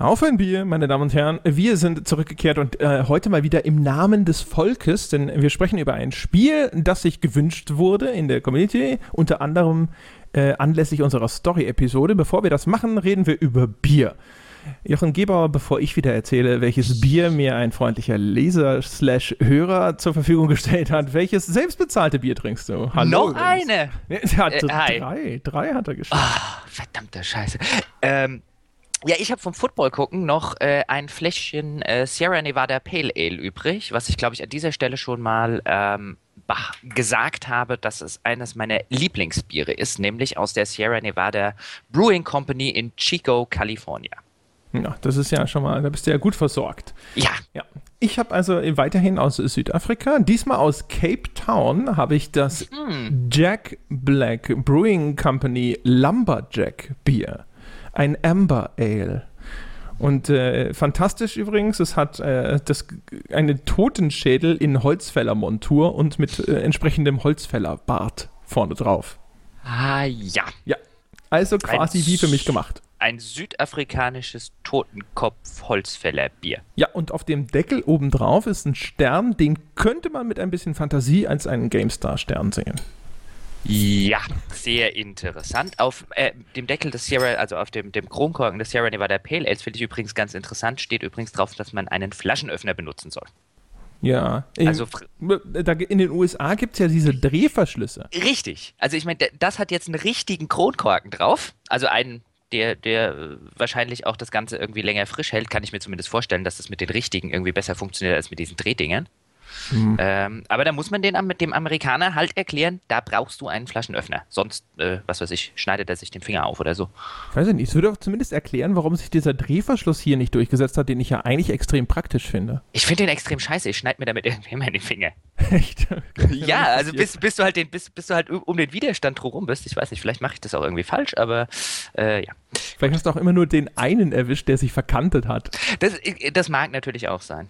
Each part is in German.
Auf ein Bier, meine Damen und Herren. Wir sind zurückgekehrt und äh, heute mal wieder im Namen des Volkes, denn wir sprechen über ein Spiel, das sich gewünscht wurde in der Community, unter anderem äh, anlässlich unserer Story-Episode. Bevor wir das machen, reden wir über Bier. Jochen Gebauer, bevor ich wieder erzähle, welches Bier mir ein freundlicher Leser-Hörer zur Verfügung gestellt hat, welches selbstbezahlte Bier trinkst du? Hallo. Noch eine? Er hat äh, drei, drei hat er geschrieben. Oh, verdammte Scheiße. Ähm, ja, ich habe vom Football gucken noch äh, ein Fläschchen äh, Sierra Nevada Pale Ale übrig, was ich glaube ich an dieser Stelle schon mal ähm, gesagt habe, dass es eines meiner Lieblingsbiere ist, nämlich aus der Sierra Nevada Brewing Company in Chico, Kalifornien. Ja, das ist ja schon mal, da bist du ja gut versorgt. Ja. ja. Ich habe also weiterhin aus Südafrika, diesmal aus Cape Town, habe ich das mm. Jack Black Brewing Company Lumberjack Bier ein Amber Ale. Und äh, fantastisch übrigens, es hat äh, das, eine Totenschädel in Holzfällermontur und mit äh, entsprechendem Holzfällerbart vorne drauf. Ah ja. Ja. Also quasi ein wie für mich gemacht. Ein südafrikanisches Totenkopf-Holzfällerbier. Ja, und auf dem Deckel obendrauf ist ein Stern, den könnte man mit ein bisschen Fantasie als einen GameStar-Stern sehen. Ja, sehr interessant. Auf äh, dem Deckel des Sierra, also auf dem, dem Kronkorken des Sierra Nevada Pale Ales, finde ich übrigens ganz interessant, steht übrigens drauf, dass man einen Flaschenöffner benutzen soll. Ja, also in den USA gibt es ja diese Drehverschlüsse. Richtig. Also ich meine, das hat jetzt einen richtigen Kronkorken drauf. Also einen, der, der wahrscheinlich auch das Ganze irgendwie länger frisch hält, kann ich mir zumindest vorstellen, dass das mit den richtigen irgendwie besser funktioniert als mit diesen Drehdingern. Mhm. Ähm, aber da muss man den, mit dem Amerikaner halt erklären, da brauchst du einen Flaschenöffner. Sonst, äh, was weiß ich, schneidet er sich den Finger auf oder so. Ich weiß nicht, ich würde doch zumindest erklären, warum sich dieser Drehverschluss hier nicht durchgesetzt hat, den ich ja eigentlich extrem praktisch finde. Ich finde den extrem scheiße. Ich schneide mir damit irgendwie immer den Finger. Echt? ja, also bis, bis, du halt den, bis, bis du halt um den Widerstand rum bist. Ich weiß nicht, vielleicht mache ich das auch irgendwie falsch, aber äh, ja. Vielleicht hast du auch immer nur den einen erwischt, der sich verkantet hat. Das, das mag natürlich auch sein.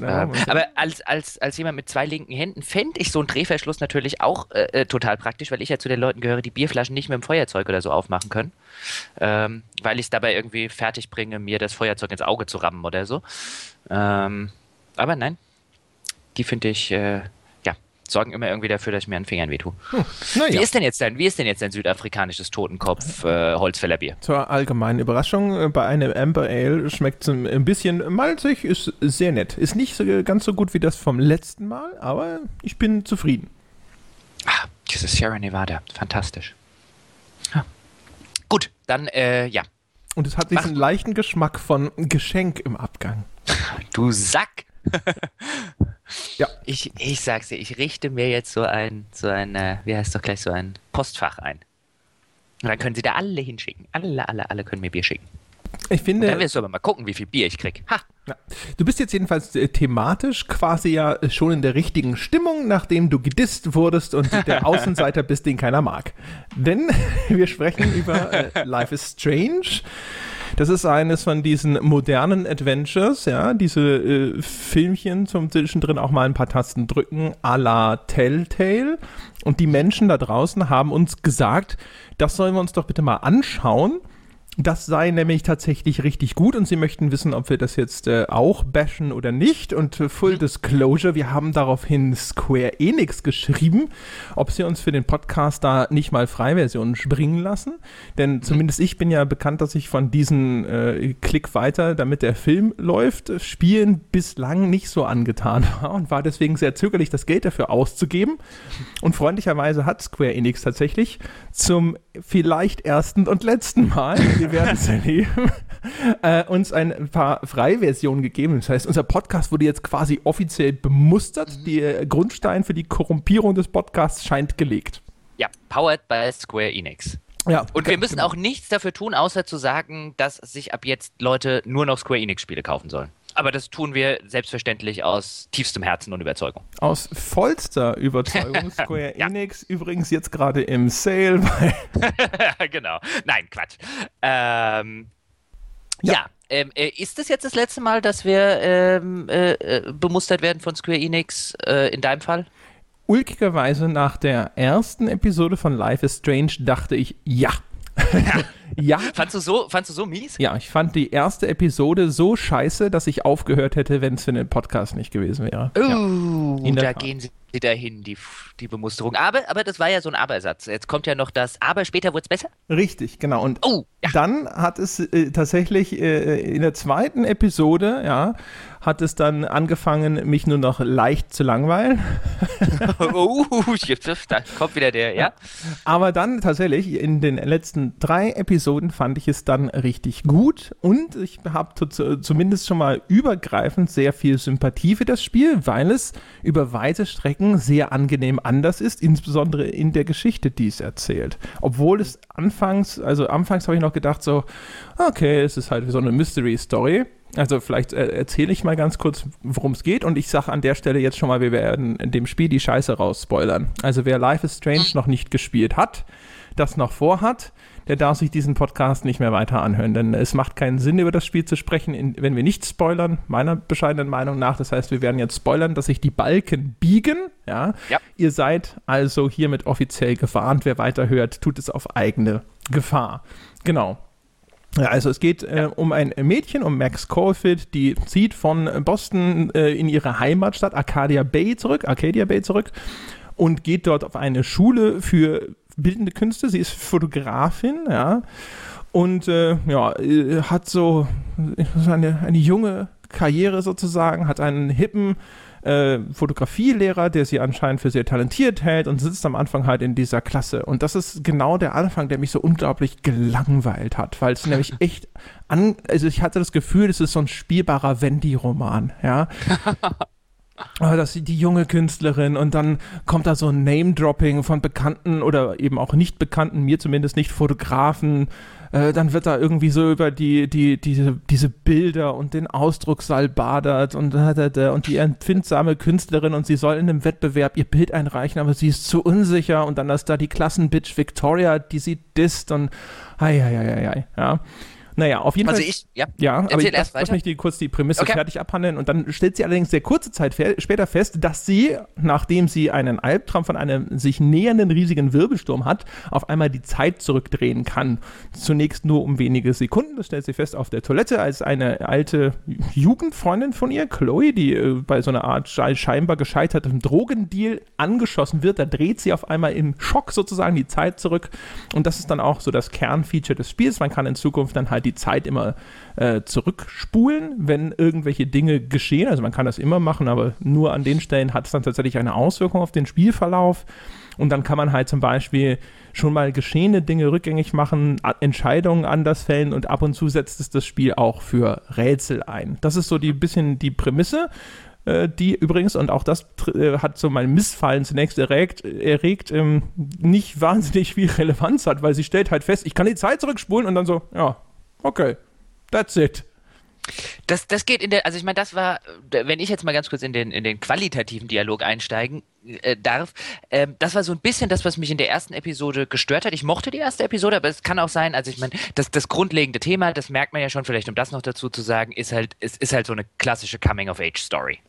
Ja, aber als, als, als jemand mit zwei linken Händen fände ich so einen Drehverschluss natürlich auch äh, äh, total praktisch, weil ich ja zu den Leuten gehöre, die Bierflaschen nicht mit dem Feuerzeug oder so aufmachen können. Ähm, weil ich es dabei irgendwie fertig bringe, mir das Feuerzeug ins Auge zu rammen oder so. Ähm, aber nein, die finde ich äh, sorgen immer irgendwie dafür, dass ich mir an den Fingern wehtue. Hm. Ja. Wie ist denn jetzt dein, wie ist denn jetzt dein südafrikanisches Totenkopf äh? Zur allgemeinen Überraschung, äh, bei einem Amber Ale schmeckt es ein bisschen malzig, ist sehr nett. Ist nicht so, ganz so gut wie das vom letzten Mal, aber ich bin zufrieden. Ah, dieses Sierra Nevada, fantastisch. Ja. Gut, dann, äh, ja. Und es hat diesen Mach. leichten Geschmack von Geschenk im Abgang. Du Sack! Ja. Ich, ich sag's dir, ich richte mir jetzt so ein, so ein, äh, wie heißt doch gleich, so ein Postfach ein. Und dann können sie da alle hinschicken. Alle, alle, alle können mir Bier schicken. Ich finde. Und dann wirst du aber mal gucken, wie viel Bier ich krieg. Ha! Ja. Du bist jetzt jedenfalls äh, thematisch quasi ja schon in der richtigen Stimmung, nachdem du gedisst wurdest und der Außenseiter bist, den keiner mag. Denn wir sprechen über äh, Life is Strange. Das ist eines von diesen modernen Adventures, ja, diese äh, Filmchen zum zwischendrin auch mal ein paar Tasten drücken, à la Telltale. Und die Menschen da draußen haben uns gesagt, das sollen wir uns doch bitte mal anschauen. Das sei nämlich tatsächlich richtig gut und sie möchten wissen, ob wir das jetzt äh, auch bashen oder nicht. Und äh, Full mhm. Disclosure, wir haben daraufhin Square Enix geschrieben, ob sie uns für den Podcast da nicht mal Freiversionen springen lassen. Denn mhm. zumindest ich bin ja bekannt, dass ich von diesen äh, Klick weiter, damit der Film läuft, Spielen bislang nicht so angetan war und war deswegen sehr zögerlich, das Geld dafür auszugeben. Und freundlicherweise hat Square Enix tatsächlich zum vielleicht ersten und letzten Mal wir werden es erleben, äh, uns ein paar Freiversionen gegeben. Das heißt, unser Podcast wurde jetzt quasi offiziell bemustert. Mhm. Der Grundstein für die Korrumpierung des Podcasts scheint gelegt. Ja, powered by Square Enix. Ja, und wir müssen auch nichts dafür tun, außer zu sagen, dass sich ab jetzt Leute nur noch Square Enix-Spiele kaufen sollen. Aber das tun wir selbstverständlich aus tiefstem Herzen und Überzeugung. Aus vollster Überzeugung. Square ja. Enix übrigens jetzt gerade im Sale. genau. Nein, Quatsch. Ähm, ja. ja. Ähm, äh, ist das jetzt das letzte Mal, dass wir ähm, äh, äh bemustert werden von Square Enix äh, in deinem Fall? Ulkigerweise nach der ersten Episode von Life is Strange dachte ich, ja. Ja. Fandst du so, fandst du so mies? Ja, ich fand die erste Episode so scheiße, dass ich aufgehört hätte, wenn es für den Podcast nicht gewesen wäre. Uh, ja. da Tat. gehen sie dahin, die, die Bemusterung. Aber, aber das war ja so ein Abersatz. Jetzt kommt ja noch das Aber, später wurde es besser. Richtig, genau. Und oh, ja. dann hat es äh, tatsächlich äh, in der zweiten Episode, ja, hat es dann angefangen, mich nur noch leicht zu langweilen. oh, da kommt wieder der, ja. Aber dann tatsächlich, in den letzten drei Episoden fand ich es dann richtig gut und ich habe zumindest schon mal übergreifend sehr viel Sympathie für das Spiel, weil es über weite Strecken sehr angenehm anders ist, insbesondere in der Geschichte, die es erzählt. Obwohl es anfangs, also anfangs habe ich noch gedacht so, okay, es ist halt so eine Mystery-Story also vielleicht äh, erzähle ich mal ganz kurz, worum es geht und ich sage an der Stelle jetzt schon mal, wir werden in dem Spiel die Scheiße rausspoilern. Also wer Life is Strange noch nicht gespielt hat, das noch vorhat, der darf sich diesen Podcast nicht mehr weiter anhören, denn es macht keinen Sinn, über das Spiel zu sprechen, in, wenn wir nicht spoilern, meiner bescheidenen Meinung nach. Das heißt, wir werden jetzt spoilern, dass sich die Balken biegen. Ja? ja. Ihr seid also hiermit offiziell gewarnt. Wer weiterhört, tut es auf eigene Gefahr. Genau. Ja, also es geht äh, um ein Mädchen, um Max Caulfield, die zieht von Boston äh, in ihre Heimatstadt Arcadia Bay zurück, Arcadia Bay zurück und geht dort auf eine Schule für bildende Künste. Sie ist Fotografin, ja, und äh, ja, äh, hat so eine, eine junge Karriere sozusagen, hat einen hippen äh, Fotografielehrer, der sie anscheinend für sehr talentiert hält und sitzt am Anfang halt in dieser Klasse. Und das ist genau der Anfang, der mich so unglaublich gelangweilt hat, weil es nämlich echt an, also ich hatte das Gefühl, es ist so ein spielbarer Wendy-Roman, ja. Aber das ist die junge Künstlerin. Und dann kommt da so ein Name-Dropping von bekannten oder eben auch nicht bekannten, mir zumindest nicht Fotografen, äh, dann wird da irgendwie so über die, die, diese, diese Bilder und den Ausdruck salbadert und, und die empfindsame Künstlerin und sie soll in einem Wettbewerb ihr Bild einreichen, aber sie ist zu unsicher. Und dann ist da die Klassenbitch Victoria, die sie disst und hei, hei, hei, hei, ja. Naja, auf jeden also Fall. Ich, ja, ja aber ich lass, lass mich die, kurz die Prämisse okay. fertig abhandeln. Und dann stellt sie allerdings sehr kurze Zeit später fest, dass sie, nachdem sie einen Albtraum von einem sich nähernden riesigen Wirbelsturm hat, auf einmal die Zeit zurückdrehen kann. Zunächst nur um wenige Sekunden. Das stellt sie fest auf der Toilette, als eine alte Jugendfreundin von ihr, Chloe, die äh, bei so einer Art scheinbar gescheiterten Drogendeal angeschossen wird. Da dreht sie auf einmal im Schock sozusagen die Zeit zurück. Und das ist dann auch so das Kernfeature des Spiels. Man kann in Zukunft dann halt die Zeit immer äh, zurückspulen, wenn irgendwelche Dinge geschehen. Also man kann das immer machen, aber nur an den Stellen hat es dann tatsächlich eine Auswirkung auf den Spielverlauf. Und dann kann man halt zum Beispiel schon mal geschehene Dinge rückgängig machen, Entscheidungen anders fällen und ab und zu setzt es das Spiel auch für Rätsel ein. Das ist so die bisschen die Prämisse äh, die übrigens, und auch das äh, hat so mein Missfallen zunächst erregt, erregt ähm, nicht wahnsinnig viel Relevanz hat, weil sie stellt halt fest, ich kann die Zeit zurückspulen und dann so, ja, Okay, that's it. Das, das geht in der, also ich meine, das war, wenn ich jetzt mal ganz kurz in den, in den qualitativen Dialog einsteigen äh, darf, äh, das war so ein bisschen das, was mich in der ersten Episode gestört hat. Ich mochte die erste Episode, aber es kann auch sein, also ich meine, das, das grundlegende Thema, das merkt man ja schon, vielleicht um das noch dazu zu sagen, ist halt, ist, ist halt so eine klassische Coming-of-Age-Story.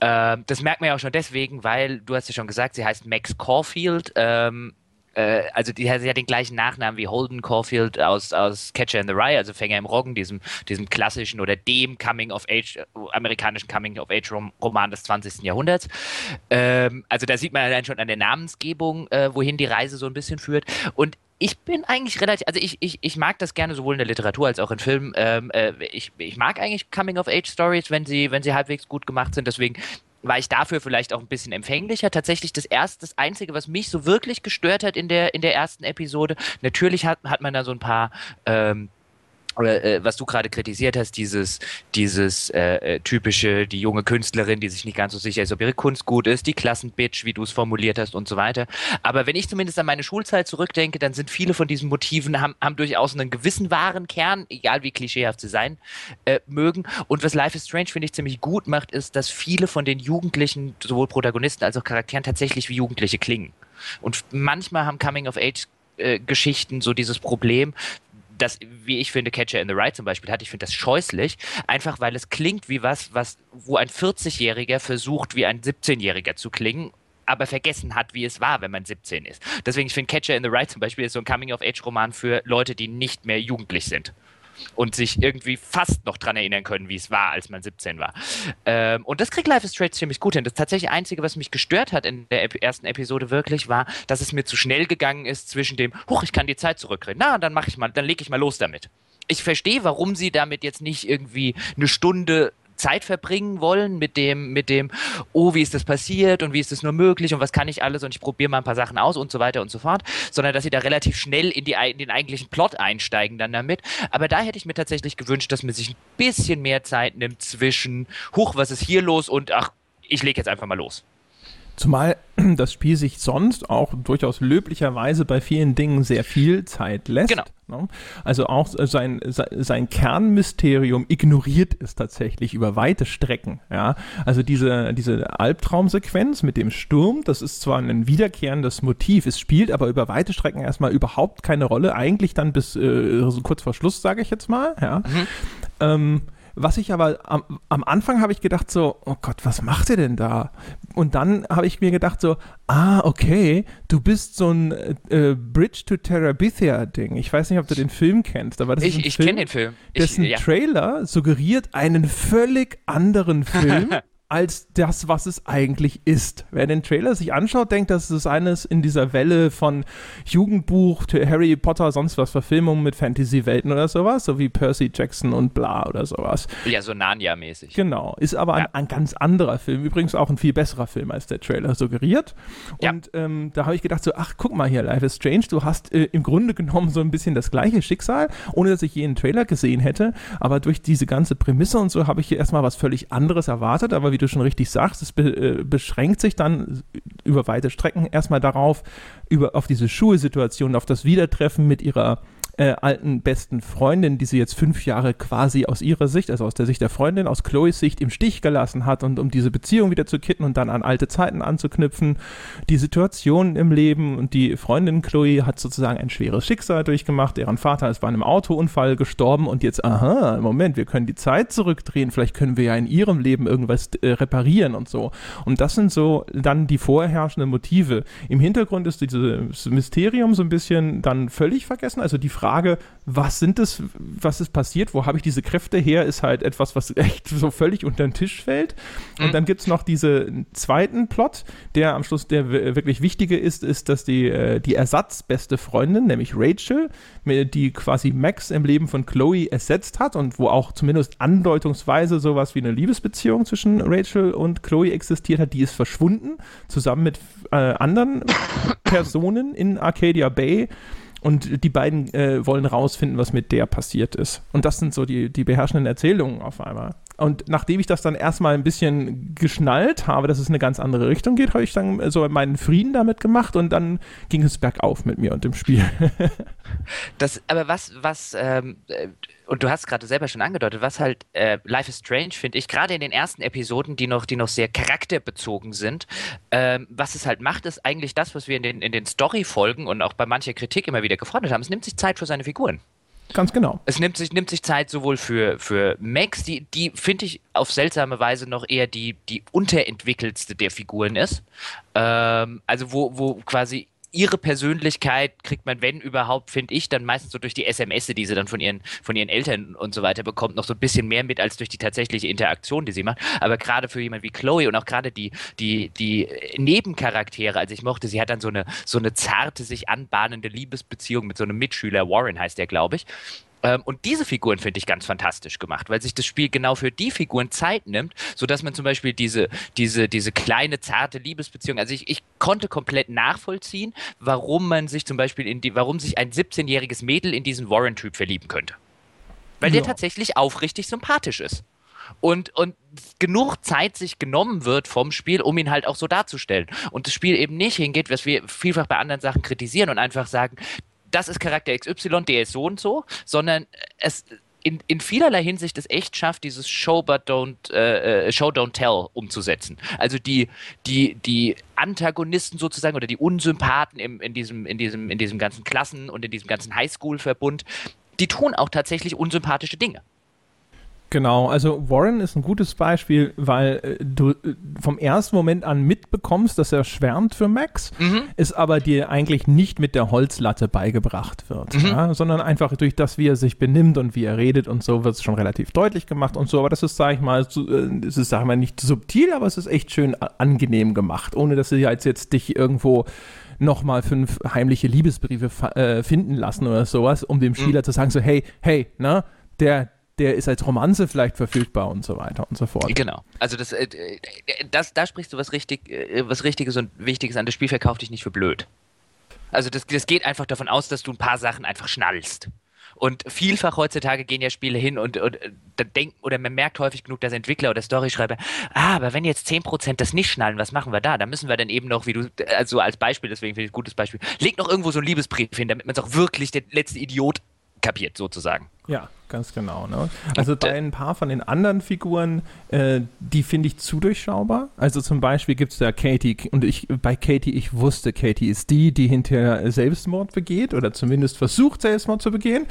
Äh, das merkt man ja auch schon deswegen, weil, du hast ja schon gesagt, sie heißt Max Caulfield, ähm, äh, also die hat ja den gleichen Nachnamen wie Holden Caulfield aus, aus Catcher in the Rye, also Fänger im Roggen, diesem, diesem klassischen oder dem Coming-of-Age, amerikanischen Coming-of-Age-Roman des 20. Jahrhunderts. Ähm, also da sieht man allein schon an der Namensgebung, äh, wohin die Reise so ein bisschen führt. Und ich bin eigentlich relativ, also ich, ich, ich mag das gerne sowohl in der Literatur als auch in Filmen. Ähm, äh, ich, ich mag eigentlich Coming-of-Age-Stories, wenn sie, wenn sie halbwegs gut gemacht sind. Deswegen war ich dafür vielleicht auch ein bisschen empfänglicher. Tatsächlich das erste, das einzige, was mich so wirklich gestört hat in der in der ersten Episode. Natürlich hat hat man da so ein paar ähm, äh, was du gerade kritisiert hast, dieses, dieses äh, äh, typische, die junge Künstlerin, die sich nicht ganz so sicher ist, ob ihre Kunst gut ist, die Klassenbitch, wie du es formuliert hast und so weiter. Aber wenn ich zumindest an meine Schulzeit zurückdenke, dann sind viele von diesen Motiven, haben, haben durchaus einen gewissen wahren Kern, egal wie klischeehaft sie sein äh, mögen. Und was Life is Strange, finde ich, ziemlich gut macht, ist, dass viele von den Jugendlichen, sowohl Protagonisten als auch Charakteren, tatsächlich wie Jugendliche klingen. Und manchmal haben Coming-of-Age äh, Geschichten so dieses Problem, das, wie ich finde, Catcher in the Rye zum Beispiel hat, ich finde das scheußlich, einfach weil es klingt wie was, was, wo ein 40-Jähriger versucht, wie ein 17-Jähriger zu klingen aber vergessen hat, wie es war, wenn man 17 ist. Deswegen, ich finde Catcher in the Rye zum Beispiel ist so ein Coming-of-Age-Roman für Leute, die nicht mehr jugendlich sind und sich irgendwie fast noch dran erinnern können, wie es war, als man 17 war. Ähm, und das kriegt Life is Strange ziemlich gut hin. Das tatsächlich Einzige, was mich gestört hat in der ersten Episode wirklich, war, dass es mir zu schnell gegangen ist zwischen dem, huch, ich kann die Zeit zurückdrehen. Na, dann mache ich mal, dann lege ich mal los damit ich verstehe, warum sie damit jetzt nicht irgendwie eine Stunde Zeit verbringen wollen mit dem, mit dem, oh, wie ist das passiert und wie ist das nur möglich und was kann ich alles und ich probiere mal ein paar Sachen aus und so weiter und so fort, sondern dass sie da relativ schnell in, die, in den eigentlichen Plot einsteigen dann damit. Aber da hätte ich mir tatsächlich gewünscht, dass man sich ein bisschen mehr Zeit nimmt zwischen, huch, was ist hier los und ach, ich lege jetzt einfach mal los. Zumal das Spiel sich sonst auch durchaus löblicherweise bei vielen Dingen sehr viel Zeit lässt. Genau. Ne? Also auch sein, sein Kernmysterium ignoriert es tatsächlich über weite Strecken. Ja? Also diese, diese Albtraumsequenz mit dem Sturm, das ist zwar ein wiederkehrendes Motiv, es spielt aber über weite Strecken erstmal überhaupt keine Rolle, eigentlich dann bis äh, kurz vor Schluss, sage ich jetzt mal. Ja? Mhm. Ähm, was ich aber am, am Anfang habe ich gedacht so, oh Gott, was macht ihr denn da? Und dann habe ich mir gedacht so, ah, okay, du bist so ein äh, Bridge to Terabithia Ding. Ich weiß nicht, ob du den Film kennst, aber das ich, ist ich kenne den Film. Dessen ich, ja. Trailer suggeriert einen völlig anderen Film. als das, was es eigentlich ist. Wer den Trailer sich anschaut, denkt, dass es eines in dieser Welle von Jugendbuch, Harry Potter, sonst was, Verfilmungen mit Fantasy-Welten oder sowas, so wie Percy Jackson und bla oder sowas. Ja, so Narnia-mäßig. Genau, ist aber ein, ja. ein, ganz anderer Film, übrigens auch ein viel besserer Film, als der Trailer suggeriert. Und ja. ähm, da habe ich gedacht so, ach, guck mal hier, Life is Strange, du hast äh, im Grunde genommen so ein bisschen das gleiche Schicksal, ohne dass ich jeden Trailer gesehen hätte, aber durch diese ganze Prämisse und so habe ich hier erstmal was völlig anderes erwartet, aber wie wie du schon richtig sagst, es be äh, beschränkt sich dann über weite Strecken erstmal darauf, über, auf diese Schulsituation, auf das Wiedertreffen mit ihrer äh, alten besten Freundin, die sie jetzt fünf Jahre quasi aus ihrer Sicht, also aus der Sicht der Freundin, aus Chloes Sicht im Stich gelassen hat und um diese Beziehung wieder zu kitten und dann an alte Zeiten anzuknüpfen, die Situation im Leben und die Freundin Chloe hat sozusagen ein schweres Schicksal durchgemacht, deren Vater ist bei einem Autounfall gestorben und jetzt, aha, Moment, wir können die Zeit zurückdrehen, vielleicht können wir ja in ihrem Leben irgendwas äh, reparieren und so. Und das sind so dann die vorherrschenden Motive. Im Hintergrund ist dieses Mysterium so ein bisschen dann völlig vergessen, also die Frage, Frage, was sind es, was ist passiert, wo habe ich diese Kräfte her, ist halt etwas, was echt so völlig unter den Tisch fällt. Und mhm. dann gibt es noch diesen zweiten Plot, der am Schluss der wirklich wichtige ist, ist, dass die, äh, die ersatzbeste Freundin, nämlich Rachel, die quasi Max im Leben von Chloe ersetzt hat und wo auch zumindest andeutungsweise sowas wie eine Liebesbeziehung zwischen Rachel und Chloe existiert hat, die ist verschwunden, zusammen mit äh, anderen Personen in Arcadia Bay. Und die beiden äh, wollen rausfinden, was mit der passiert ist. Und das sind so die, die beherrschenden Erzählungen auf einmal. Und nachdem ich das dann erstmal ein bisschen geschnallt habe, dass es eine ganz andere Richtung geht, habe ich dann so meinen Frieden damit gemacht und dann ging es bergauf mit mir und dem Spiel. das, aber was, was, ähm, äh, und du hast gerade selber schon angedeutet, was halt äh, Life is Strange, finde ich, gerade in den ersten Episoden, die noch, die noch sehr charakterbezogen sind, ähm, was es halt macht, ist eigentlich das, was wir in den, in den Story-Folgen und auch bei mancher Kritik immer wieder gefordert haben. Es nimmt sich Zeit für seine Figuren. Ganz genau. Es nimmt sich, nimmt sich Zeit sowohl für, für Max, die, die finde ich auf seltsame Weise noch eher die, die unterentwickeltste der Figuren ist. Ähm, also wo, wo quasi ihre Persönlichkeit kriegt man, wenn überhaupt, finde ich, dann meistens so durch die SMS, die sie dann von ihren, von ihren Eltern und so weiter bekommt, noch so ein bisschen mehr mit als durch die tatsächliche Interaktion, die sie macht. Aber gerade für jemanden wie Chloe und auch gerade die, die, die Nebencharaktere, also ich mochte, sie hat dann so eine, so eine zarte, sich anbahnende Liebesbeziehung mit so einem Mitschüler, Warren heißt der, glaube ich. Ähm, und diese Figuren finde ich ganz fantastisch gemacht, weil sich das Spiel genau für die Figuren Zeit nimmt, sodass man zum Beispiel diese, diese, diese kleine, zarte Liebesbeziehung, also ich, ich konnte komplett nachvollziehen, warum man sich zum Beispiel in die, warum sich ein 17-jähriges Mädel in diesen Warren-Typ verlieben könnte. Weil ja. der tatsächlich aufrichtig sympathisch ist. Und, und genug Zeit sich genommen wird vom Spiel, um ihn halt auch so darzustellen. Und das Spiel eben nicht hingeht, was wir vielfach bei anderen Sachen kritisieren und einfach sagen, das ist Charakter XY, der ist so und so, sondern es in, in vielerlei Hinsicht es echt schafft, dieses Show but don't äh, äh, Show don't tell umzusetzen. Also die die die Antagonisten sozusagen oder die Unsympathen im, in diesem in diesem in diesem ganzen Klassen und in diesem ganzen Highschool Verbund, die tun auch tatsächlich unsympathische Dinge. Genau, also Warren ist ein gutes Beispiel, weil äh, du äh, vom ersten Moment an mitbekommst, dass er schwärmt für Max, mhm. es aber dir eigentlich nicht mit der Holzlatte beigebracht wird, mhm. ja, sondern einfach durch das, wie er sich benimmt und wie er redet und so, wird es schon relativ deutlich gemacht und so. Aber das ist, sag ich mal, so, äh, es ist, sag ich mal, nicht subtil, aber es ist echt schön angenehm gemacht, ohne dass sie jetzt, jetzt dich irgendwo nochmal fünf heimliche Liebesbriefe äh, finden lassen oder sowas, um dem mhm. Spieler mhm. zu sagen, so, hey, hey, ne, der, der ist als Romanze vielleicht verfügbar und so weiter und so fort. Genau. Also das, äh, das da sprichst du was richtig, äh, was Richtiges und Wichtiges an. Das Spiel verkauft dich nicht für blöd. Also das, das geht einfach davon aus, dass du ein paar Sachen einfach schnallst. Und vielfach heutzutage gehen ja Spiele hin und, und, und denken, oder man merkt häufig genug, dass Entwickler oder Storyschreiber, ah, aber wenn jetzt 10% das nicht schnallen, was machen wir da? Da müssen wir dann eben noch, wie du, also als Beispiel, deswegen finde ich ein gutes Beispiel, leg noch irgendwo so einen Liebesbrief hin, damit man es auch wirklich der letzte Idiot kapiert, sozusagen. Ja, ganz genau. Ne? Also bei ein paar von den anderen Figuren, äh, die finde ich zu durchschaubar. Also zum Beispiel gibt es da Katie und ich bei Katie, ich wusste, Katie ist die, die hinterher Selbstmord begeht oder zumindest versucht, Selbstmord zu begehen.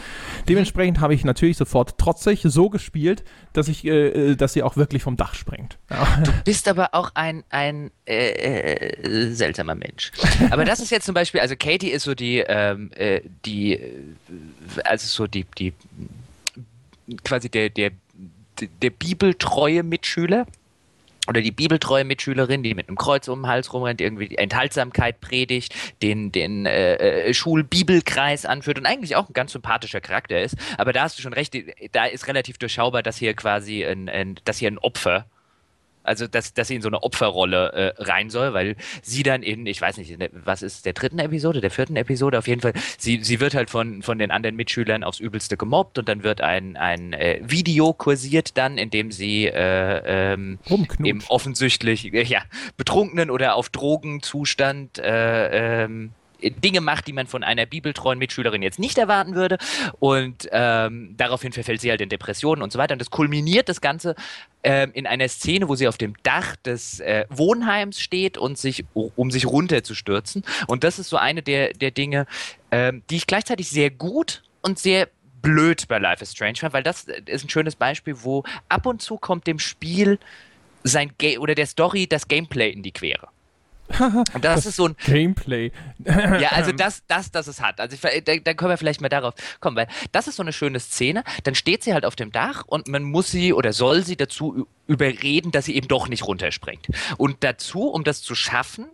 Dementsprechend habe ich natürlich sofort trotzig so gespielt, dass ich, äh, äh dass sie auch wirklich vom Dach springt. Ja. Du bist aber auch ein, ein äh, äh, seltsamer Mensch. Aber das ist jetzt zum Beispiel, also Katie ist so die, ähm, äh, die, also so die, die quasi der, der, der bibeltreue Mitschüler oder die bibeltreue Mitschülerin, die mit einem Kreuz um den Hals rumrennt, irgendwie die Enthaltsamkeit predigt, den, den äh, äh, Schulbibelkreis anführt und eigentlich auch ein ganz sympathischer Charakter ist. Aber da hast du schon recht, da ist relativ durchschaubar, dass hier quasi ein, ein, dass hier ein Opfer also, dass, dass sie in so eine Opferrolle äh, rein soll, weil sie dann in, ich weiß nicht, was ist der dritten Episode, der vierten Episode, auf jeden Fall, sie, sie wird halt von, von den anderen Mitschülern aufs Übelste gemobbt und dann wird ein, ein äh, Video kursiert dann, in dem sie äh, ähm, eben offensichtlich äh, ja, betrunkenen oder auf Drogenzustand äh, ähm, Dinge macht, die man von einer bibeltreuen Mitschülerin jetzt nicht erwarten würde. Und ähm, daraufhin verfällt sie halt in Depressionen und so weiter. Und das kulminiert das Ganze ähm, in einer Szene, wo sie auf dem Dach des äh, Wohnheims steht und sich, um sich runterzustürzen. Und das ist so eine der, der Dinge, ähm, die ich gleichzeitig sehr gut und sehr blöd bei Life is Strange fand, weil das ist ein schönes Beispiel, wo ab und zu kommt dem Spiel sein Ga oder der Story das Gameplay in die Quere. Das, das, ist so ein Gameplay. ja, also das, das, das es hat. Also ich, da, da, können wir vielleicht mal darauf kommen, weil das ist so eine schöne Szene. Dann steht sie halt auf dem Dach und man muss sie oder soll sie dazu überreden, dass sie eben doch nicht runterspringt. Und dazu, um das zu schaffen,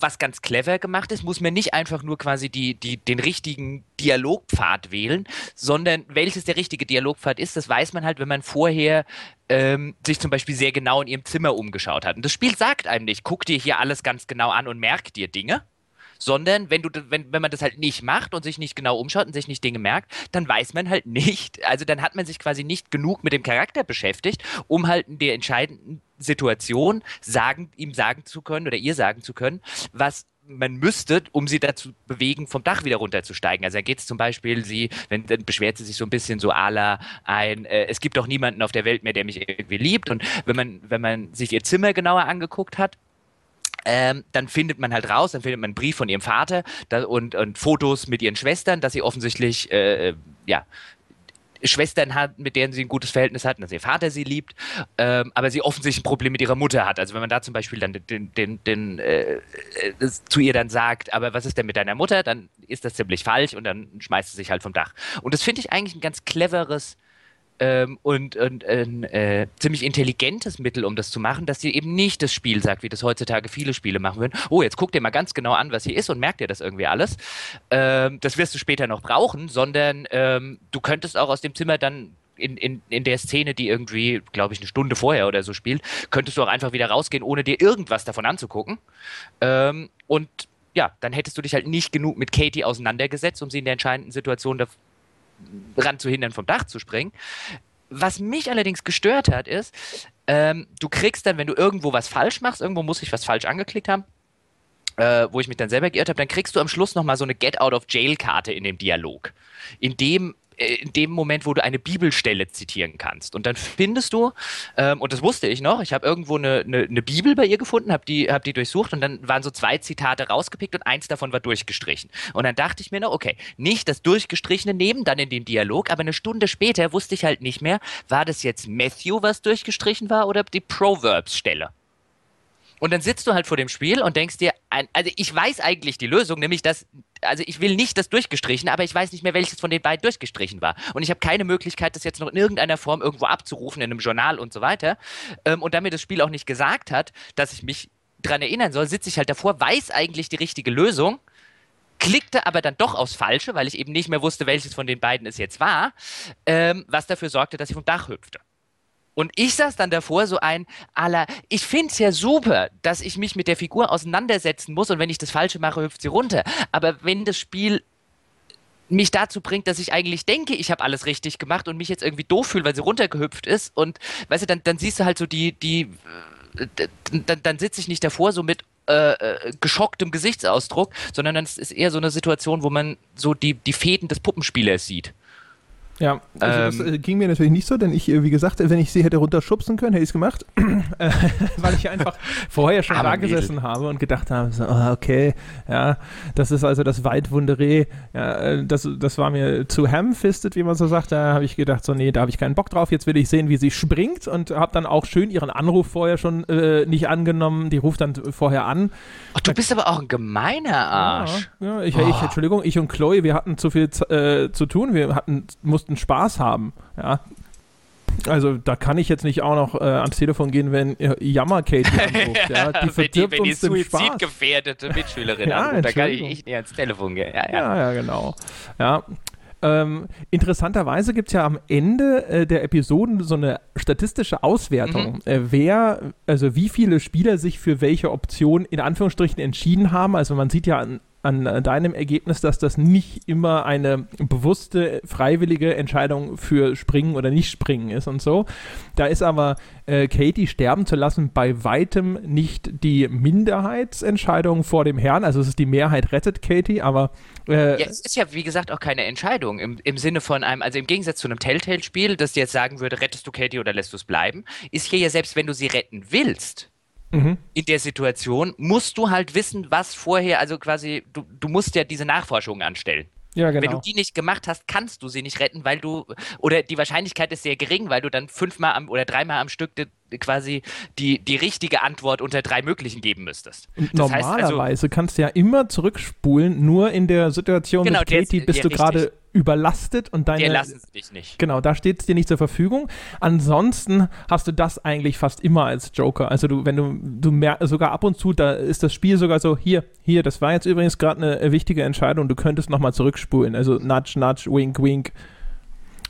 was ganz clever gemacht ist, muss man nicht einfach nur quasi die, die, den richtigen Dialogpfad wählen, sondern welches der richtige Dialogpfad ist, das weiß man halt, wenn man vorher ähm, sich zum Beispiel sehr genau in ihrem Zimmer umgeschaut hat. Und das Spiel sagt einem nicht, guck dir hier alles ganz genau an und merk dir Dinge sondern wenn du wenn, wenn man das halt nicht macht und sich nicht genau umschaut und sich nicht Dinge merkt, dann weiß man halt nicht, also dann hat man sich quasi nicht genug mit dem Charakter beschäftigt, um halt in der entscheidenden Situation sagen, ihm sagen zu können oder ihr sagen zu können, was man müsste, um sie dazu bewegen, vom Dach wieder runterzusteigen. Also da geht es zum Beispiel, sie, wenn, dann beschwert sie sich so ein bisschen so ala ein, äh, es gibt doch niemanden auf der Welt mehr, der mich irgendwie liebt. Und wenn man, wenn man sich ihr Zimmer genauer angeguckt hat, ähm, dann findet man halt raus, dann findet man einen Brief von ihrem Vater da, und, und, Fotos mit ihren Schwestern, dass sie offensichtlich äh, ja, Schwestern hat, mit denen sie ein gutes Verhältnis hat, dass ihr Vater sie liebt, ähm, aber sie offensichtlich ein Problem mit ihrer Mutter hat. Also wenn man da zum Beispiel dann den, den, den, äh, zu ihr dann sagt, aber was ist denn mit deiner Mutter, dann ist das ziemlich falsch und dann schmeißt sie sich halt vom Dach. Und das finde ich eigentlich ein ganz cleveres ähm, und, und ein äh, ziemlich intelligentes Mittel, um das zu machen, dass sie eben nicht das Spiel sagt, wie das heutzutage viele Spiele machen würden. Oh, jetzt guck dir mal ganz genau an, was hier ist und merk dir das irgendwie alles. Ähm, das wirst du später noch brauchen, sondern ähm, du könntest auch aus dem Zimmer dann in, in, in der Szene, die irgendwie, glaube ich, eine Stunde vorher oder so spielt, könntest du auch einfach wieder rausgehen, ohne dir irgendwas davon anzugucken. Ähm, und ja, dann hättest du dich halt nicht genug mit Katie auseinandergesetzt, um sie in der entscheidenden Situation daran zu hindern, vom Dach zu springen. Was mich allerdings gestört hat, ist, ähm, du kriegst dann, wenn du irgendwo was falsch machst, irgendwo muss ich was falsch angeklickt haben, äh, wo ich mich dann selber geirrt habe, dann kriegst du am Schluss nochmal so eine Get-Out-of-Jail-Karte in dem Dialog, in dem in dem Moment, wo du eine Bibelstelle zitieren kannst. Und dann findest du, ähm, und das wusste ich noch, ich habe irgendwo eine, eine, eine, Bibel bei ihr gefunden, habe die, hab die durchsucht und dann waren so zwei Zitate rausgepickt und eins davon war durchgestrichen. Und dann dachte ich mir noch, okay, nicht das Durchgestrichene nehmen, dann in den Dialog, aber eine Stunde später wusste ich halt nicht mehr, war das jetzt Matthew, was durchgestrichen war oder die Proverbs-Stelle. Und dann sitzt du halt vor dem Spiel und denkst dir, also ich weiß eigentlich die Lösung, nämlich dass, also ich will nicht das durchgestrichen, aber ich weiß nicht mehr, welches von den beiden durchgestrichen war. Und ich habe keine Möglichkeit, das jetzt noch in irgendeiner Form irgendwo abzurufen, in einem Journal und so weiter. Ähm, und da mir das Spiel auch nicht gesagt hat, dass ich mich dran erinnern soll, sitze ich halt davor, weiß eigentlich die richtige Lösung, klickte aber dann doch aufs Falsche, weil ich eben nicht mehr wusste, welches von den beiden es jetzt war, ähm, was dafür sorgte, dass ich vom Dach hüpfte. Und ich saß dann davor so ein, aller, ich finde es ja super, dass ich mich mit der Figur auseinandersetzen muss und wenn ich das Falsche mache, hüpft sie runter. Aber wenn das Spiel mich dazu bringt, dass ich eigentlich denke, ich habe alles richtig gemacht und mich jetzt irgendwie doof fühle, weil sie runtergehüpft ist und weißt du, dann, dann siehst du halt so die, die, dann, dann sitze ich nicht davor so mit äh, äh, geschocktem Gesichtsausdruck, sondern dann ist eher so eine Situation, wo man so die, die Fäden des Puppenspielers sieht. Ja, also ähm, das äh, ging mir natürlich nicht so, denn ich, äh, wie gesagt, wenn ich sie hätte runterschubsen können, hätte ich es gemacht, äh, weil ich einfach vorher schon da gesessen habe und gedacht habe, so, oh, okay, ja, das ist also das Weitwunderé, ja, das, das war mir zu ham-fisted, wie man so sagt, da habe ich gedacht, so, nee, da habe ich keinen Bock drauf, jetzt will ich sehen, wie sie springt und habe dann auch schön ihren Anruf vorher schon äh, nicht angenommen, die ruft dann vorher an. Ach, du bist aber auch ein gemeiner Arsch. Ja, ja ich, oh. ich, Entschuldigung, ich und Chloe, wir hatten zu viel äh, zu tun, wir hatten, mussten mussten Spaß haben. Ja. Also da kann ich jetzt nicht auch noch äh, ans Telefon gehen, wenn äh, Jammer Katie anruft. ja, die verdirbt wenn die, wenn die suizidgefährdete Mitschülerin ja, anruft, da kann ich nicht ans Telefon gehen. Ja, ja, ja, ja genau. Ja. Ähm, interessanterweise gibt es ja am Ende äh, der Episoden so eine statistische Auswertung, mhm. äh, wer, also wie viele Spieler sich für welche Option in Anführungsstrichen entschieden haben. Also man sieht ja an an deinem Ergebnis, dass das nicht immer eine bewusste, freiwillige Entscheidung für Springen oder nicht Springen ist und so. Da ist aber äh, Katie sterben zu lassen bei weitem nicht die Minderheitsentscheidung vor dem Herrn. Also es ist die Mehrheit rettet Katie, aber äh, ja, es ist ja wie gesagt auch keine Entscheidung im, im Sinne von einem, also im Gegensatz zu einem Telltale-Spiel, das jetzt sagen würde, rettest du Katie oder lässt du es bleiben, ist hier ja selbst, wenn du sie retten willst, Mhm. In der Situation musst du halt wissen, was vorher, also quasi, du, du musst ja diese Nachforschungen anstellen. Ja, genau. Wenn du die nicht gemacht hast, kannst du sie nicht retten, weil du, oder die Wahrscheinlichkeit ist sehr gering, weil du dann fünfmal am, oder dreimal am Stück quasi die, die richtige Antwort unter drei möglichen geben müsstest. Und normalerweise heißt also, kannst du ja immer zurückspulen, nur in der Situation genau, mit Katie bist du gerade überlastet und deine. Wir lassen es dich nicht. Genau, da steht es dir nicht zur Verfügung. Ansonsten hast du das eigentlich fast immer als Joker. Also du, wenn du, du mer sogar ab und zu, da ist das Spiel sogar so, hier, hier, das war jetzt übrigens gerade eine wichtige Entscheidung, du könntest nochmal zurückspulen. Also nudge, nudge, wink, wink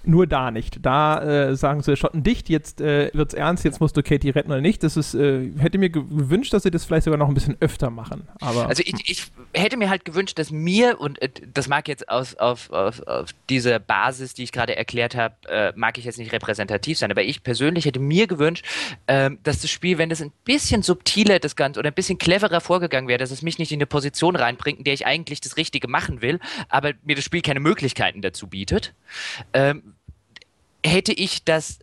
nur da nicht. Da äh, sagen sie Schotten dicht, jetzt äh, wird's ernst, jetzt musst du Katie retten oder nicht. Das ist, äh, hätte mir gewünscht, dass sie das vielleicht sogar noch ein bisschen öfter machen. Aber also ich, ich hätte mir halt gewünscht, dass mir, und äh, das mag jetzt aus, auf, auf, auf dieser Basis, die ich gerade erklärt habe, äh, mag ich jetzt nicht repräsentativ sein, aber ich persönlich hätte mir gewünscht, ähm, dass das Spiel, wenn es ein bisschen subtiler das Ganze oder ein bisschen cleverer vorgegangen wäre, dass es mich nicht in eine Position reinbringt, in der ich eigentlich das Richtige machen will, aber mir das Spiel keine Möglichkeiten dazu bietet. Ähm, hätte ich das,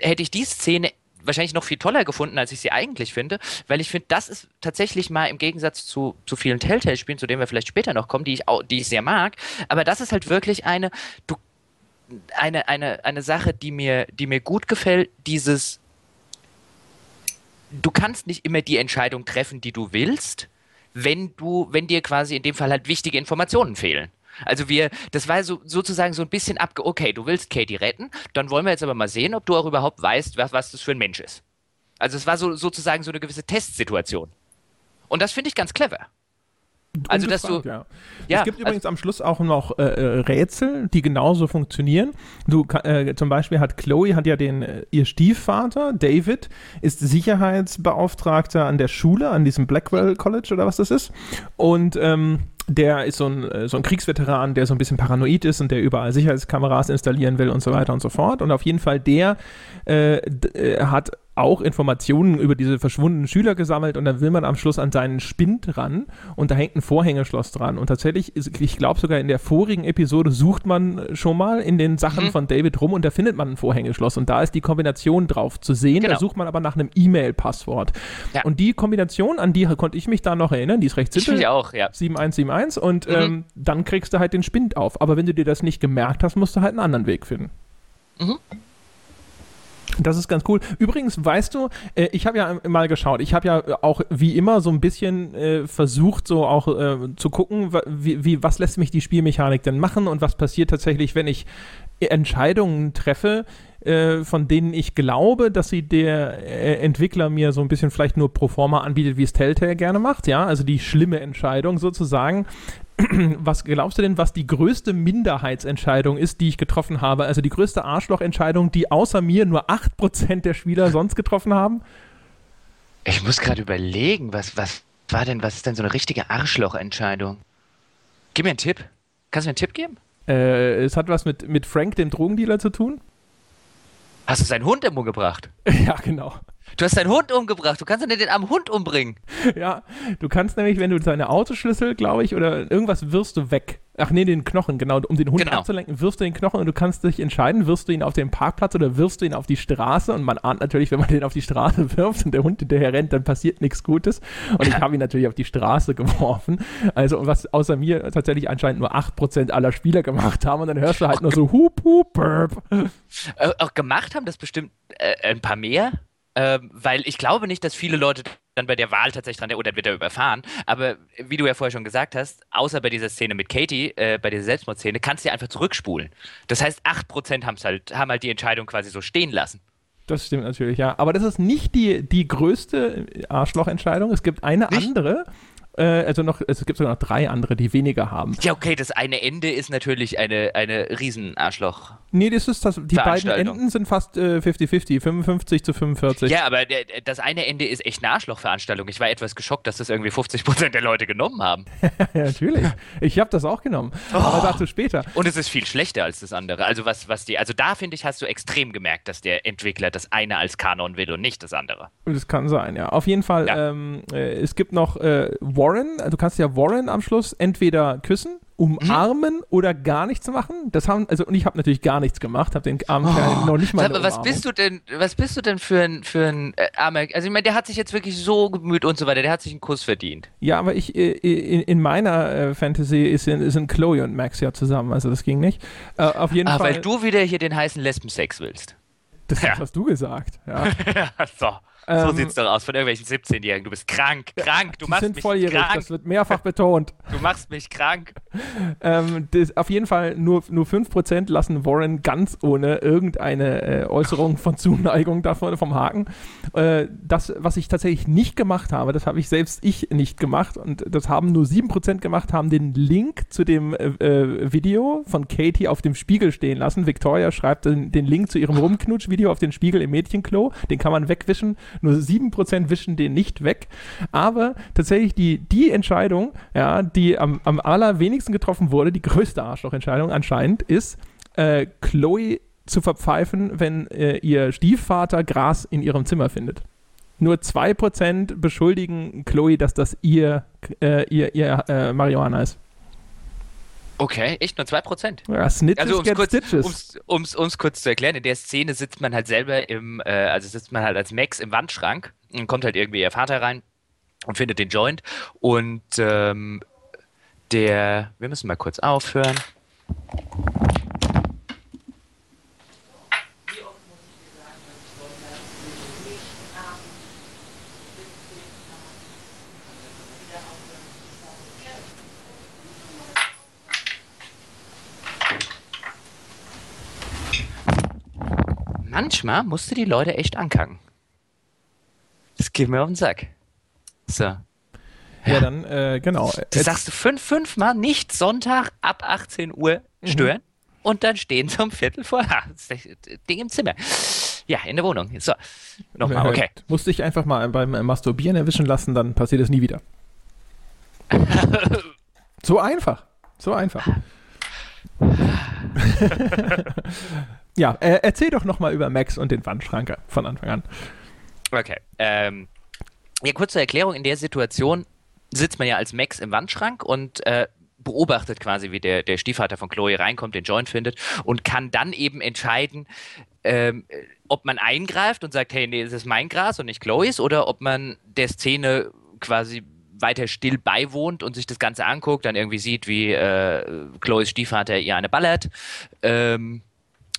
hätte ich die Szene wahrscheinlich noch viel toller gefunden, als ich sie eigentlich finde, weil ich finde, das ist tatsächlich mal im Gegensatz zu, zu vielen Telltale-Spielen, zu denen wir vielleicht später noch kommen, die ich, auch, die ich sehr mag, aber das ist halt wirklich eine, du, eine, eine, eine Sache, die mir, die mir gut gefällt, dieses, du kannst nicht immer die Entscheidung treffen, die du willst, wenn du, wenn dir quasi in dem Fall halt wichtige Informationen fehlen. Also wir, das war so, sozusagen so ein bisschen abge, okay, du willst Katie retten, dann wollen wir jetzt aber mal sehen, ob du auch überhaupt weißt, was, was das für ein Mensch ist. Also es war so, sozusagen so eine gewisse Testsituation. Und das finde ich ganz clever. Also, dass du. Ja. ja es gibt also, übrigens am Schluss auch noch äh, äh, Rätsel, die genauso funktionieren. Du, äh, zum Beispiel hat Chloe hat ja den, äh, ihr Stiefvater, David, ist Sicherheitsbeauftragter an der Schule, an diesem Blackwell College oder was das ist. Und ähm, der ist so ein, äh, so ein Kriegsveteran, der so ein bisschen paranoid ist und der überall Sicherheitskameras installieren will und so weiter und so fort. Und auf jeden Fall der äh, äh hat auch Informationen über diese verschwundenen Schüler gesammelt und dann will man am Schluss an seinen Spind ran und da hängt ein Vorhängeschloss dran. Und tatsächlich, ich glaube sogar in der vorigen Episode sucht man schon mal in den Sachen mhm. von David rum und da findet man ein Vorhängeschloss und da ist die Kombination drauf zu sehen. Genau. Da sucht man aber nach einem E-Mail-Passwort. Ja. Und die Kombination, an die konnte ich mich da noch erinnern, die ist recht simpel. Ich auch, ja. 7171 und mhm. ähm, dann kriegst du halt den Spind auf. Aber wenn du dir das nicht gemerkt hast, musst du halt einen anderen Weg finden. Mhm. Das ist ganz cool. Übrigens, weißt du, äh, ich habe ja mal geschaut, ich habe ja auch wie immer so ein bisschen äh, versucht, so auch äh, zu gucken, wie, wie, was lässt mich die Spielmechanik denn machen und was passiert tatsächlich, wenn ich Entscheidungen treffe, von denen ich glaube, dass sie der Entwickler mir so ein bisschen vielleicht nur pro forma anbietet, wie es Telltale gerne macht, ja, also die schlimme Entscheidung sozusagen. Was glaubst du denn, was die größte Minderheitsentscheidung ist, die ich getroffen habe? Also die größte Arschlochentscheidung, die außer mir nur 8% der Spieler sonst getroffen haben? Ich muss gerade überlegen, was, was war denn, was ist denn so eine richtige Arschlochentscheidung? Gib mir einen Tipp. Kannst du mir einen Tipp geben? Äh, es hat was mit, mit Frank, dem Drogendealer, zu tun. Hast du seinen Hund umgebracht? Ja, genau. Du hast deinen Hund umgebracht. Du kannst ja den armen Hund umbringen. Ja, du kannst nämlich, wenn du seine Autoschlüssel, glaube ich, oder irgendwas wirst du weg. Ach nee, den Knochen, genau. Um den Hund genau. abzulenken, wirfst du den Knochen und du kannst dich entscheiden, wirfst du ihn auf den Parkplatz oder wirfst du ihn auf die Straße. Und man ahnt natürlich, wenn man den auf die Straße wirft und der Hund hinterher rennt, dann passiert nichts Gutes. Und ich habe ihn natürlich auf die Straße geworfen. Also, was außer mir tatsächlich anscheinend nur 8% aller Spieler gemacht haben. Und dann hörst du halt oh, nur so hup, hup, burp. Äh, auch gemacht haben das bestimmt äh, ein paar mehr. Ähm, weil ich glaube nicht, dass viele Leute dann bei der Wahl tatsächlich dran, oder wird er überfahren. Aber wie du ja vorher schon gesagt hast, außer bei dieser Szene mit Katie, äh, bei dieser Selbstmordszene, kannst du ja einfach zurückspulen. Das heißt, 8% haben's halt, haben halt die Entscheidung quasi so stehen lassen. Das stimmt natürlich, ja. Aber das ist nicht die, die größte Arschlochentscheidung. Es gibt eine nicht? andere, äh, also noch, es gibt sogar noch drei andere, die weniger haben. Ja, okay, das eine Ende ist natürlich eine, eine Riesenarschloch. Nee, das ist das, die beiden Enden sind fast 50-50, äh, 55 zu 45. Ja, aber der, das eine Ende ist echt eine Arschlochveranstaltung. Ich war etwas geschockt, dass das irgendwie 50% der Leute genommen haben. ja, natürlich. Ich habe das auch genommen. Oh. Aber dazu später. Und es ist viel schlechter als das andere. Also was, was die, also da finde ich, hast du extrem gemerkt, dass der Entwickler das eine als Kanon will und nicht das andere. Das kann sein, ja. Auf jeden Fall, ja. ähm, äh, es gibt noch äh, Warren, du kannst ja Warren am Schluss entweder küssen umarmen mhm. oder gar nichts machen. Das haben, also, und ich habe natürlich gar nichts gemacht, habe den armen oh. noch nicht mal. Aber was bist du denn, was bist du denn für ein, für ein äh, armer, also ich meine, der hat sich jetzt wirklich so gemüht und so weiter, der hat sich einen Kuss verdient. Ja, aber ich, äh, in, in meiner äh, Fantasy ist, sind Chloe und Max ja zusammen, also das ging nicht. Äh, auf jeden ah, Fall. weil du wieder hier den heißen Lesbensex willst. Das ja. hast du gesagt, ja. so. So ähm, sieht's doch aus von irgendwelchen 17-Jährigen. Du bist krank, krank, du machst sind mich volljährig, krank. Das wird mehrfach betont. Du machst mich krank. ähm, das, auf jeden Fall nur, nur 5% lassen Warren ganz ohne irgendeine äh, Äußerung von Zuneigung davon vom Haken. Äh, das, was ich tatsächlich nicht gemacht habe, das habe ich selbst ich nicht gemacht und das haben nur 7% gemacht, haben den Link zu dem äh, äh, Video von Katie auf dem Spiegel stehen lassen. Victoria schreibt den, den Link zu ihrem Rumknutsch-Video auf den Spiegel im Mädchenklo. Den kann man wegwischen nur 7% wischen den nicht weg. Aber tatsächlich die, die Entscheidung, ja, die am, am allerwenigsten getroffen wurde, die größte Arschlochentscheidung anscheinend, ist, äh, Chloe zu verpfeifen, wenn äh, ihr Stiefvater Gras in ihrem Zimmer findet. Nur 2% beschuldigen Chloe, dass das ihr, äh, ihr, ihr äh, Marihuana ist. Okay, echt nur 2%? Ja, Snitches also, um's kurz, um's, um's, um's, kurz zu erklären, in der Szene sitzt man halt selber im, äh, also sitzt man halt als Max im Wandschrank und kommt halt irgendwie ihr Vater rein und findet den Joint und ähm, der, wir müssen mal kurz aufhören. Manchmal musst du die Leute echt ankacken. Das geht mir auf den Sack. So. Ja, ja dann, äh, genau. Das sagst du fünf, fünfmal nicht Sonntag ab 18 Uhr stören mhm. und dann stehen sie um Viertel vor ha, das Ding im Zimmer. Ja, in der Wohnung. So, nochmal, okay. Musste ich einfach mal beim Masturbieren erwischen lassen, dann passiert es nie wieder. so einfach. So einfach. ja, äh, erzähl doch nochmal über Max und den Wandschranker von Anfang an. Okay. Ähm, ja, kurze Erklärung. In der Situation sitzt man ja als Max im Wandschrank und äh, beobachtet quasi, wie der, der Stiefvater von Chloe reinkommt, den Joint findet und kann dann eben entscheiden, ähm, ob man eingreift und sagt, hey, nee, das ist mein Gras und nicht Chloes, oder ob man der Szene quasi weiter still beiwohnt und sich das Ganze anguckt, dann irgendwie sieht, wie äh, Chloes Stiefvater ihr eine ballert ähm,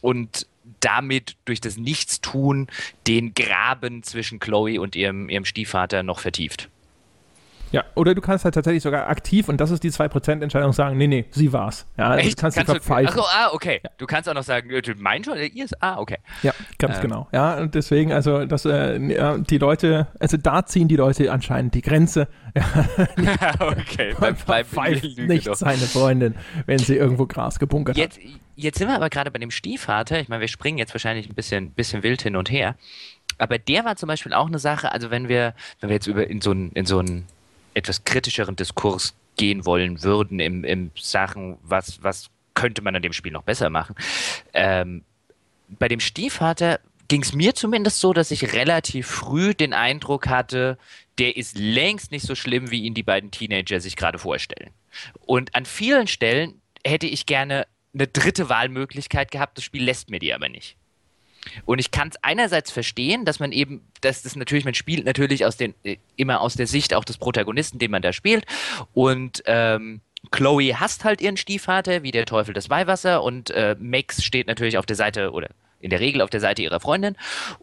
und damit durch das Nichtstun den Graben zwischen Chloe und ihrem, ihrem Stiefvater noch vertieft. Ja, oder du kannst halt tatsächlich sogar aktiv, und das ist die 2%-Entscheidung, sagen, nee, nee, sie war's. Ja, also Echt? kannst, kannst du verpfeifen. Achso, ah, okay. Ja. Du kannst auch noch sagen, mein schon, ihr ist, ah, okay. Ja, ganz ähm. genau. Ja, und deswegen, also, dass äh, die Leute, also da ziehen die Leute anscheinend die Grenze. Ja, okay, beim pfeift nicht doch. seine Freundin, wenn sie irgendwo Gras gebunkert jetzt, hat. Jetzt sind wir aber gerade bei dem Stiefvater, ich meine, wir springen jetzt wahrscheinlich ein bisschen, bisschen wild hin und her, aber der war zum Beispiel auch eine Sache, also wenn wir, wenn wir jetzt über in so ein, in so ein etwas kritischeren Diskurs gehen wollen würden im, im Sachen, was, was könnte man an dem Spiel noch besser machen. Ähm, bei dem Stiefvater ging es mir zumindest so, dass ich relativ früh den Eindruck hatte, der ist längst nicht so schlimm, wie ihn die beiden Teenager sich gerade vorstellen. Und an vielen Stellen hätte ich gerne eine dritte Wahlmöglichkeit gehabt, das Spiel lässt mir die aber nicht. Und ich kann es einerseits verstehen, dass man eben, dass das natürlich, man spielt natürlich aus den, äh, immer aus der Sicht auch des Protagonisten, den man da spielt. Und ähm, Chloe hasst halt ihren Stiefvater, wie der Teufel das Weihwasser. Und äh, Max steht natürlich auf der Seite oder in der Regel auf der Seite ihrer Freundin.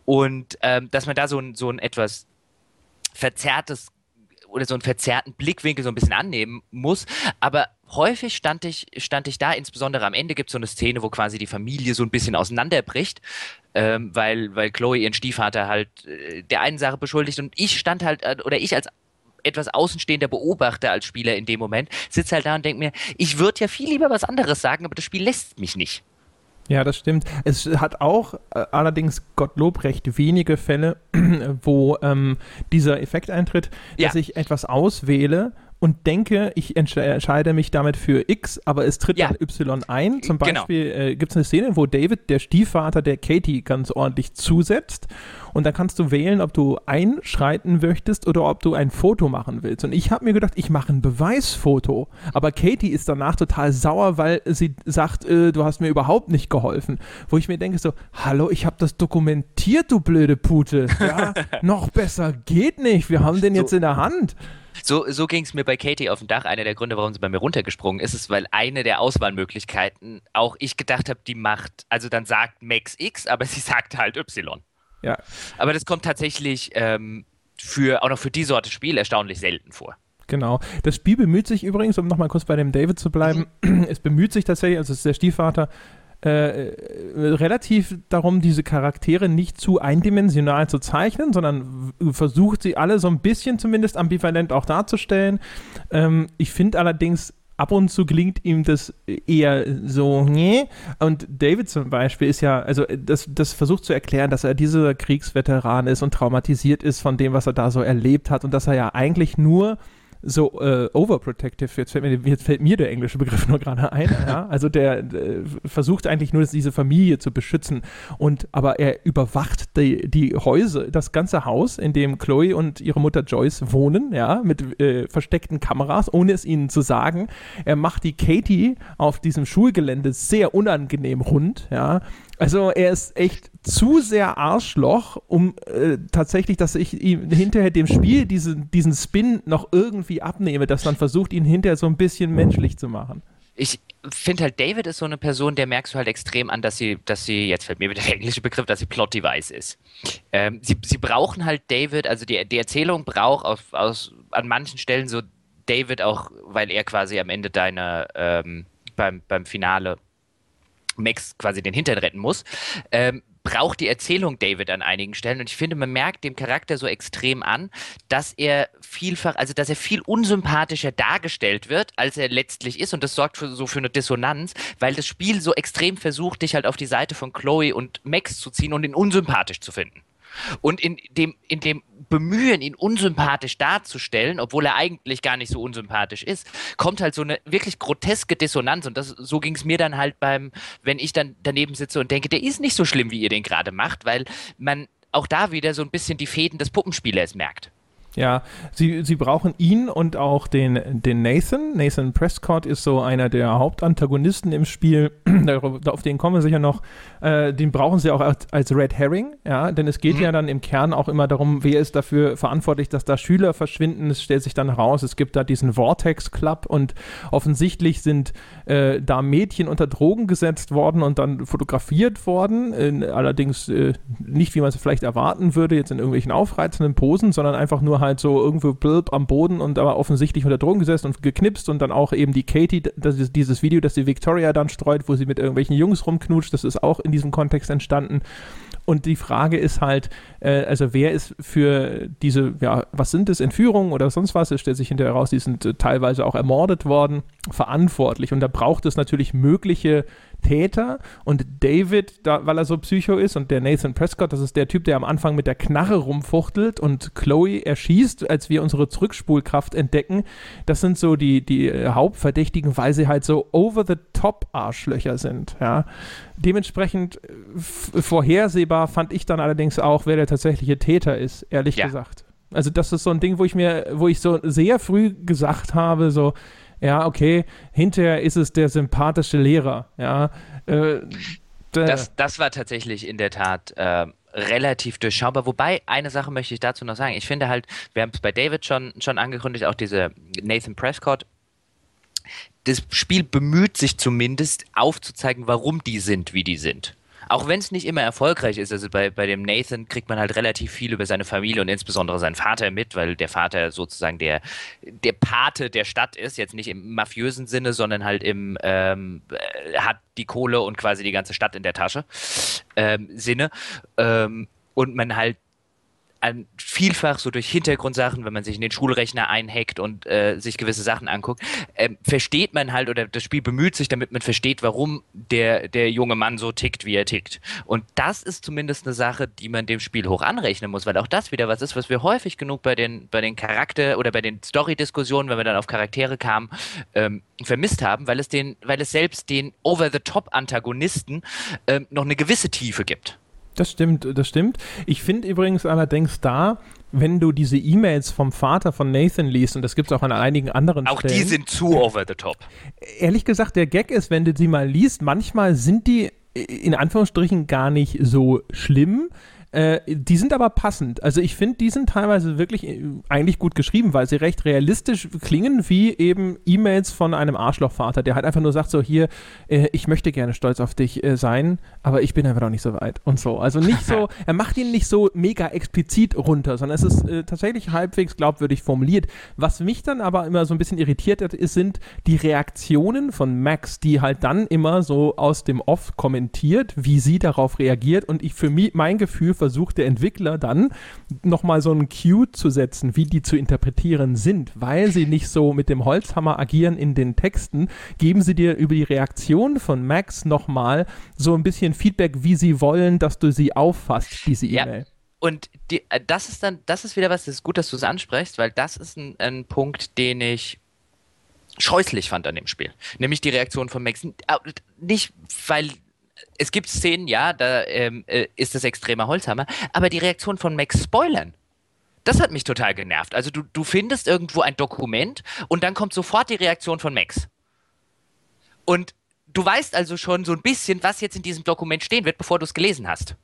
Und ähm, dass man da so ein, so ein etwas verzerrtes oder so einen verzerrten Blickwinkel so ein bisschen annehmen muss. Aber häufig stand ich, stand ich da, insbesondere am Ende gibt es so eine Szene, wo quasi die Familie so ein bisschen auseinanderbricht, ähm, weil, weil Chloe ihren Stiefvater halt äh, der einen Sache beschuldigt und ich stand halt, äh, oder ich als etwas außenstehender Beobachter als Spieler in dem Moment, sitze halt da und denke mir, ich würde ja viel lieber was anderes sagen, aber das Spiel lässt mich nicht. Ja, das stimmt. Es hat auch äh, allerdings Gottlob recht wenige Fälle, wo ähm, dieser Effekt eintritt, dass ja. ich etwas auswähle und denke, ich entscheide mich damit für X, aber es tritt ja. Y ein. Zum genau. Beispiel genau. äh, gibt es eine Szene, wo David, der Stiefvater der Katie, ganz ordentlich zusetzt. Und dann kannst du wählen, ob du einschreiten möchtest oder ob du ein Foto machen willst. Und ich habe mir gedacht, ich mache ein Beweisfoto. Aber Katie ist danach total sauer, weil sie sagt, äh, du hast mir überhaupt nicht geholfen. Wo ich mir denke so, hallo, ich habe das dokumentiert, du blöde Pute. Ja, noch besser geht nicht. Wir haben den jetzt in der Hand. So, so ging es mir bei Katie auf dem Dach. Einer der Gründe, warum sie bei mir runtergesprungen ist, ist, weil eine der Auswahlmöglichkeiten auch ich gedacht habe, die macht, also dann sagt Max X, aber sie sagt halt Y. Ja. Aber das kommt tatsächlich ähm, für, auch noch für die Sorte Spiel erstaunlich selten vor. Genau. Das Spiel bemüht sich übrigens, um nochmal kurz bei dem David zu bleiben, mhm. es bemüht sich tatsächlich, also es ist der Stiefvater, äh, relativ darum, diese Charaktere nicht zu eindimensional zu zeichnen, sondern versucht sie alle so ein bisschen zumindest ambivalent auch darzustellen. Ähm, ich finde allerdings, ab und zu klingt ihm das eher so, nee. Und David zum Beispiel ist ja, also das, das versucht zu erklären, dass er dieser Kriegsveteran ist und traumatisiert ist von dem, was er da so erlebt hat und dass er ja eigentlich nur so äh, overprotective, jetzt fällt, mir, jetzt fällt mir der englische Begriff nur gerade ein, ja? also der äh, versucht eigentlich nur diese Familie zu beschützen und aber er überwacht die, die Häuser, das ganze Haus, in dem Chloe und ihre Mutter Joyce wohnen, ja, mit äh, versteckten Kameras, ohne es ihnen zu sagen. Er macht die Katie auf diesem Schulgelände sehr unangenehm rund, ja, also er ist echt zu sehr Arschloch, um äh, tatsächlich, dass ich ihm hinterher dem Spiel diesen, diesen Spin noch irgendwie abnehme, dass man versucht, ihn hinterher so ein bisschen menschlich zu machen. Ich finde halt, David ist so eine Person, der merkst du halt extrem an, dass sie, dass sie, jetzt fällt mir wieder der englische Begriff, dass sie Plot-Device ist. Ähm, sie, sie brauchen halt David, also die, die Erzählung braucht aus, aus, an manchen Stellen so David auch, weil er quasi am Ende deiner, ähm, beim, beim Finale Max quasi den Hintern retten muss, ähm, braucht die Erzählung David an einigen Stellen. Und ich finde, man merkt dem Charakter so extrem an, dass er vielfach, also dass er viel unsympathischer dargestellt wird, als er letztlich ist. Und das sorgt für, so für eine Dissonanz, weil das Spiel so extrem versucht, dich halt auf die Seite von Chloe und Max zu ziehen und ihn unsympathisch zu finden. Und in dem, in dem Bemühen, ihn unsympathisch darzustellen, obwohl er eigentlich gar nicht so unsympathisch ist, kommt halt so eine wirklich groteske Dissonanz. Und das, so ging es mir dann halt beim, wenn ich dann daneben sitze und denke, der ist nicht so schlimm, wie ihr den gerade macht, weil man auch da wieder so ein bisschen die Fäden des Puppenspielers merkt. Ja, sie, sie brauchen ihn und auch den, den Nathan. Nathan Prescott ist so einer der Hauptantagonisten im Spiel. Auf den kommen wir sicher noch. Äh, den brauchen sie auch als, als, Red Herring, ja, denn es geht mhm. ja dann im Kern auch immer darum, wer ist dafür verantwortlich, dass da Schüler verschwinden. Es stellt sich dann heraus, es gibt da diesen Vortex Club und offensichtlich sind äh, da Mädchen unter Drogen gesetzt worden und dann fotografiert worden. Äh, allerdings nicht, wie man es vielleicht erwarten würde, jetzt in irgendwelchen aufreizenden Posen, sondern einfach nur halt so irgendwo blub am Boden und aber offensichtlich unter Drogen gesessen und geknipst und dann auch eben die Katie, das ist dieses Video, das die Victoria dann streut, wo sie mit irgendwelchen Jungs rumknutscht, das ist auch in diesem Kontext entstanden. Und die Frage ist halt, äh, also wer ist für diese, ja, was sind es, Entführungen oder sonst was? Es stellt sich hinterher heraus, die sind äh, teilweise auch ermordet worden, verantwortlich. Und da braucht es natürlich mögliche Täter und David, da, weil er so Psycho ist und der Nathan Prescott, das ist der Typ, der am Anfang mit der Knarre rumfuchtelt und Chloe erschießt, als wir unsere Zurückspulkraft entdecken. Das sind so die, die äh, Hauptverdächtigen, weil sie halt so over-the-top-Arschlöcher sind. Ja. Dementsprechend äh, vorhersehbar fand ich dann allerdings auch, wer der tatsächliche Täter ist, ehrlich ja. gesagt. Also das ist so ein Ding, wo ich mir, wo ich so sehr früh gesagt habe, so, ja, okay, hinterher ist es der sympathische Lehrer, ja. Äh, das, das war tatsächlich in der Tat äh, relativ durchschaubar. Wobei, eine Sache möchte ich dazu noch sagen. Ich finde halt, wir haben es bei David schon, schon angekündigt, auch diese Nathan Prescott. Das Spiel bemüht sich zumindest aufzuzeigen, warum die sind, wie die sind. Auch wenn es nicht immer erfolgreich ist, also bei, bei dem Nathan kriegt man halt relativ viel über seine Familie und insbesondere seinen Vater mit, weil der Vater sozusagen der, der Pate der Stadt ist, jetzt nicht im mafiösen Sinne, sondern halt im, ähm, äh, hat die Kohle und quasi die ganze Stadt in der Tasche ähm, Sinne. Ähm, und man halt vielfach so durch Hintergrundsachen, wenn man sich in den Schulrechner einhackt und äh, sich gewisse Sachen anguckt, äh, versteht man halt oder das Spiel bemüht sich, damit man versteht, warum der, der junge Mann so tickt, wie er tickt. Und das ist zumindest eine Sache, die man dem Spiel hoch anrechnen muss, weil auch das wieder was ist, was wir häufig genug bei den, bei den Charakter- oder bei den Story-Diskussionen, wenn wir dann auf Charaktere kamen, ähm, vermisst haben, weil es den, weil es selbst den Over-the-Top-Antagonisten ähm, noch eine gewisse Tiefe gibt. Das stimmt, das stimmt. Ich finde übrigens allerdings da, wenn du diese E-Mails vom Vater von Nathan liest, und das gibt es auch an einigen anderen Auch Stellen, die sind zu over the top. Ehrlich gesagt, der Gag ist, wenn du sie mal liest, manchmal sind die in Anführungsstrichen gar nicht so schlimm. Äh, die sind aber passend. Also ich finde, die sind teilweise wirklich äh, eigentlich gut geschrieben, weil sie recht realistisch klingen, wie eben E-Mails von einem Arschlochvater, der halt einfach nur sagt, so hier, äh, ich möchte gerne stolz auf dich äh, sein, aber ich bin einfach noch nicht so weit und so. Also nicht so, er macht ihn nicht so mega explizit runter, sondern es ist äh, tatsächlich halbwegs glaubwürdig formuliert. Was mich dann aber immer so ein bisschen irritiert hat, ist, sind die Reaktionen von Max, die halt dann immer so aus dem Off kommentiert, wie sie darauf reagiert und ich für mich, mein Gefühl versucht der Entwickler dann nochmal so einen Cue zu setzen, wie die zu interpretieren sind, weil sie nicht so mit dem Holzhammer agieren in den Texten, geben sie dir über die Reaktion von Max nochmal so ein bisschen Feedback, wie sie wollen, dass du sie auffasst, diese E-Mail. Ja. Und die, äh, das ist dann, das ist wieder was, das ist gut, dass du es ansprichst, weil das ist ein, ein Punkt, den ich scheußlich fand an dem Spiel. Nämlich die Reaktion von Max. Äh, nicht, weil es gibt Szenen, ja, da ähm, äh, ist das extremer Holzhammer, aber die Reaktion von Max spoilern. Das hat mich total genervt. Also du, du findest irgendwo ein Dokument und dann kommt sofort die Reaktion von Max. Und du weißt also schon so ein bisschen, was jetzt in diesem Dokument stehen wird, bevor du es gelesen hast.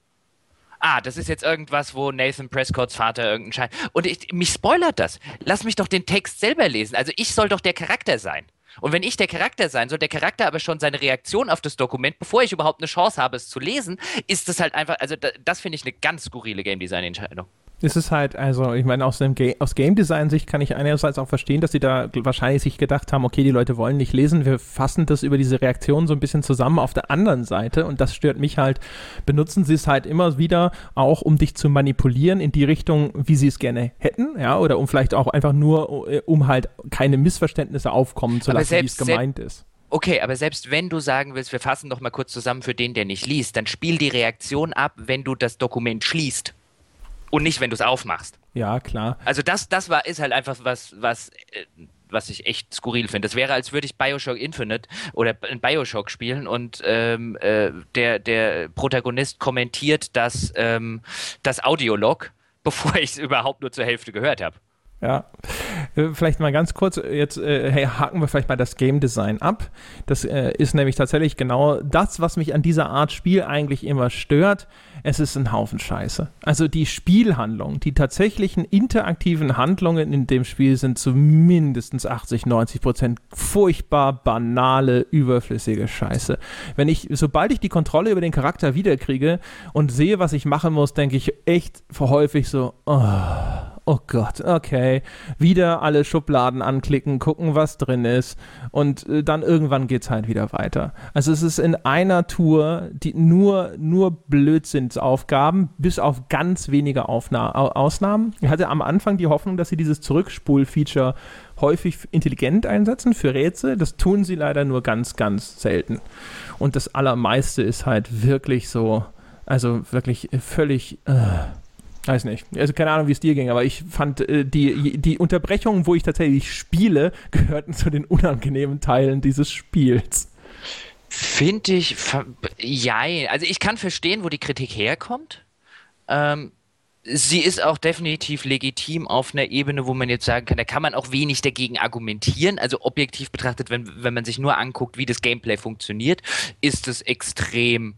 Ah, das ist jetzt irgendwas, wo Nathan Prescotts Vater irgendeinen Schein. Und ich, mich spoilert das. Lass mich doch den Text selber lesen. Also ich soll doch der Charakter sein. Und wenn ich der Charakter sein soll, der Charakter aber schon seine Reaktion auf das Dokument, bevor ich überhaupt eine Chance habe, es zu lesen, ist das halt einfach, also das finde ich eine ganz skurrile Game Design Entscheidung. Es ist halt, also ich meine, aus, dem Ga aus Game Design Sicht kann ich einerseits auch verstehen, dass sie da wahrscheinlich sich gedacht haben, okay, die Leute wollen nicht lesen, wir fassen das über diese Reaktion so ein bisschen zusammen auf der anderen Seite und das stört mich halt, benutzen sie es halt immer wieder auch, um dich zu manipulieren in die Richtung, wie sie es gerne hätten, ja, oder um vielleicht auch einfach nur, äh, um halt keine Missverständnisse aufkommen zu lassen, wie es gemeint ist. Okay, aber selbst wenn du sagen willst, wir fassen doch mal kurz zusammen für den, der nicht liest, dann spiel die Reaktion ab, wenn du das Dokument schließt und nicht, wenn du es aufmachst. Ja, klar. Also das, das war, ist halt einfach was, was, äh, was ich echt skurril finde. Das wäre, als würde ich Bioshock Infinite oder ein Bioshock spielen und ähm, äh, der, der Protagonist kommentiert das, ähm, das Audiolog, bevor ich es überhaupt nur zur Hälfte gehört habe. Ja, äh, vielleicht mal ganz kurz, jetzt äh, hey, haken wir vielleicht mal das Game Design ab. Das äh, ist nämlich tatsächlich genau das, was mich an dieser Art Spiel eigentlich immer stört. Es ist ein Haufen Scheiße. Also die Spielhandlung, die tatsächlichen interaktiven Handlungen in dem Spiel sind zu mindestens 80, 90 Prozent furchtbar banale, überflüssige Scheiße. Wenn ich, sobald ich die Kontrolle über den Charakter wiederkriege und sehe, was ich machen muss, denke ich echt häufig so, oh oh Gott, okay, wieder alle Schubladen anklicken, gucken, was drin ist und äh, dann irgendwann geht es halt wieder weiter. Also es ist in einer Tour die nur, nur Blödsinnsaufgaben, bis auf ganz wenige Aufna Ausnahmen. Ich hatte am Anfang die Hoffnung, dass sie dieses Zurückspul-Feature häufig intelligent einsetzen für Rätsel. Das tun sie leider nur ganz, ganz selten. Und das Allermeiste ist halt wirklich so, also wirklich völlig... Äh, Weiß nicht. Also keine Ahnung, wie es dir ging, aber ich fand äh, die, die Unterbrechungen, wo ich tatsächlich spiele, gehörten zu den unangenehmen Teilen dieses Spiels. Finde ich, ja, also ich kann verstehen, wo die Kritik herkommt. Ähm, sie ist auch definitiv legitim auf einer Ebene, wo man jetzt sagen kann, da kann man auch wenig dagegen argumentieren. Also objektiv betrachtet, wenn, wenn man sich nur anguckt, wie das Gameplay funktioniert, ist es extrem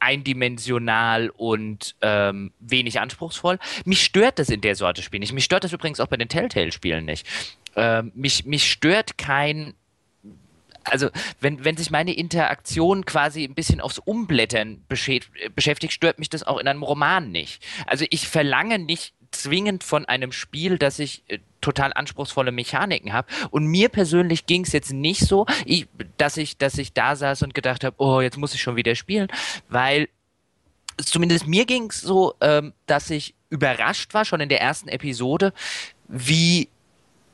eindimensional und ähm, wenig anspruchsvoll. Mich stört das in der Sorte Spiel nicht. Mich stört das übrigens auch bei den Telltale-Spielen nicht. Ähm, mich, mich stört kein also wenn, wenn sich meine Interaktion quasi ein bisschen aufs Umblättern beschäftigt, stört mich das auch in einem Roman nicht. Also ich verlange nicht zwingend von einem Spiel, dass ich äh, total anspruchsvolle Mechaniken habe. Und mir persönlich ging es jetzt nicht so, ich, dass, ich, dass ich da saß und gedacht habe, oh, jetzt muss ich schon wieder spielen, weil zumindest mir ging es so, ähm, dass ich überrascht war, schon in der ersten Episode, wie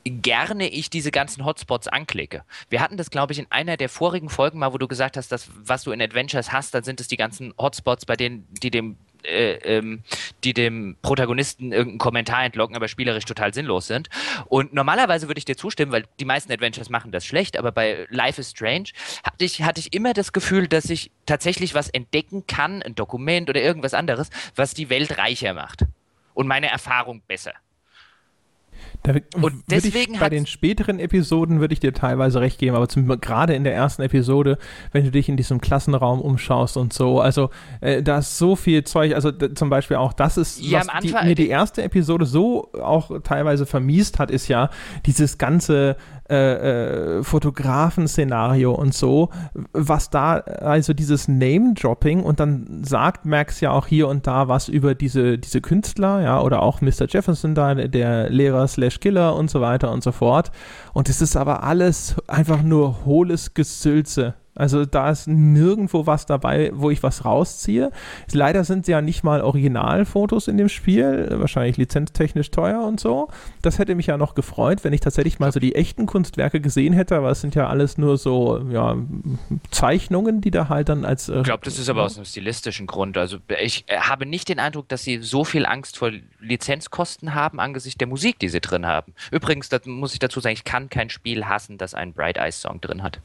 gerne ich diese ganzen Hotspots anklicke. Wir hatten das, glaube ich, in einer der vorigen Folgen mal, wo du gesagt hast, dass was du in Adventures hast, dann sind es die ganzen Hotspots, bei denen, die dem äh, ähm, die dem Protagonisten irgendeinen Kommentar entlocken, aber spielerisch total sinnlos sind. Und normalerweise würde ich dir zustimmen, weil die meisten Adventures machen das schlecht, aber bei Life is Strange hatte ich, hatte ich immer das Gefühl, dass ich tatsächlich was entdecken kann, ein Dokument oder irgendwas anderes, was die Welt reicher macht und meine Erfahrung besser. Da und deswegen ich, bei den späteren Episoden würde ich dir teilweise recht geben, aber zum, gerade in der ersten Episode, wenn du dich in diesem Klassenraum umschaust und so, also äh, da ist so viel Zeug, also zum Beispiel auch das ist, ja, was die, mir die erste Episode so auch teilweise vermiest hat, ist ja dieses ganze äh, äh, Fotografen-Szenario und so, was da, also dieses Name-Dropping und dann sagt Max ja auch hier und da was über diese, diese Künstler, ja, oder auch Mr. Jefferson da, der Lehrer slash Killer und so weiter und so fort. Und es ist aber alles einfach nur hohles Gesülze. Also da ist nirgendwo was dabei, wo ich was rausziehe. Leider sind ja nicht mal Originalfotos in dem Spiel, wahrscheinlich lizenztechnisch teuer und so. Das hätte mich ja noch gefreut, wenn ich tatsächlich mal so die echten Kunstwerke gesehen hätte, aber es sind ja alles nur so ja, Zeichnungen, die da halt dann als... Äh, ich glaube, das ist aber aus einem stilistischen Grund. Also ich äh, habe nicht den Eindruck, dass sie so viel Angst vor Lizenzkosten haben angesichts der Musik, die sie drin haben. Übrigens, das muss ich dazu sagen, ich kann kein Spiel hassen, das einen Bright Eyes Song drin hat.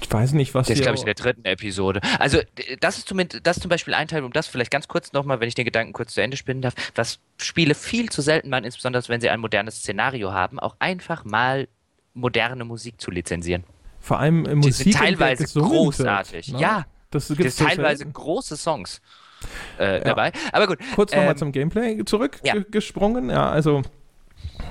Ich weiß nicht, was. Das ist, glaube ich, in der dritten Episode. Also, das ist zumindest, das ist zum Beispiel ein Teil, um das vielleicht ganz kurz nochmal, wenn ich den Gedanken kurz zu Ende spinnen darf, was Spiele viel zu selten machen, insbesondere wenn sie ein modernes Szenario haben, auch einfach mal moderne Musik zu lizenzieren. Vor allem Musik. Die sind teilweise großartig. Wird, ne? Ja. Das gibt teilweise selten. große Songs. Äh, ja. dabei. Aber gut. Kurz nochmal ähm, zum Gameplay zurückgesprungen. Ja. ja, also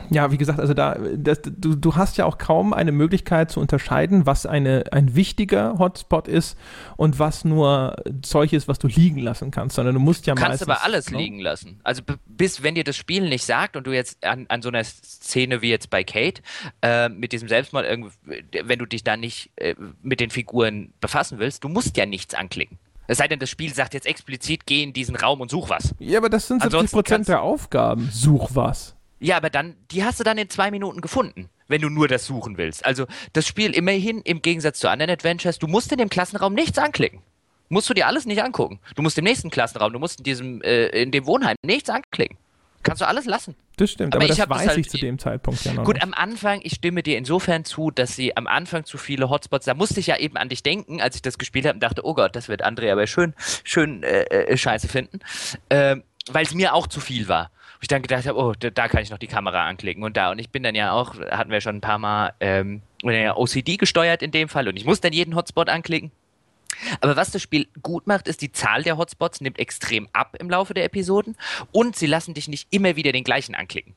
ja, wie gesagt, also da, das, du, du hast ja auch kaum eine Möglichkeit zu unterscheiden, was eine, ein wichtiger Hotspot ist und was nur Zeug ist, was du liegen lassen kannst, sondern du musst ja du kannst aber alles? Ne? liegen lassen. Also bis, wenn dir das Spiel nicht sagt und du jetzt an, an so einer Szene wie jetzt bei Kate äh, mit diesem Selbstmord, wenn du dich da nicht äh, mit den Figuren befassen willst, du musst ja nichts anklicken. Es sei denn, das Spiel sagt jetzt explizit, geh in diesen Raum und such was. Ja, aber das sind 70 Prozent der Aufgaben. Such was. Ja, aber dann, die hast du dann in zwei Minuten gefunden, wenn du nur das suchen willst. Also das Spiel immerhin im Gegensatz zu anderen Adventures, du musst in dem Klassenraum nichts anklicken. Musst du dir alles nicht angucken. Du musst im nächsten Klassenraum, du musst in diesem, äh, in dem Wohnheim nichts anklicken. Kannst du alles lassen. Das stimmt, aber, aber das weiß das halt ich zu dem Zeitpunkt ja noch. Gut, am Anfang, ich stimme dir insofern zu, dass sie am Anfang zu viele Hotspots, da musste ich ja eben an dich denken, als ich das gespielt habe und dachte, oh Gott, das wird André aber schön, schön äh, äh, scheiße finden, äh, weil es mir auch zu viel war. Ich dann gedacht habe, oh, da, da, kann ich noch die Kamera anklicken und da. Und ich bin dann ja auch, hatten wir schon ein paar Mal ähm, OCD gesteuert in dem Fall und ich muss dann jeden Hotspot anklicken. Aber was das Spiel gut macht, ist, die Zahl der Hotspots nimmt extrem ab im Laufe der Episoden und sie lassen dich nicht immer wieder den gleichen anklicken.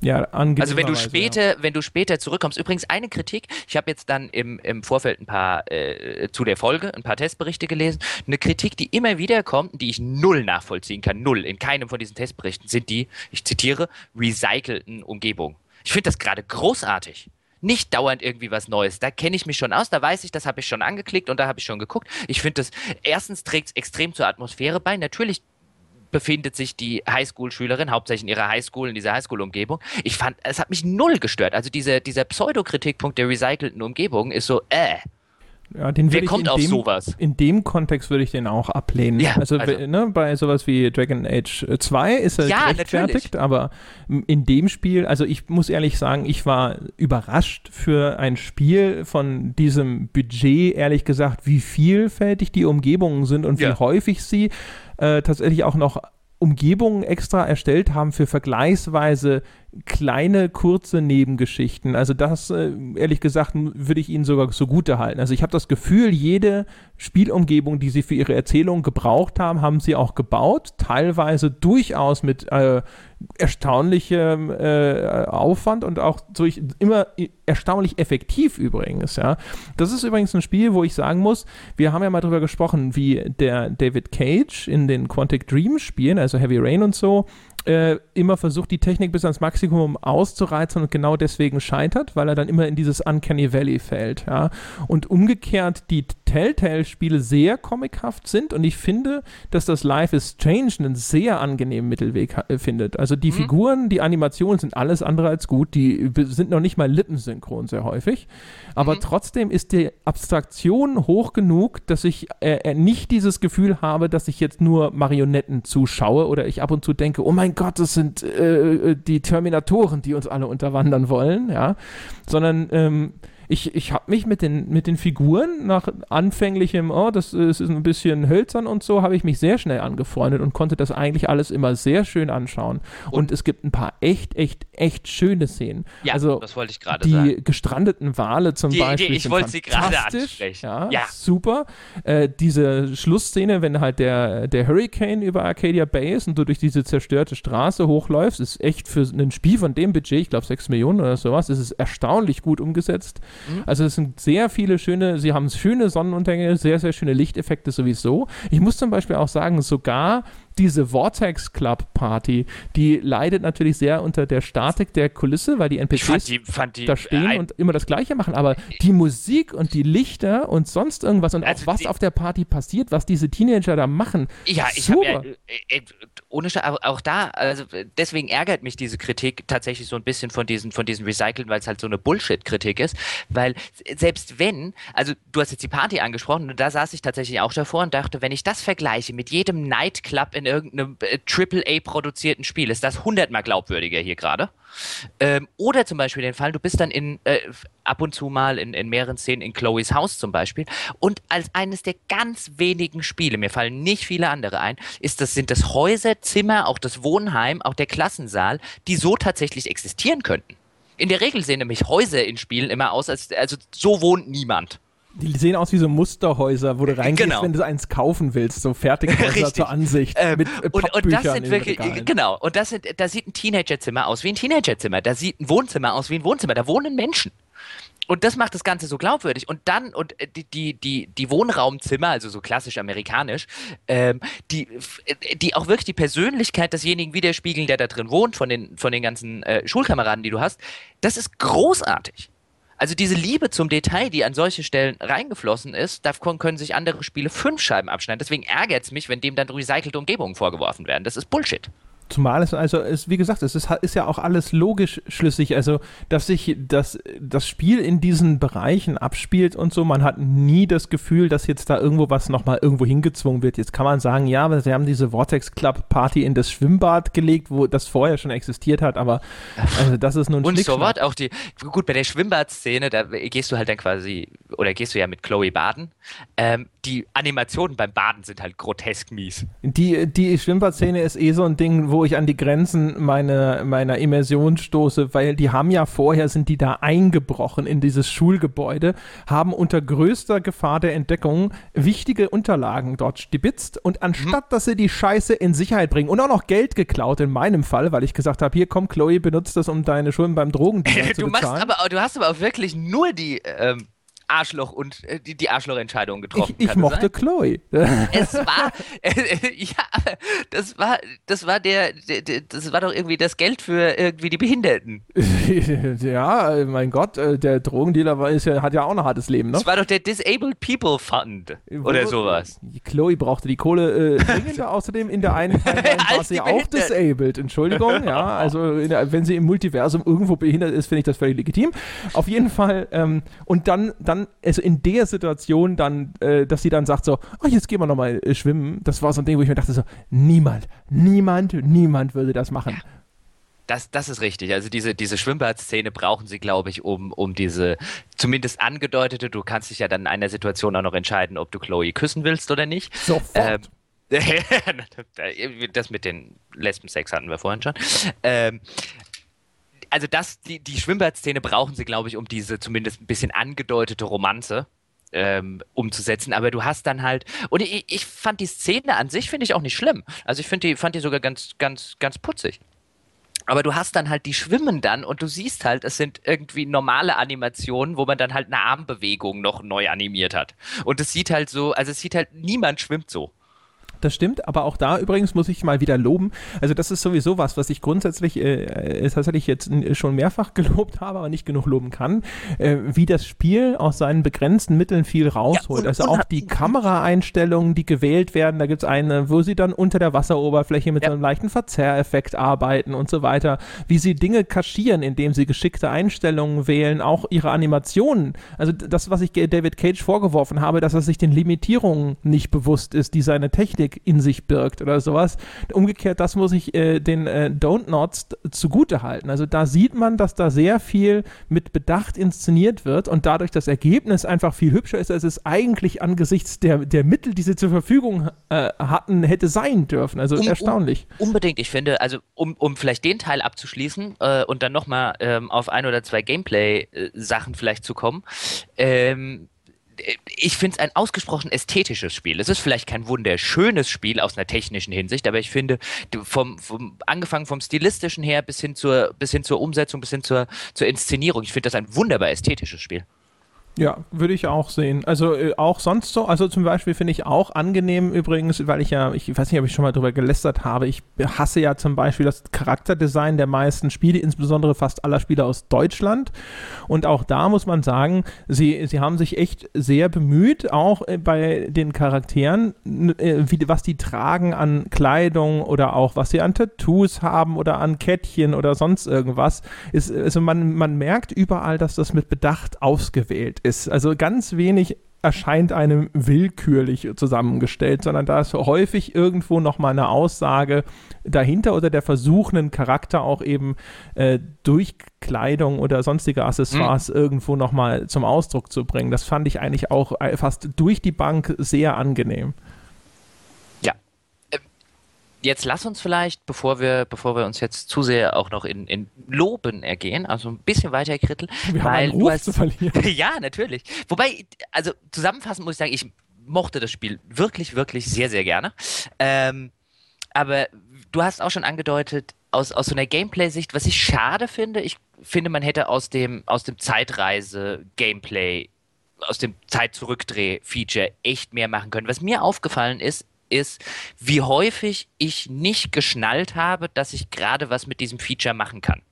Ja, Also wenn du später, ja. wenn du später zurückkommst, übrigens eine Kritik, ich habe jetzt dann im, im Vorfeld ein paar äh, zu der Folge, ein paar Testberichte gelesen, eine Kritik, die immer wieder kommt, die ich null nachvollziehen kann, null, in keinem von diesen Testberichten, sind die, ich zitiere, recycelten Umgebungen. Ich finde das gerade großartig nicht dauernd irgendwie was Neues. Da kenne ich mich schon aus, da weiß ich, das habe ich schon angeklickt und da habe ich schon geguckt. Ich finde das, erstens trägt es extrem zur Atmosphäre bei. Natürlich befindet sich die Highschool-Schülerin hauptsächlich in ihrer Highschool, in dieser Highschool-Umgebung. Ich fand, es hat mich null gestört. Also diese, dieser Pseudo-Kritikpunkt der recycelten Umgebung ist so, äh, ja, den Wer kommt auf dem, sowas? In dem Kontext würde ich den auch ablehnen. Ja, also, also. Ne, bei sowas wie Dragon Age 2 ist er ja, rechtfertigt, aber in dem Spiel, also ich muss ehrlich sagen, ich war überrascht für ein Spiel von diesem Budget, ehrlich gesagt, wie vielfältig die Umgebungen sind und wie ja. häufig sie äh, tatsächlich auch noch Umgebungen extra erstellt haben für vergleichsweise kleine, kurze Nebengeschichten. Also das, äh, ehrlich gesagt, würde ich Ihnen sogar so gute halten. Also ich habe das Gefühl, jede Spielumgebung, die Sie für Ihre Erzählung gebraucht haben, haben Sie auch gebaut. Teilweise durchaus mit äh, erstaunlichem äh, Aufwand und auch durch immer erstaunlich effektiv übrigens. Ja, das ist übrigens ein Spiel, wo ich sagen muss, wir haben ja mal drüber gesprochen, wie der David Cage in den Quantic Dream Spielen, also Heavy Rain und so, äh, immer versucht, die Technik bis ans Maximum auszureizen und genau deswegen scheitert, weil er dann immer in dieses Uncanny Valley fällt. Ja? Und umgekehrt die Telltale-Spiele sehr comichaft sind und ich finde, dass das Life is Strange einen sehr angenehmen Mittelweg äh, findet. Also die mhm. Figuren, die Animationen sind alles andere als gut, die sind noch nicht mal lippensynchron sehr häufig, aber mhm. trotzdem ist die Abstraktion hoch genug, dass ich äh, nicht dieses Gefühl habe, dass ich jetzt nur Marionetten zuschaue oder ich ab und zu denke, oh mein Gott, das sind äh, äh die Terminatoren, die uns alle unterwandern wollen, ja, sondern ähm, ich, ich habe mich mit den, mit den Figuren nach anfänglichem, oh, das ist, ist ein bisschen hölzern und so, habe ich mich sehr schnell angefreundet und konnte das eigentlich alles immer sehr schön anschauen. Und, und es gibt ein paar echt, echt, echt schöne Szenen. Ja, also, das wollte ich gerade die sagen. Die gestrandeten Wale zum die, Beispiel. Die, ich wollte sie gerade ansprechen. Ja, ja. super. Äh, diese Schlussszene, wenn halt der, der Hurricane über Arcadia Bay ist und du durch diese zerstörte Straße hochläufst, ist echt für ein Spiel von dem Budget, ich glaube 6 Millionen oder sowas, ist es erstaunlich gut umgesetzt. Mhm. Also es sind sehr viele schöne, sie haben schöne Sonnenuntergänge, sehr, sehr schöne Lichteffekte sowieso. Ich muss zum Beispiel auch sagen, sogar diese Vortex Club Party, die leidet natürlich sehr unter der Statik der Kulisse, weil die NPCs fand die, fand die, da stehen und immer das Gleiche machen. Aber die Musik und die Lichter und sonst irgendwas und also auch was die, auf der Party passiert, was diese Teenager da machen. Ja, ich habe ja, äh, äh, ohne auch, auch da, also deswegen ärgert mich diese Kritik tatsächlich so ein bisschen von diesen, von diesen Recyceln, weil es halt so eine Bullshit-Kritik ist. Weil selbst wenn, also du hast jetzt die Party angesprochen und da saß ich tatsächlich auch davor und dachte, wenn ich das vergleiche mit jedem Nightclub in irgendeinem äh, AAA-produzierten Spiel, ist das hundertmal glaubwürdiger hier gerade. Ähm, oder zum Beispiel den Fall, du bist dann in, äh, ab und zu mal in, in mehreren Szenen in Chloes Haus zum Beispiel und als eines der ganz wenigen Spiele, mir fallen nicht viele andere ein, ist das, sind das Häuser, Zimmer, auch das Wohnheim, auch der Klassensaal, die so tatsächlich existieren könnten. In der Regel sehen nämlich Häuser in Spielen immer aus, als also so wohnt niemand. Die sehen aus wie so Musterhäuser, wo du reingehst, genau. wenn du eins kaufen willst, so Fertighäuser zur Ansicht. Ähm, mit äh, und, und das sind wirklich, genau, und das sind, da sieht ein Teenagerzimmer aus wie ein Teenagerzimmer, da sieht ein Wohnzimmer aus wie ein Wohnzimmer, da wohnen Menschen. Und das macht das Ganze so glaubwürdig. Und dann, und äh, die, die, die, die Wohnraumzimmer, also so klassisch amerikanisch, ähm, die, die auch wirklich die Persönlichkeit desjenigen widerspiegeln, der da drin wohnt, von den, von den ganzen äh, Schulkameraden, die du hast, das ist großartig. Also diese Liebe zum Detail, die an solche Stellen reingeflossen ist, davon können sich andere Spiele fünf Scheiben abschneiden. Deswegen ärgert es mich, wenn dem dann recycelte Umgebungen vorgeworfen werden. Das ist Bullshit. Zumal es also, ist, wie gesagt, es ist, ist ja auch alles logisch schlüssig. Also, dass sich das, das Spiel in diesen Bereichen abspielt und so, man hat nie das Gefühl, dass jetzt da irgendwo was nochmal irgendwo hingezwungen wird. Jetzt kann man sagen, ja, aber sie haben diese Vortex Club Party in das Schwimmbad gelegt, wo das vorher schon existiert hat, aber also das ist nun Und so was auch die, gut, bei der Schwimmbadszene, da gehst du halt dann quasi, oder gehst du ja mit Chloe baden. Ähm, die Animationen beim Baden sind halt grotesk mies. Die, die Schwimmbadszene ist eh so ein Ding, wo ich an die Grenzen meine, meiner Immersion stoße, weil die haben ja vorher, sind die da eingebrochen in dieses Schulgebäude, haben unter größter Gefahr der Entdeckung wichtige Unterlagen dort stibitzt und anstatt, mhm. dass sie die Scheiße in Sicherheit bringen und auch noch Geld geklaut, in meinem Fall, weil ich gesagt habe, hier komm Chloe, benutzt das, um deine Schulden beim Drogen zu bezahlen. Machst aber, du hast aber auch wirklich nur die ähm, Arschloch und äh, die, die Arschlochentscheidung getroffen. Ich, ich mochte sein. Chloe. Es war, äh, ja, das war, das war der, der, das war doch irgendwie das Geld für irgendwie die Behinderten. ja, mein Gott, äh, der Drogendealer war, ist ja, hat ja auch ein hartes Leben, ne? Das war doch der Disabled People Fund oder sowas. Chloe brauchte die Kohle äh, dringender, außerdem in der einen Timeline war sie auch disabled. Entschuldigung, ja, also der, wenn sie im Multiversum irgendwo behindert ist, finde ich das völlig legitim. Auf jeden Fall, ähm, und dann, dann dann, also in der Situation dann, äh, dass sie dann sagt so, oh, jetzt gehen wir nochmal äh, schwimmen, das war so ein Ding, wo ich mir dachte so, niemand, niemand, niemand würde das machen. Ja. Das, das ist richtig. Also diese, diese Schwimmbadszene brauchen sie, glaube ich, um, um diese zumindest angedeutete, du kannst dich ja dann in einer Situation auch noch entscheiden, ob du Chloe küssen willst oder nicht. Sofort. Ähm, das mit den Lesben-Sex hatten wir vorhin schon. Ähm, also das, die, die Schwimmbadszene brauchen sie, glaube ich, um diese zumindest ein bisschen angedeutete Romanze ähm, umzusetzen. Aber du hast dann halt, und ich, ich fand die Szene an sich, finde ich auch nicht schlimm. Also ich die, fand die sogar ganz, ganz, ganz putzig. Aber du hast dann halt die schwimmen dann und du siehst halt, es sind irgendwie normale Animationen, wo man dann halt eine Armbewegung noch neu animiert hat. Und es sieht halt so, also es sieht halt, niemand schwimmt so das stimmt, aber auch da übrigens muss ich mal wieder loben. Also das ist sowieso was, was ich grundsätzlich äh, äh tatsächlich jetzt schon mehrfach gelobt habe, aber nicht genug loben kann, äh, wie das Spiel aus seinen begrenzten Mitteln viel rausholt. Ja, also auch die Kameraeinstellungen, die gewählt werden, da gibt es eine, wo sie dann unter der Wasseroberfläche mit ja. so einem leichten Verzerreffekt arbeiten und so weiter, wie sie Dinge kaschieren, indem sie geschickte Einstellungen wählen, auch ihre Animationen. Also das, was ich David Cage vorgeworfen habe, dass er sich den Limitierungen nicht bewusst ist, die seine Technik Technik in sich birgt oder sowas. Umgekehrt, das muss ich äh, den äh, Don't Nots zugute halten. Also da sieht man, dass da sehr viel mit Bedacht inszeniert wird und dadurch das Ergebnis einfach viel hübscher ist, als es eigentlich angesichts der, der Mittel, die sie zur Verfügung äh, hatten, hätte sein dürfen. Also um, erstaunlich. Um, unbedingt. Ich finde, also um, um vielleicht den Teil abzuschließen äh, und dann nochmal ähm, auf ein oder zwei Gameplay-Sachen vielleicht zu kommen. Ähm, ich finde es ein ausgesprochen ästhetisches Spiel. Es ist vielleicht kein wunderschönes Spiel aus einer technischen Hinsicht, aber ich finde, vom, vom, angefangen vom stilistischen her bis hin zur, bis hin zur Umsetzung, bis hin zur, zur Inszenierung, ich finde das ein wunderbar ästhetisches Spiel. Ja, würde ich auch sehen. Also äh, auch sonst so, also zum Beispiel finde ich auch angenehm übrigens, weil ich ja, ich weiß nicht, ob ich schon mal drüber gelästert habe, ich hasse ja zum Beispiel das Charakterdesign der meisten Spiele, insbesondere fast aller Spiele aus Deutschland. Und auch da muss man sagen, sie, sie haben sich echt sehr bemüht, auch äh, bei den Charakteren, äh, wie, was die tragen an Kleidung oder auch was sie an Tattoos haben oder an Kettchen oder sonst irgendwas. Ist, also man, man merkt überall, dass das mit Bedacht ausgewählt ist ist. Also ganz wenig erscheint einem willkürlich zusammengestellt, sondern da ist häufig irgendwo nochmal eine Aussage dahinter oder der Versuch, einen Charakter auch eben äh, durch Kleidung oder sonstige Accessoires mhm. irgendwo nochmal zum Ausdruck zu bringen. Das fand ich eigentlich auch äh, fast durch die Bank sehr angenehm jetzt lass uns vielleicht, bevor wir, bevor wir uns jetzt zu sehr auch noch in, in Loben ergehen, also ein bisschen weiter Krittel, wir weil haben du hast, zu verlieren. ja, natürlich. Wobei, also zusammenfassend muss ich sagen, ich mochte das Spiel wirklich, wirklich sehr, sehr gerne. Ähm, aber du hast auch schon angedeutet, aus, aus so einer Gameplay-Sicht, was ich schade finde, ich finde, man hätte aus dem, aus dem Zeitreise-Gameplay, aus dem Zeit-Zurückdreh-Feature echt mehr machen können. Was mir aufgefallen ist, ist, wie häufig ich nicht geschnallt habe, dass ich gerade was mit diesem Feature machen kann.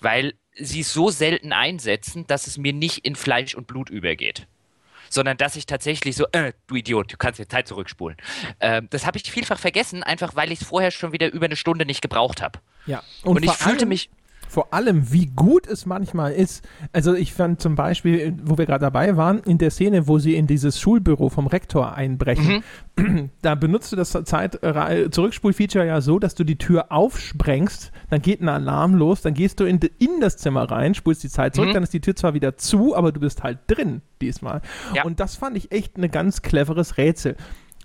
Weil sie es so selten einsetzen, dass es mir nicht in Fleisch und Blut übergeht. sondern dass ich tatsächlich so, äh, du Idiot, du kannst jetzt Zeit zurückspulen. Ähm, das habe ich vielfach vergessen, einfach weil ich es vorher schon wieder über eine Stunde nicht gebraucht habe. Ja, und, und ich fühlte mich vor allem, wie gut es manchmal ist. Also ich fand zum Beispiel, wo wir gerade dabei waren, in der Szene, wo sie in dieses Schulbüro vom Rektor einbrechen, mhm. da benutzt du das Zeit-Zurückspul-Feature ja so, dass du die Tür aufsprengst, dann geht ein Alarm los, dann gehst du in, in das Zimmer rein, spulst die Zeit zurück, mhm. dann ist die Tür zwar wieder zu, aber du bist halt drin diesmal. Ja. Und das fand ich echt ein ganz cleveres Rätsel.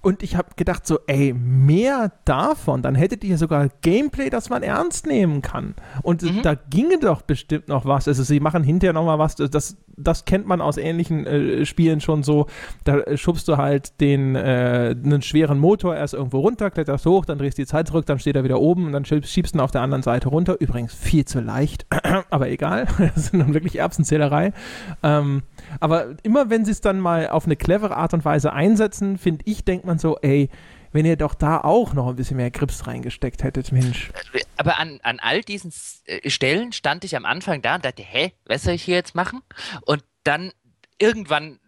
Und ich habe gedacht so, ey, mehr davon, dann hättet ihr sogar Gameplay, das man ernst nehmen kann. Und mhm. da ginge doch bestimmt noch was. Also sie machen hinterher noch mal was, das, das kennt man aus ähnlichen äh, Spielen schon so. Da schubst du halt den, äh, einen schweren Motor erst irgendwo runter, kletterst hoch, dann drehst die Zeit zurück, dann steht er wieder oben und dann schiebst du ihn auf der anderen Seite runter. Übrigens viel zu leicht, aber egal. das ist nun wirklich Erbsenzählerei. Ähm, aber immer wenn sie es dann mal auf eine clevere Art und Weise einsetzen, finde ich, denkt man so, ey, wenn ihr doch da auch noch ein bisschen mehr Grips reingesteckt hättet, Mensch. Aber an, an all diesen äh, Stellen stand ich am Anfang da und dachte, hä, was soll ich hier jetzt machen? Und dann irgendwann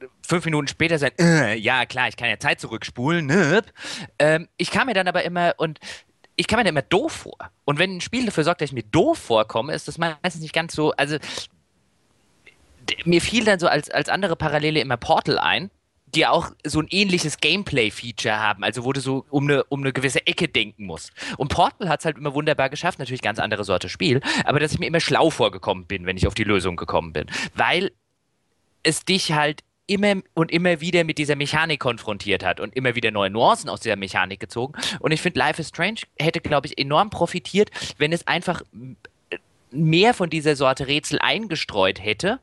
äh, fünf Minuten später sein, äh, ja klar, ich kann ja Zeit zurückspulen, ne? Ähm, ich kam mir dann aber immer und ich kam mir dann immer doof vor. Und wenn ein Spiel dafür sorgt, dass ich mir doof vorkomme, ist das meistens nicht ganz so, also mir fiel dann so als, als andere Parallele immer Portal ein, die auch so ein ähnliches Gameplay-Feature haben, also wo du so um eine, um eine gewisse Ecke denken musst. Und Portal hat es halt immer wunderbar geschafft, natürlich ganz andere Sorte Spiel, aber dass ich mir immer schlau vorgekommen bin, wenn ich auf die Lösung gekommen bin. Weil es dich halt immer und immer wieder mit dieser Mechanik konfrontiert hat und immer wieder neue Nuancen aus dieser Mechanik gezogen. Und ich finde, Life is Strange hätte, glaube ich, enorm profitiert, wenn es einfach mehr von dieser Sorte Rätsel eingestreut hätte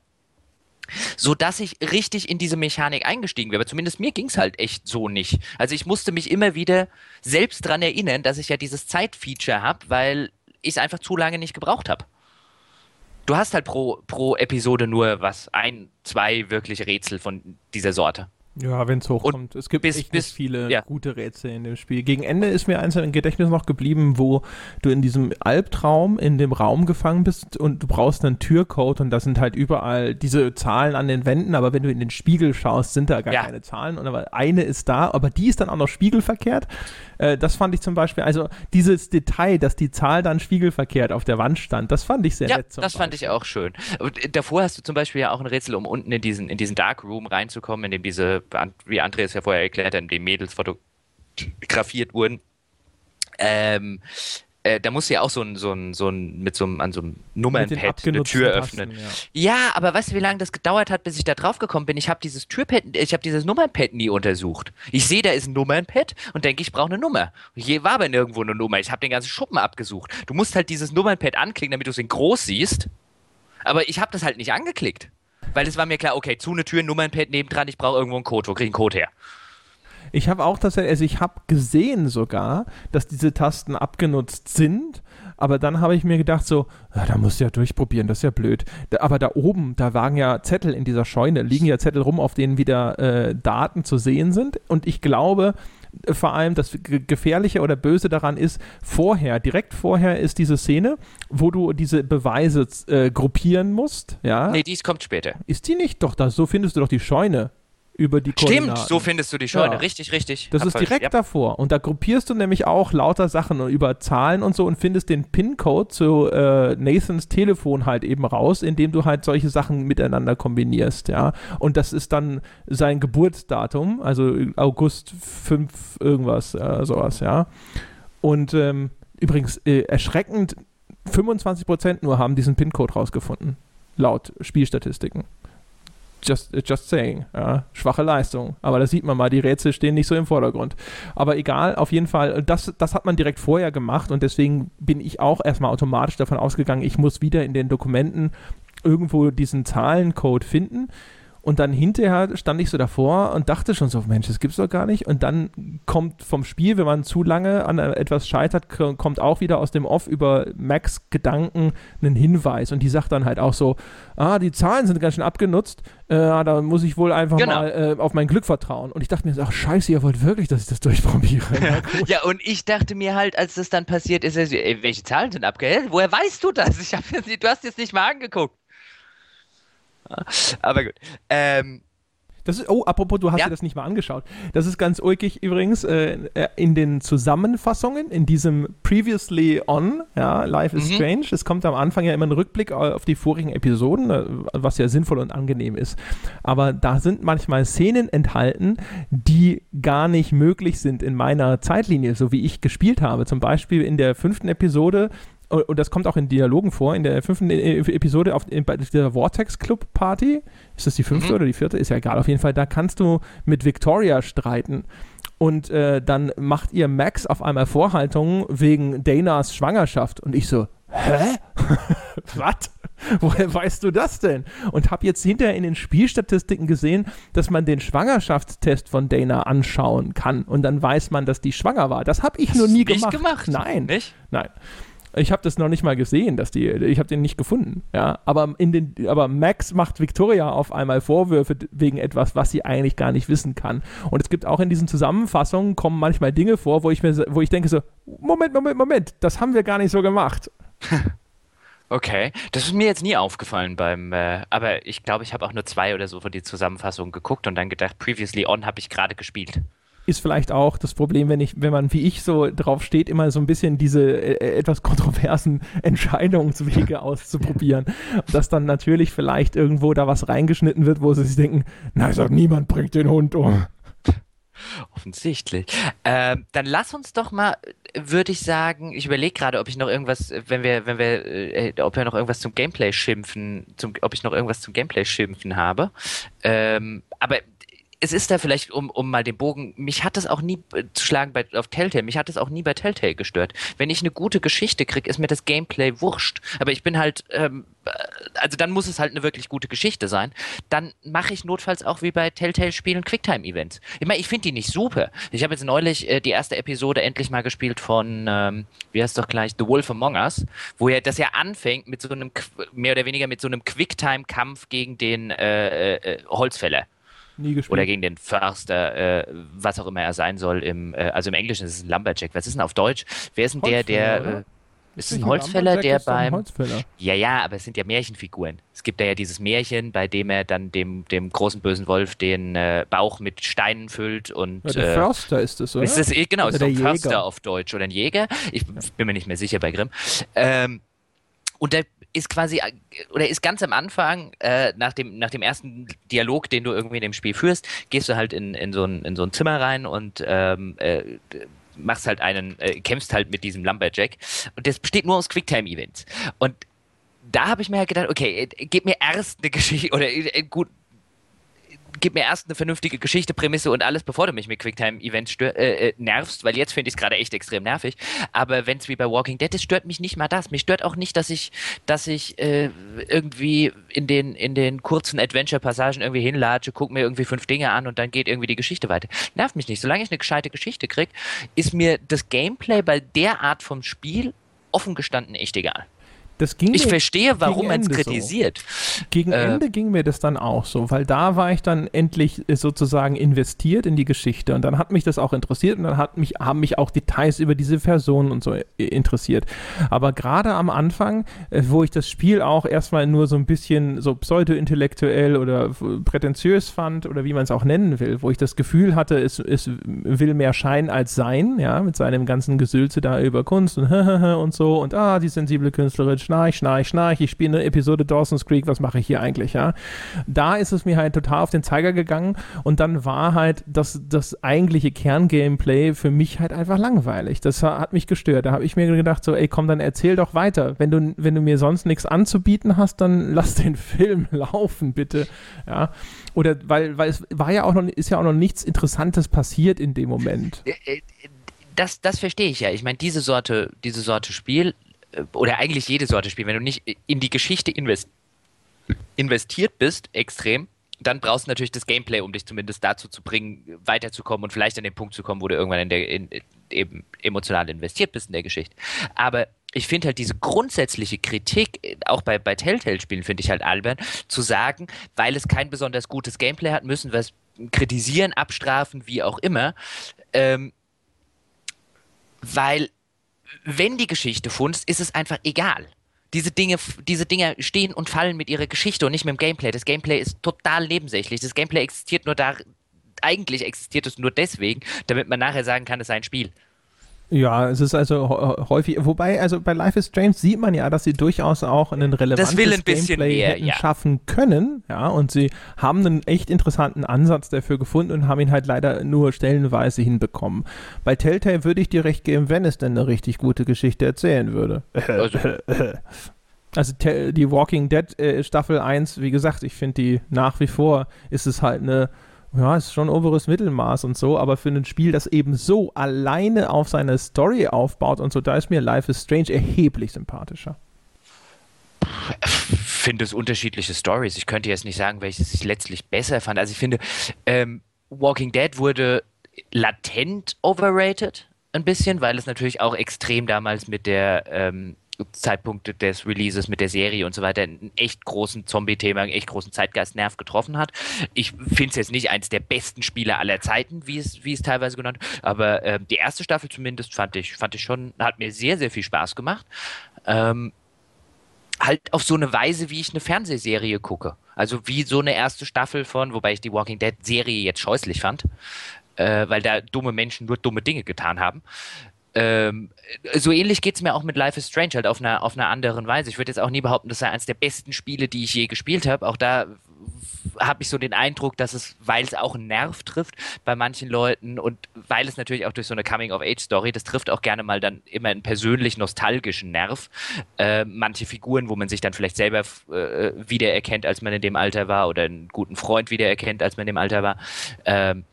so dass ich richtig in diese Mechanik eingestiegen wäre. Aber zumindest mir ging es halt echt so nicht. Also ich musste mich immer wieder selbst daran erinnern, dass ich ja dieses Zeitfeature habe, weil ich es einfach zu lange nicht gebraucht habe. Du hast halt pro, pro Episode nur was, ein, zwei wirkliche Rätsel von dieser Sorte. Ja, wenn es hochkommt. es gibt bis, echt bis, viele ja. gute Rätsel in dem Spiel. Gegen Ende ist mir eins im Gedächtnis noch geblieben, wo du in diesem Albtraum in dem Raum gefangen bist und du brauchst einen Türcode und da sind halt überall diese Zahlen an den Wänden, aber wenn du in den Spiegel schaust, sind da gar ja. keine Zahlen und aber eine ist da, aber die ist dann auch noch spiegelverkehrt. Äh, das fand ich zum Beispiel, also dieses Detail, dass die Zahl dann spiegelverkehrt auf der Wand stand, das fand ich sehr ja, nett. das fand ich auch schön. Und äh, davor hast du zum Beispiel ja auch ein Rätsel, um unten in diesen, in diesen Dark Room reinzukommen, in dem diese wie Andreas ja vorher erklärt hat, die Mädels fotografiert wurden. Ähm, äh, da muss ja auch so ein, so ein, so ein, mit so einem, an so einem Nummernpad eine Tür öffnen. ja. ja. aber weißt du, wie lange das gedauert hat, bis ich da drauf gekommen bin? Ich habe dieses Türpad, ich habe dieses Nummernpad nie untersucht. Ich sehe, da ist ein Nummernpad und denke, ich brauche eine Nummer. Hier war aber nirgendwo eine Nummer. Ich habe den ganzen Schuppen abgesucht. Du musst halt dieses Nummernpad anklicken, damit du es in groß siehst. Aber ich habe das halt nicht angeklickt. Weil es war mir klar, okay, zu eine Tür, Nummernpad nebendran, ich brauche irgendwo einen Code. Wo kriege ich einen Code her? Ich habe auch tatsächlich, also ich habe gesehen sogar, dass diese Tasten abgenutzt sind, aber dann habe ich mir gedacht so, ja, da musst du ja durchprobieren, das ist ja blöd. aber da oben, da lagen ja Zettel in dieser Scheune, liegen ja Zettel rum, auf denen wieder äh, Daten zu sehen sind und ich glaube, vor allem das Gefährliche oder Böse daran ist, vorher, direkt vorher ist diese Szene, wo du diese Beweise äh, gruppieren musst. Ja? Nee, dies kommt später. Ist die nicht? Doch, da, so findest du doch die Scheune über die Stimmt, so findest du die Scheune. Ja. Richtig, richtig. Das ist direkt ja. davor. Und da gruppierst du nämlich auch lauter Sachen über Zahlen und so und findest den PIN-Code zu äh, Nathans Telefon halt eben raus, indem du halt solche Sachen miteinander kombinierst, ja. Und das ist dann sein Geburtsdatum, also August 5 irgendwas, äh, sowas, ja. Und ähm, übrigens, äh, erschreckend, 25% nur haben diesen PIN-Code rausgefunden, laut Spielstatistiken. Just, just saying. Ja, schwache Leistung. Aber da sieht man mal, die Rätsel stehen nicht so im Vordergrund. Aber egal, auf jeden Fall, das, das hat man direkt vorher gemacht und deswegen bin ich auch erstmal automatisch davon ausgegangen, ich muss wieder in den Dokumenten irgendwo diesen Zahlencode finden. Und dann hinterher stand ich so davor und dachte schon so, Mensch, das gibt's doch gar nicht. Und dann kommt vom Spiel, wenn man zu lange an etwas scheitert, kommt auch wieder aus dem Off über Max Gedanken ein Hinweis. Und die sagt dann halt auch so, ah, die Zahlen sind ganz schön abgenutzt, äh, da muss ich wohl einfach genau. mal äh, auf mein Glück vertrauen. Und ich dachte mir, ach scheiße, ihr wollt wirklich, dass ich das durchprobiere. Ja, ja, und ich dachte mir halt, als das dann passiert ist, ey, welche Zahlen sind abgehängt? Woher weißt du das? Ich hab, du hast jetzt nicht mal angeguckt. Aber gut. Ähm, Das ist, oh, apropos, du hast ja. dir das nicht mal angeschaut. Das ist ganz ulkig übrigens äh, äh, in den Zusammenfassungen, in diesem Previously On, ja, Life is mhm. Strange. Es kommt am Anfang ja immer ein Rückblick auf die vorigen Episoden, äh, was ja sinnvoll und angenehm ist. Aber da sind manchmal Szenen enthalten, die gar nicht möglich sind in meiner Zeitlinie, so wie ich gespielt habe. Zum Beispiel in der fünften Episode und das kommt auch in Dialogen vor, in der fünften e-, Episode auf, bei der Vortex Club Party, ist das die fünfte mhm. oder die vierte? Ist ja egal, auf jeden Fall, da kannst du mit Victoria streiten. Und äh, dann macht ihr Max auf einmal Vorhaltungen wegen Danas Schwangerschaft. Und ich so, hä? Was? Woher weißt du das denn? Und habe jetzt hinterher in den Spielstatistiken gesehen, dass man den Schwangerschaftstest von Dana anschauen kann. Und dann weiß man, dass die schwanger war. Das habe ich nur nie gemacht. gemacht. Nein. Nicht? Nein. Ich habe das noch nicht mal gesehen, dass die, ich habe den nicht gefunden. Ja, aber in den, aber Max macht Victoria auf einmal Vorwürfe wegen etwas, was sie eigentlich gar nicht wissen kann. Und es gibt auch in diesen Zusammenfassungen kommen manchmal Dinge vor, wo ich mir, wo ich denke so, Moment, Moment, Moment, das haben wir gar nicht so gemacht. Okay, das ist mir jetzt nie aufgefallen beim, äh, aber ich glaube, ich habe auch nur zwei oder so von den Zusammenfassungen geguckt und dann gedacht, Previously On habe ich gerade gespielt ist vielleicht auch das Problem, wenn ich, wenn man wie ich so drauf steht, immer so ein bisschen diese äh, etwas kontroversen Entscheidungswege auszuprobieren. Dass dann natürlich vielleicht irgendwo da was reingeschnitten wird, wo sie sich denken, na, ich sag, niemand bringt den Hund um. Offensichtlich. Ähm, dann lass uns doch mal, würde ich sagen, ich überlege gerade, ob ich noch irgendwas, wenn wir, wenn wir, äh, ob wir noch irgendwas zum Gameplay schimpfen, zum, ob ich noch irgendwas zum Gameplay schimpfen habe. Ähm, aber es ist da vielleicht, um, um mal den Bogen, mich hat das auch nie äh, zu schlagen bei, auf Telltale, mich hat das auch nie bei Telltale gestört. Wenn ich eine gute Geschichte kriege, ist mir das Gameplay wurscht. Aber ich bin halt, ähm, äh, also dann muss es halt eine wirklich gute Geschichte sein. Dann mache ich notfalls auch wie bei Telltale-Spielen Quicktime-Events. Ich meine, ich finde die nicht super. Ich habe jetzt neulich äh, die erste Episode endlich mal gespielt von, ähm, wie heißt doch gleich, The Wolf Among Us, wo ja das ja anfängt mit so einem, mehr oder weniger mit so einem Quicktime-Kampf gegen den äh, äh, Holzfäller. Nie gespielt. Oder gegen den Förster, äh, was auch immer er sein soll. Im, äh, also im Englischen ist es ein Lumberjack. Was ist denn auf Deutsch? Wer ist denn der, der. Äh, ist es ein Holzfäller, der beim. Holzfäller. Ja, ja, aber es sind ja Märchenfiguren. Es gibt da ja dieses Märchen, bei dem er dann dem, dem großen bösen Wolf den äh, Bauch mit Steinen füllt und. Ja, der äh, Förster ist es, oder? Ist das, genau, oder ist ein Förster auf Deutsch oder ein Jäger. Ich bin mir nicht mehr sicher bei Grimm. Ähm, und der ist quasi, oder ist ganz am Anfang, äh, nach, dem, nach dem ersten Dialog, den du irgendwie in dem Spiel führst, gehst du halt in, in, so, ein, in so ein Zimmer rein und ähm, äh, machst halt einen, äh, kämpfst halt mit diesem Lumberjack. Und das besteht nur aus Quicktime-Events. Und da habe ich mir halt gedacht, okay, äh, gib mir erst eine Geschichte, oder äh, gut, gib mir erst eine vernünftige Geschichte, Prämisse und alles, bevor du mich mit Quicktime-Events äh, äh, nervst, weil jetzt finde ich es gerade echt extrem nervig. Aber wenn es wie bei Walking Dead ist, stört mich nicht mal das. Mich stört auch nicht, dass ich, dass ich äh, irgendwie in den, in den kurzen Adventure-Passagen irgendwie hinlatsche, gucke mir irgendwie fünf Dinge an und dann geht irgendwie die Geschichte weiter. Nervt mich nicht. Solange ich eine gescheite Geschichte kriege, ist mir das Gameplay bei der Art vom Spiel offen gestanden echt egal. Das ging ich verstehe, warum man es kritisiert. So. Gegen äh, Ende ging mir das dann auch so, weil da war ich dann endlich äh, sozusagen investiert in die Geschichte und dann hat mich das auch interessiert und dann hat mich, haben mich auch Details über diese Personen und so äh, interessiert. Aber gerade am Anfang, äh, wo ich das Spiel auch erstmal nur so ein bisschen so pseudo-intellektuell oder prätentiös fand oder wie man es auch nennen will, wo ich das Gefühl hatte, es, es will mehr Schein als Sein, ja, mit seinem ganzen Gesülze da über Kunst und und so und ah, die sensible Künstlerin schnarch, schnarch, schnarch, ich spiele eine Episode Dawson's Creek, was mache ich hier eigentlich, ja? Da ist es mir halt total auf den Zeiger gegangen und dann war halt das, das eigentliche Kerngameplay für mich halt einfach langweilig. Das hat mich gestört. Da habe ich mir gedacht, so, ey, komm, dann erzähl doch weiter. Wenn du, wenn du mir sonst nichts anzubieten hast, dann lass den Film laufen, bitte. Ja. Oder weil, weil es war ja auch noch, ist ja auch noch nichts Interessantes passiert in dem Moment. Äh, äh, das, das verstehe ich ja. Ich meine, diese Sorte, diese Sorte Spiel oder eigentlich jede Sorte Spiel, wenn du nicht in die Geschichte invest investiert bist, extrem, dann brauchst du natürlich das Gameplay, um dich zumindest dazu zu bringen, weiterzukommen und vielleicht an den Punkt zu kommen, wo du irgendwann in der, in, eben emotional investiert bist in der Geschichte. Aber ich finde halt diese grundsätzliche Kritik, auch bei, bei Telltale-Spielen finde ich halt albern, zu sagen, weil es kein besonders gutes Gameplay hat, müssen wir es kritisieren, abstrafen, wie auch immer. Ähm, weil wenn die Geschichte funzt, ist es einfach egal. diese Dinge, diese Dinge stehen und fallen mit ihrer Geschichte und nicht mit dem Gameplay. Das Gameplay ist total nebensächlich. Das Gameplay existiert nur da, eigentlich existiert es nur deswegen, damit man nachher sagen kann, es sei ein Spiel. Ja, es ist also häufig, wobei, also bei Life is Strange sieht man ja, dass sie durchaus auch einen relevantes ein Gameplay mehr, hätten ja. schaffen können, ja, und sie haben einen echt interessanten Ansatz dafür gefunden und haben ihn halt leider nur stellenweise hinbekommen. Bei Telltale würde ich dir recht geben, wenn es denn eine richtig gute Geschichte erzählen würde. Also, also die Walking Dead äh, Staffel 1, wie gesagt, ich finde die nach wie vor ist es halt eine ja, ist schon oberes Mittelmaß und so, aber für ein Spiel, das eben so alleine auf seine Story aufbaut und so, da ist mir Life is Strange erheblich sympathischer. Finde es unterschiedliche Stories. Ich könnte jetzt nicht sagen, welches ich letztlich besser fand. Also ich finde, ähm, Walking Dead wurde latent overrated ein bisschen, weil es natürlich auch extrem damals mit der ähm, Zeitpunkt des Releases mit der Serie und so weiter einen echt großen Zombie-Thema, einen echt großen Zeitgeist-Nerv getroffen hat. Ich finde es jetzt nicht eines der besten Spiele aller Zeiten, wie es, wie es teilweise genannt aber äh, die erste Staffel zumindest fand ich, fand ich schon, hat mir sehr, sehr viel Spaß gemacht. Ähm, halt auf so eine Weise, wie ich eine Fernsehserie gucke. Also wie so eine erste Staffel von, wobei ich die Walking Dead Serie jetzt scheußlich fand, äh, weil da dumme Menschen nur dumme Dinge getan haben. Ähm, so ähnlich geht es mir auch mit Life is Strange, halt auf einer, auf einer anderen Weise. Ich würde jetzt auch nie behaupten, das sei eines der besten Spiele, die ich je gespielt habe. Auch da habe ich so den Eindruck, dass es, weil es auch einen Nerv trifft bei manchen Leuten und weil es natürlich auch durch so eine Coming-of-Age-Story, das trifft auch gerne mal dann immer einen persönlich nostalgischen Nerv. Äh, manche Figuren, wo man sich dann vielleicht selber äh, wiedererkennt, als man in dem Alter war oder einen guten Freund wiedererkennt, als man in dem Alter war. Ähm,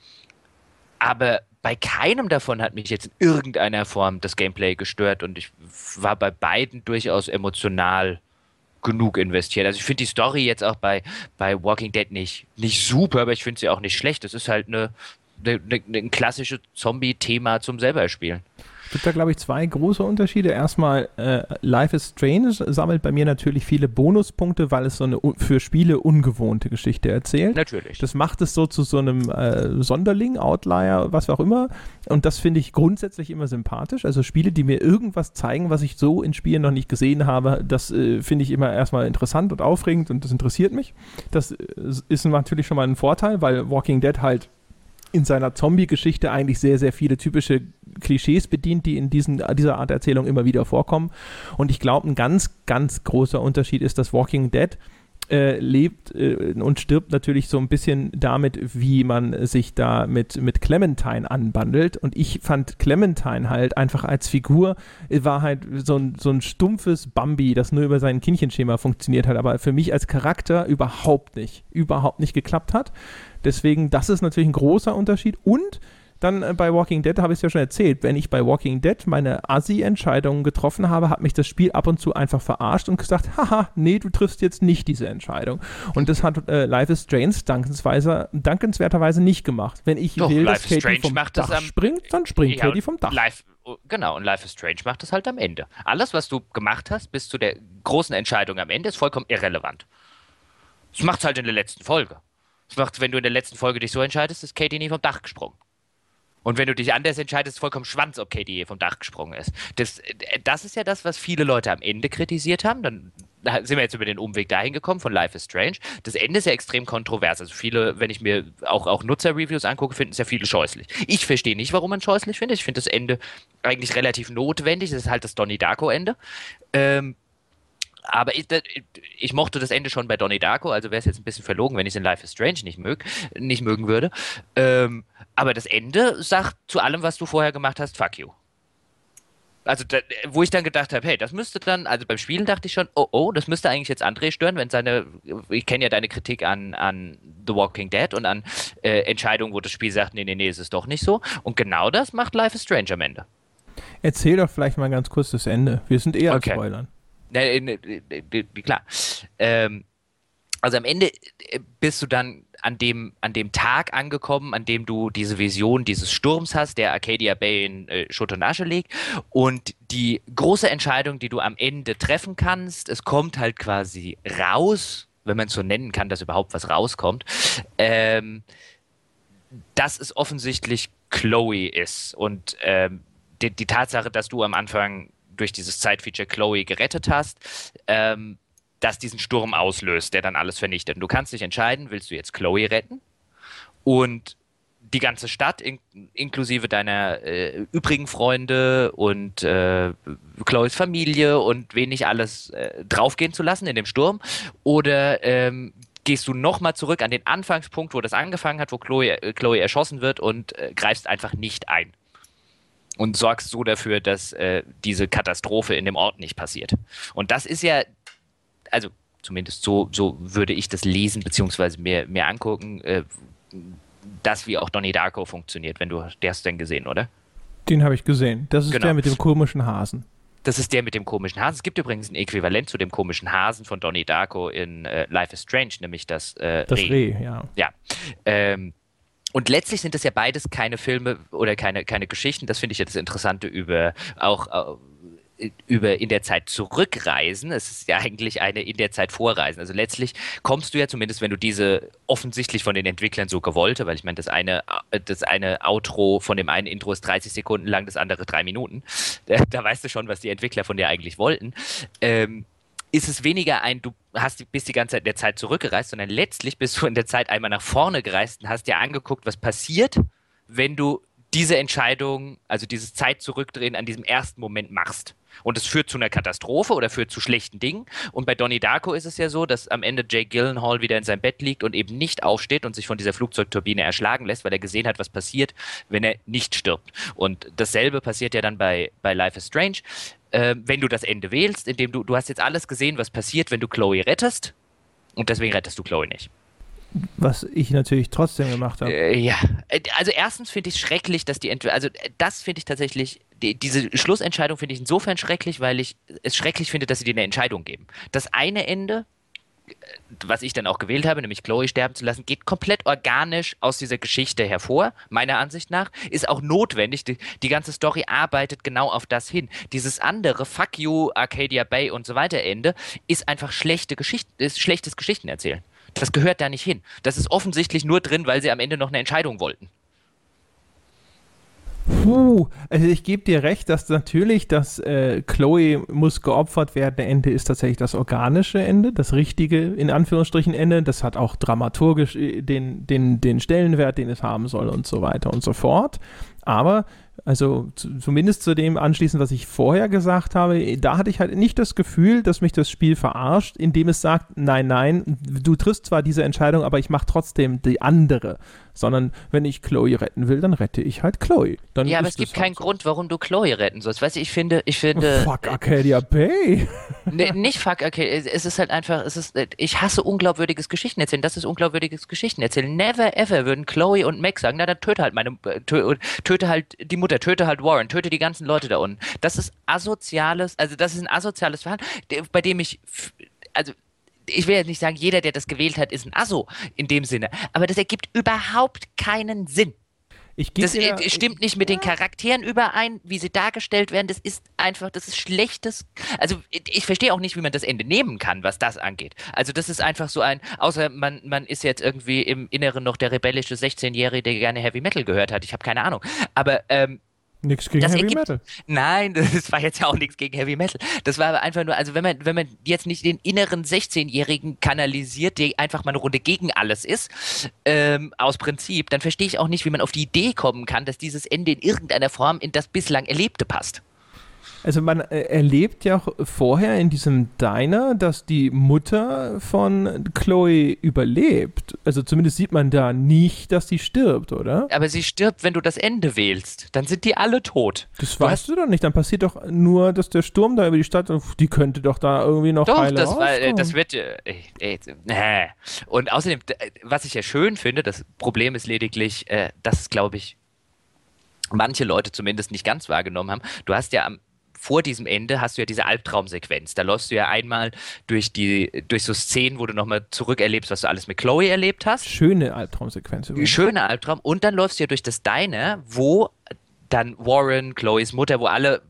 aber bei keinem davon hat mich jetzt in irgendeiner Form das Gameplay gestört und ich war bei beiden durchaus emotional genug investiert. Also ich finde die Story jetzt auch bei, bei Walking Dead nicht, nicht super, aber ich finde sie auch nicht schlecht. Das ist halt eine, eine, eine, ein klassisches Zombie-Thema zum selber spielen. Es gibt da, glaube ich, zwei große Unterschiede. Erstmal, äh, Life is Strange sammelt bei mir natürlich viele Bonuspunkte, weil es so eine für Spiele ungewohnte Geschichte erzählt. Natürlich. Das macht es so zu so einem äh, Sonderling, Outlier, was auch immer. Und das finde ich grundsätzlich immer sympathisch. Also Spiele, die mir irgendwas zeigen, was ich so in Spielen noch nicht gesehen habe, das äh, finde ich immer erstmal interessant und aufregend und das interessiert mich. Das äh, ist natürlich schon mal ein Vorteil, weil Walking Dead halt in seiner Zombie-Geschichte eigentlich sehr, sehr viele typische Klischees bedient, die in diesen, dieser Art Erzählung immer wieder vorkommen. Und ich glaube, ein ganz, ganz großer Unterschied ist, dass Walking Dead äh, lebt äh, und stirbt natürlich so ein bisschen damit, wie man sich da mit, mit Clementine anbandelt. Und ich fand Clementine halt einfach als Figur, äh, war halt so ein, so ein stumpfes Bambi, das nur über sein Kindchenschema funktioniert hat, aber für mich als Charakter überhaupt nicht, überhaupt nicht geklappt hat. Deswegen, das ist natürlich ein großer Unterschied. Und dann äh, bei Walking Dead habe ich es ja schon erzählt, wenn ich bei Walking Dead meine Assi-Entscheidungen getroffen habe, hat mich das Spiel ab und zu einfach verarscht und gesagt, haha, nee, du triffst jetzt nicht diese Entscheidung. Und das hat äh, Life is Strange dankenswerterweise nicht gemacht. Wenn ich Doch, will, Life dass Katie vom Dach am, springt, dann springt ja, Katie vom Dach. Life, oh, genau, und Life is Strange macht das halt am Ende. Alles, was du gemacht hast, bis zu der großen Entscheidung am Ende, ist vollkommen irrelevant. Das macht es halt in der letzten Folge. Das macht, wenn du in der letzten Folge dich so entscheidest, ist Katie nie vom Dach gesprungen. Und wenn du dich anders entscheidest, vollkommen Schwanz, ob Katie vom Dach gesprungen ist. Das, das ist ja das, was viele Leute am Ende kritisiert haben. Dann sind wir jetzt über den Umweg dahin gekommen von Life is Strange. Das Ende ist ja extrem kontrovers. Also viele, wenn ich mir auch, auch Nutzer-Reviews angucke, finden es ja viele scheußlich. Ich verstehe nicht, warum man scheußlich findet. Ich finde das Ende eigentlich relativ notwendig. Das ist halt das Donnie Darko-Ende. Ähm, aber ich, ich, mochte das Ende schon bei Donnie Darko, also wäre es jetzt ein bisschen verlogen, wenn ich es in Life is Strange nicht, mög, nicht mögen würde. Ähm, aber das Ende sagt zu allem, was du vorher gemacht hast, fuck you. Also, da, wo ich dann gedacht habe, hey, das müsste dann, also beim Spielen dachte ich schon, oh, oh, das müsste eigentlich jetzt André stören, wenn seine, ich kenne ja deine Kritik an, an The Walking Dead und an äh, Entscheidungen, wo das Spiel sagt, nee, nee, nee, ist es doch nicht so. Und genau das macht Life is Strange am Ende. Erzähl doch vielleicht mal ganz kurz das Ende. Wir sind eher okay. Spoilern. Ne, ne, ne, klar. Ähm, also am Ende äh, bist du dann an dem, an dem Tag angekommen, an dem du diese Vision dieses Sturms hast, der Arcadia Bay in äh, Schutt und Asche legt. Und die große Entscheidung, die du am Ende treffen kannst, es kommt halt quasi raus, wenn man es so nennen kann, dass überhaupt was rauskommt, ähm, dass es offensichtlich Chloe ist. Und ähm, die, die Tatsache, dass du am Anfang durch dieses Zeitfeature Chloe gerettet hast, ähm, das diesen Sturm auslöst, der dann alles vernichtet. Und du kannst dich entscheiden, willst du jetzt Chloe retten und die ganze Stadt, in, inklusive deiner äh, übrigen Freunde und äh, Chloes Familie und wen nicht alles äh, draufgehen zu lassen in dem Sturm? Oder ähm, gehst du nochmal zurück an den Anfangspunkt, wo das angefangen hat, wo Chloe, äh, Chloe erschossen wird und äh, greifst einfach nicht ein? Und sorgst so dafür, dass äh, diese Katastrophe in dem Ort nicht passiert. Und das ist ja, also zumindest so, so würde ich das lesen, beziehungsweise mir, mir angucken das, wie auch Donnie Darko funktioniert, wenn du, der hast du denn gesehen, oder? Den habe ich gesehen. Das ist genau. der mit dem komischen Hasen. Das ist der mit dem komischen Hasen. Es gibt übrigens ein Äquivalent zu dem komischen Hasen von Donnie Darko in äh, Life is Strange, nämlich das, äh, das Reh. Reh ja. Ja. Ähm, und letztlich sind das ja beides keine Filme oder keine, keine Geschichten. Das finde ich ja das Interessante über auch über in der Zeit zurückreisen. Es ist ja eigentlich eine in der Zeit vorreisen. Also letztlich kommst du ja zumindest, wenn du diese offensichtlich von den Entwicklern so gewollte, weil ich meine, das eine, das eine Outro von dem einen Intro ist 30 Sekunden lang, das andere drei Minuten. Da, da weißt du schon, was die Entwickler von dir eigentlich wollten. Ähm, ist es weniger ein, du hast bist die ganze Zeit in der Zeit zurückgereist, sondern letztlich bist du in der Zeit einmal nach vorne gereist und hast dir angeguckt, was passiert, wenn du diese Entscheidung, also dieses Zeit zurückdrehen an diesem ersten Moment machst. Und es führt zu einer Katastrophe oder führt zu schlechten Dingen. Und bei Donnie Darko ist es ja so, dass am Ende Jake Gyllenhaal wieder in seinem Bett liegt und eben nicht aufsteht und sich von dieser Flugzeugturbine erschlagen lässt, weil er gesehen hat, was passiert, wenn er nicht stirbt. Und dasselbe passiert ja dann bei, bei Life is Strange. Äh, wenn du das Ende wählst, indem du, du hast jetzt alles gesehen, was passiert, wenn du Chloe rettest. Und deswegen rettest du Chloe nicht. Was ich natürlich trotzdem gemacht habe. Äh, ja, äh, also erstens finde ich es schrecklich, dass die Entwicklung, also äh, das finde ich tatsächlich, die, diese Schlussentscheidung finde ich insofern schrecklich, weil ich es schrecklich finde, dass sie dir eine Entscheidung geben. Das eine Ende, was ich dann auch gewählt habe, nämlich Chloe sterben zu lassen, geht komplett organisch aus dieser Geschichte hervor, meiner Ansicht nach, ist auch notwendig. Die, die, ganze Story arbeitet genau auf das hin. Dieses andere, Fuck you, Arcadia Bay und so weiter Ende, ist einfach schlechte Geschichte, ist schlechtes Geschichtenerzählen. Das gehört da nicht hin. Das ist offensichtlich nur drin, weil sie am Ende noch eine Entscheidung wollten. Puh, also ich gebe dir recht, dass natürlich das äh, Chloe muss geopfert werden Ende ist tatsächlich das organische Ende, das richtige, in Anführungsstrichen Ende. Das hat auch dramaturgisch äh, den, den, den Stellenwert, den es haben soll und so weiter und so fort. Aber also zumindest zu dem anschließend, was ich vorher gesagt habe, da hatte ich halt nicht das Gefühl, dass mich das Spiel verarscht, indem es sagt, nein, nein, du triffst zwar diese Entscheidung, aber ich mache trotzdem die andere sondern wenn ich Chloe retten will, dann rette ich halt Chloe. Dann ja, aber es gibt halt keinen so. Grund, warum du Chloe retten sollst. Weißt du, ich finde, ich finde. Fuck Arcadia Bay. ne, nicht fuck Arcadia. Es ist halt einfach, es ist, ich hasse unglaubwürdiges Geschichten erzählen. Das ist unglaubwürdiges Geschichten erzählen. Never ever würden Chloe und Mac sagen, na dann töte halt meine, töte halt die Mutter, töte halt Warren, töte die ganzen Leute da unten. Das ist asoziales, also das ist ein asoziales Verhalten, bei dem ich, also ich will jetzt nicht sagen, jeder, der das gewählt hat, ist ein Asso in dem Sinne, aber das ergibt überhaupt keinen Sinn. das dir, stimmt nicht mit ja. den Charakteren überein, wie sie dargestellt werden. Das ist einfach, das ist schlechtes. Also ich verstehe auch nicht, wie man das Ende nehmen kann, was das angeht. Also das ist einfach so ein, außer man, man ist jetzt irgendwie im Inneren noch der rebellische 16-Jährige, der gerne Heavy Metal gehört hat. Ich habe keine Ahnung. Aber ähm, Nichts gegen das Heavy ergibt, Metal. Nein, das war jetzt ja auch nichts gegen Heavy Metal. Das war aber einfach nur, also wenn man, wenn man jetzt nicht den inneren 16-Jährigen kanalisiert, der einfach mal eine Runde gegen alles ist, ähm, aus Prinzip, dann verstehe ich auch nicht, wie man auf die Idee kommen kann, dass dieses Ende in irgendeiner Form in das bislang Erlebte passt. Also man äh, erlebt ja auch vorher in diesem Diner, dass die Mutter von Chloe überlebt. Also zumindest sieht man da nicht, dass sie stirbt, oder? Aber sie stirbt, wenn du das Ende wählst. Dann sind die alle tot. Das du weißt du doch nicht. Dann passiert doch nur, dass der Sturm da über die Stadt, die könnte doch da irgendwie noch Doch, das, war, äh, das wird, äh, äh, äh, Und außerdem, was ich ja schön finde, das Problem ist lediglich, äh, dass, glaube ich, manche Leute zumindest nicht ganz wahrgenommen haben. Du hast ja am vor diesem Ende hast du ja diese Albtraumsequenz. Da läufst du ja einmal durch die, durch so Szenen, wo du nochmal zurückerlebst, was du alles mit Chloe erlebt hast. Schöne Albtraumsequenz. Übrigens. Schöne Albtraum. Und dann läufst du ja durch das Diner, wo dann Warren, Chloes Mutter, wo alle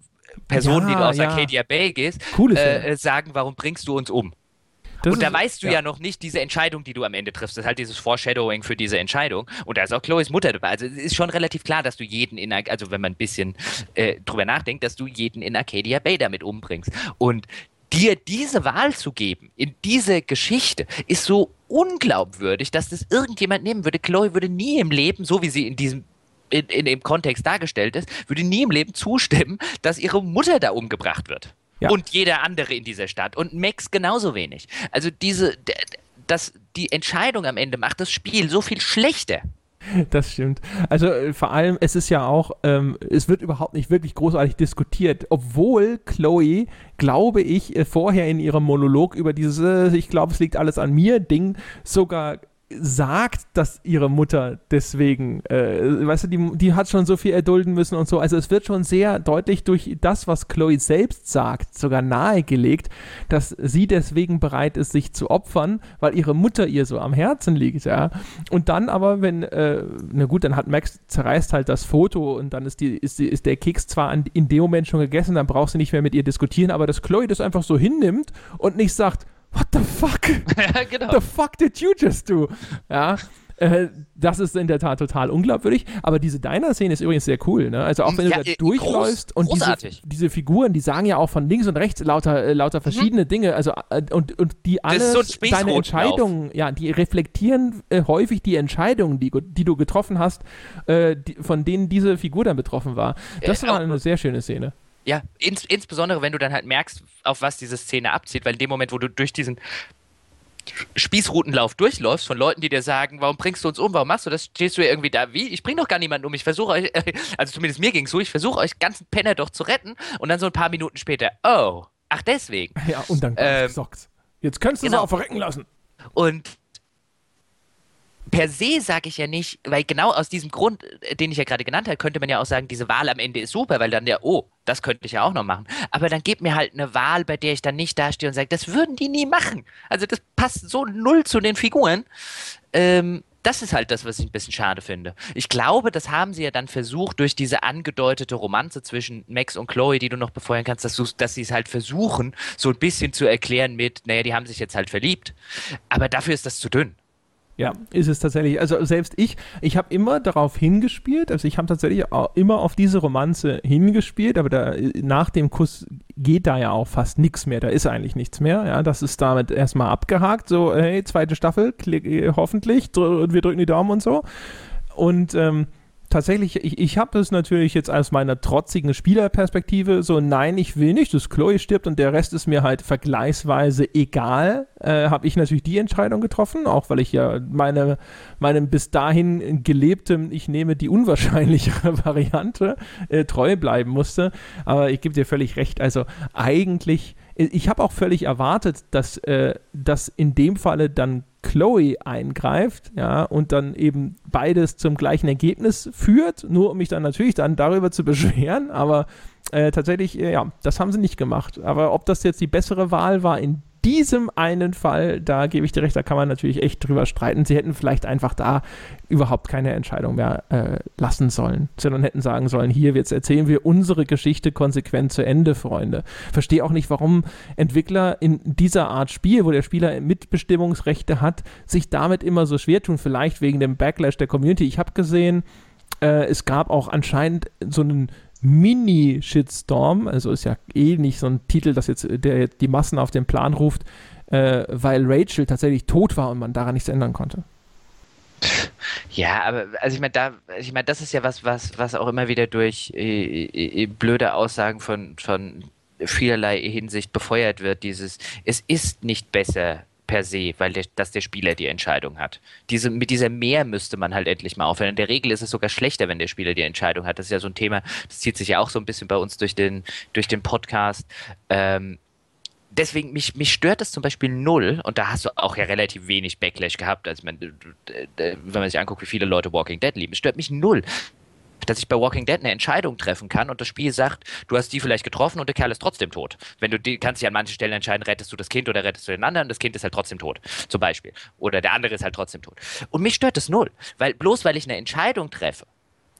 Personen, ja, die du aus ja. Arcadia Bay gehst, äh, sagen, warum bringst du uns um? Das und da weißt du ja. ja. noch nicht diese Entscheidung, die du am Ende triffst. Das ist halt dieses Foreshadowing für diese Entscheidung. Und da ist auch Chloes Mutter dabei. Also es ist schon relativ klar, dass du jeden in, also wenn man ein bisschen äh, drüber nachdenkt, dass du jeden in Arcadia Bay damit umbringst. Und dir diese Wahl zu geben in diese Geschichte ist so unglaubwürdig, dass das irgendjemand nehmen würde. Chloe würde nie im Leben, so wie sie in diesem in, in dem Kontext dargestellt ist, würde nie im Leben zustimmen, dass ihre Mutter da umgebracht wird. Ja. Und jeder andere in dieser Stadt. Und Max genauso wenig. Also diese, das, die Entscheidung am Ende macht das Spiel so viel schlechter. Das stimmt. Also äh, vor allem, es ist ja auch, ähm, es wird überhaupt nicht wirklich großartig diskutiert, obwohl Chloe, glaube ich, äh, vorher in ihrem Monolog über dieses, äh, ich glaube, es liegt alles an mir, Ding, sogar sagt, dass ihre Mutter deswegen, äh, weißt du, die, die hat schon so viel erdulden müssen und so. Also es wird schon sehr deutlich durch das, was Chloe selbst sagt, sogar nahegelegt, dass sie deswegen bereit ist, sich zu opfern, weil ihre Mutter ihr so am Herzen liegt, ja. Und dann aber, wenn, äh, na gut, dann hat Max zerreißt halt das Foto und dann ist, die, ist, die, ist der Keks zwar an, in dem Moment schon gegessen, dann brauchst du nicht mehr mit ihr diskutieren, aber dass Chloe das einfach so hinnimmt und nicht sagt, what the fuck? ja, genau. The fuck did you just do? Ja. Äh, das ist in der Tat total unglaubwürdig. Aber diese Diner-Szene ist übrigens sehr cool. Ne? Also auch wenn ja, du da äh, durchläufst groß, und diese, diese, Figuren, die sagen ja auch von links und rechts lauter, äh, lauter mhm. verschiedene mhm. Dinge. Also äh, und, und die alle so deine Entscheidungen, ja, die reflektieren äh, häufig die Entscheidungen, die, die du getroffen hast, äh, die, von denen diese Figur dann betroffen war. Das war eine sehr schöne Szene. Ja, ins, insbesondere wenn du dann halt merkst, auf was diese Szene abzieht, weil in dem Moment, wo du durch diesen Spießrutenlauf durchläufst von Leuten, die dir sagen, warum bringst du uns um, warum machst du das, stehst du ja irgendwie da, wie, ich bring doch gar niemanden um, ich versuche euch, also zumindest mir ging es so, ich versuche euch ganzen Penner doch zu retten und dann so ein paar Minuten später, oh, ach deswegen. Ja, und dann ähm, Socks. Jetzt kannst du genau. sie auch verrecken lassen. Und per se sage ich ja nicht, weil genau aus diesem Grund, äh, den ich ja gerade genannt habe, könnte man ja auch sagen, diese Wahl am Ende ist super, weil dann ja, oh, das könnte ich ja auch noch machen. Aber dann gebt mir halt eine Wahl, bei der ich dann nicht dastehe und sage, das würden die nie machen. Also das passt so null zu den Figuren. Ähm, das ist halt das, was ich ein bisschen schade finde. Ich glaube, das haben sie ja dann versucht, durch diese angedeutete Romanze zwischen Max und Chloe, die du noch befeuern kannst, dass, dass sie es halt versuchen, so ein bisschen zu erklären mit, naja, die haben sich jetzt halt verliebt. Aber dafür ist das zu dünn. Ja, ist es tatsächlich. Also selbst ich, ich habe immer darauf hingespielt, also ich habe tatsächlich immer auf diese Romanze hingespielt, aber da, nach dem Kuss geht da ja auch fast nichts mehr, da ist eigentlich nichts mehr. Ja, das ist damit erstmal abgehakt, so, hey, zweite Staffel, klick, hoffentlich, dr wir drücken die Daumen und so. Und ähm, tatsächlich, ich, ich habe das natürlich jetzt aus meiner trotzigen Spielerperspektive so, nein, ich will nicht, dass Chloe stirbt und der Rest ist mir halt vergleichsweise egal, äh, habe ich natürlich die Entscheidung getroffen, auch weil ich ja meine, meinem bis dahin gelebtem, ich nehme die unwahrscheinlichere Variante, äh, treu bleiben musste. Aber ich gebe dir völlig recht, also eigentlich ich habe auch völlig erwartet, dass, äh, dass in dem Falle dann Chloe eingreift, ja, und dann eben beides zum gleichen Ergebnis führt, nur um mich dann natürlich dann darüber zu beschweren, aber äh, tatsächlich, äh, ja, das haben sie nicht gemacht. Aber ob das jetzt die bessere Wahl war in diesem einen Fall, da gebe ich dir recht, da kann man natürlich echt drüber streiten. Sie hätten vielleicht einfach da überhaupt keine Entscheidung mehr äh, lassen sollen, sondern hätten sagen sollen, hier, jetzt erzählen wir unsere Geschichte konsequent zu Ende, Freunde. Verstehe auch nicht, warum Entwickler in dieser Art Spiel, wo der Spieler Mitbestimmungsrechte hat, sich damit immer so schwer tun, vielleicht wegen dem Backlash der Community. Ich habe gesehen, äh, es gab auch anscheinend so einen Mini-Shitstorm, also ist ja eh nicht so ein Titel, das jetzt der die Massen auf den Plan ruft, äh, weil Rachel tatsächlich tot war und man daran nichts ändern konnte. Ja, aber also ich meine, da, ich meine, das ist ja was, was, was auch immer wieder durch äh, äh, blöde Aussagen von, von vielerlei Hinsicht befeuert wird. Dieses, es ist nicht besser, per se, weil der, dass der Spieler die Entscheidung hat. Diese, mit dieser Mehr müsste man halt endlich mal aufhören. In der Regel ist es sogar schlechter, wenn der Spieler die Entscheidung hat. Das ist ja so ein Thema, das zieht sich ja auch so ein bisschen bei uns durch den, durch den Podcast. Ähm, deswegen, mich, mich stört das zum Beispiel null, und da hast du auch ja relativ wenig Backlash gehabt, also man, wenn man sich anguckt, wie viele Leute Walking Dead lieben, es stört mich null, dass ich bei Walking Dead eine Entscheidung treffen kann und das Spiel sagt, du hast die vielleicht getroffen und der Kerl ist trotzdem tot. Wenn du die, kannst dich an manchen Stellen entscheiden, rettest du das Kind oder rettest du den anderen, das Kind ist halt trotzdem tot, zum Beispiel. Oder der andere ist halt trotzdem tot. Und mich stört das null, weil bloß weil ich eine Entscheidung treffe,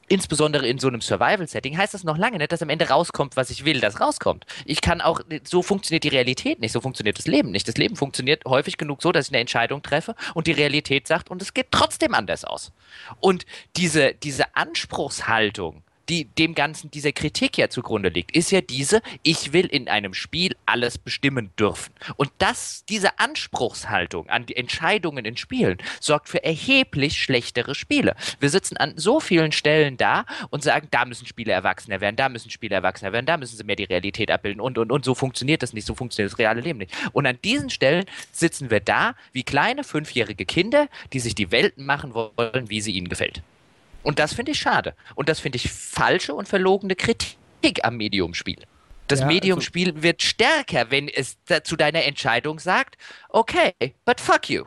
insbesondere in so einem Survival-Setting, heißt das noch lange nicht, dass am Ende rauskommt, was ich will, dass rauskommt. Ich kann auch, so funktioniert die Realität nicht, so funktioniert das Leben nicht. Das Leben funktioniert häufig genug so, dass ich eine Entscheidung treffe und die Realität sagt, und es geht trotzdem anders aus. Und diese, diese Anspruchshaltung, die dem Ganzen dieser Kritik ja zugrunde liegt, ist ja diese, ich will in einem Spiel alles bestimmen dürfen. Und das, diese Anspruchshaltung an die Entscheidungen in Spielen sorgt für erheblich schlechtere Spiele. Wir sitzen an so vielen Stellen da und sagen, da müssen Spiele erwachsener werden, da müssen Spiele erwachsener werden, da müssen sie mehr die Realität abbilden und, und, und so funktioniert das nicht, so funktioniert das reale Leben nicht. Und an diesen Stellen sitzen wir da wie kleine fünfjährige Kinder, die sich die Welten machen wollen, wie sie ihnen gefällt. Und das finde ich schade. Und das finde ich falsche und verlogene Kritik am Mediumspiel. Das ja, also Mediumspiel also wird stärker, wenn es zu deiner Entscheidung sagt, okay, but fuck you.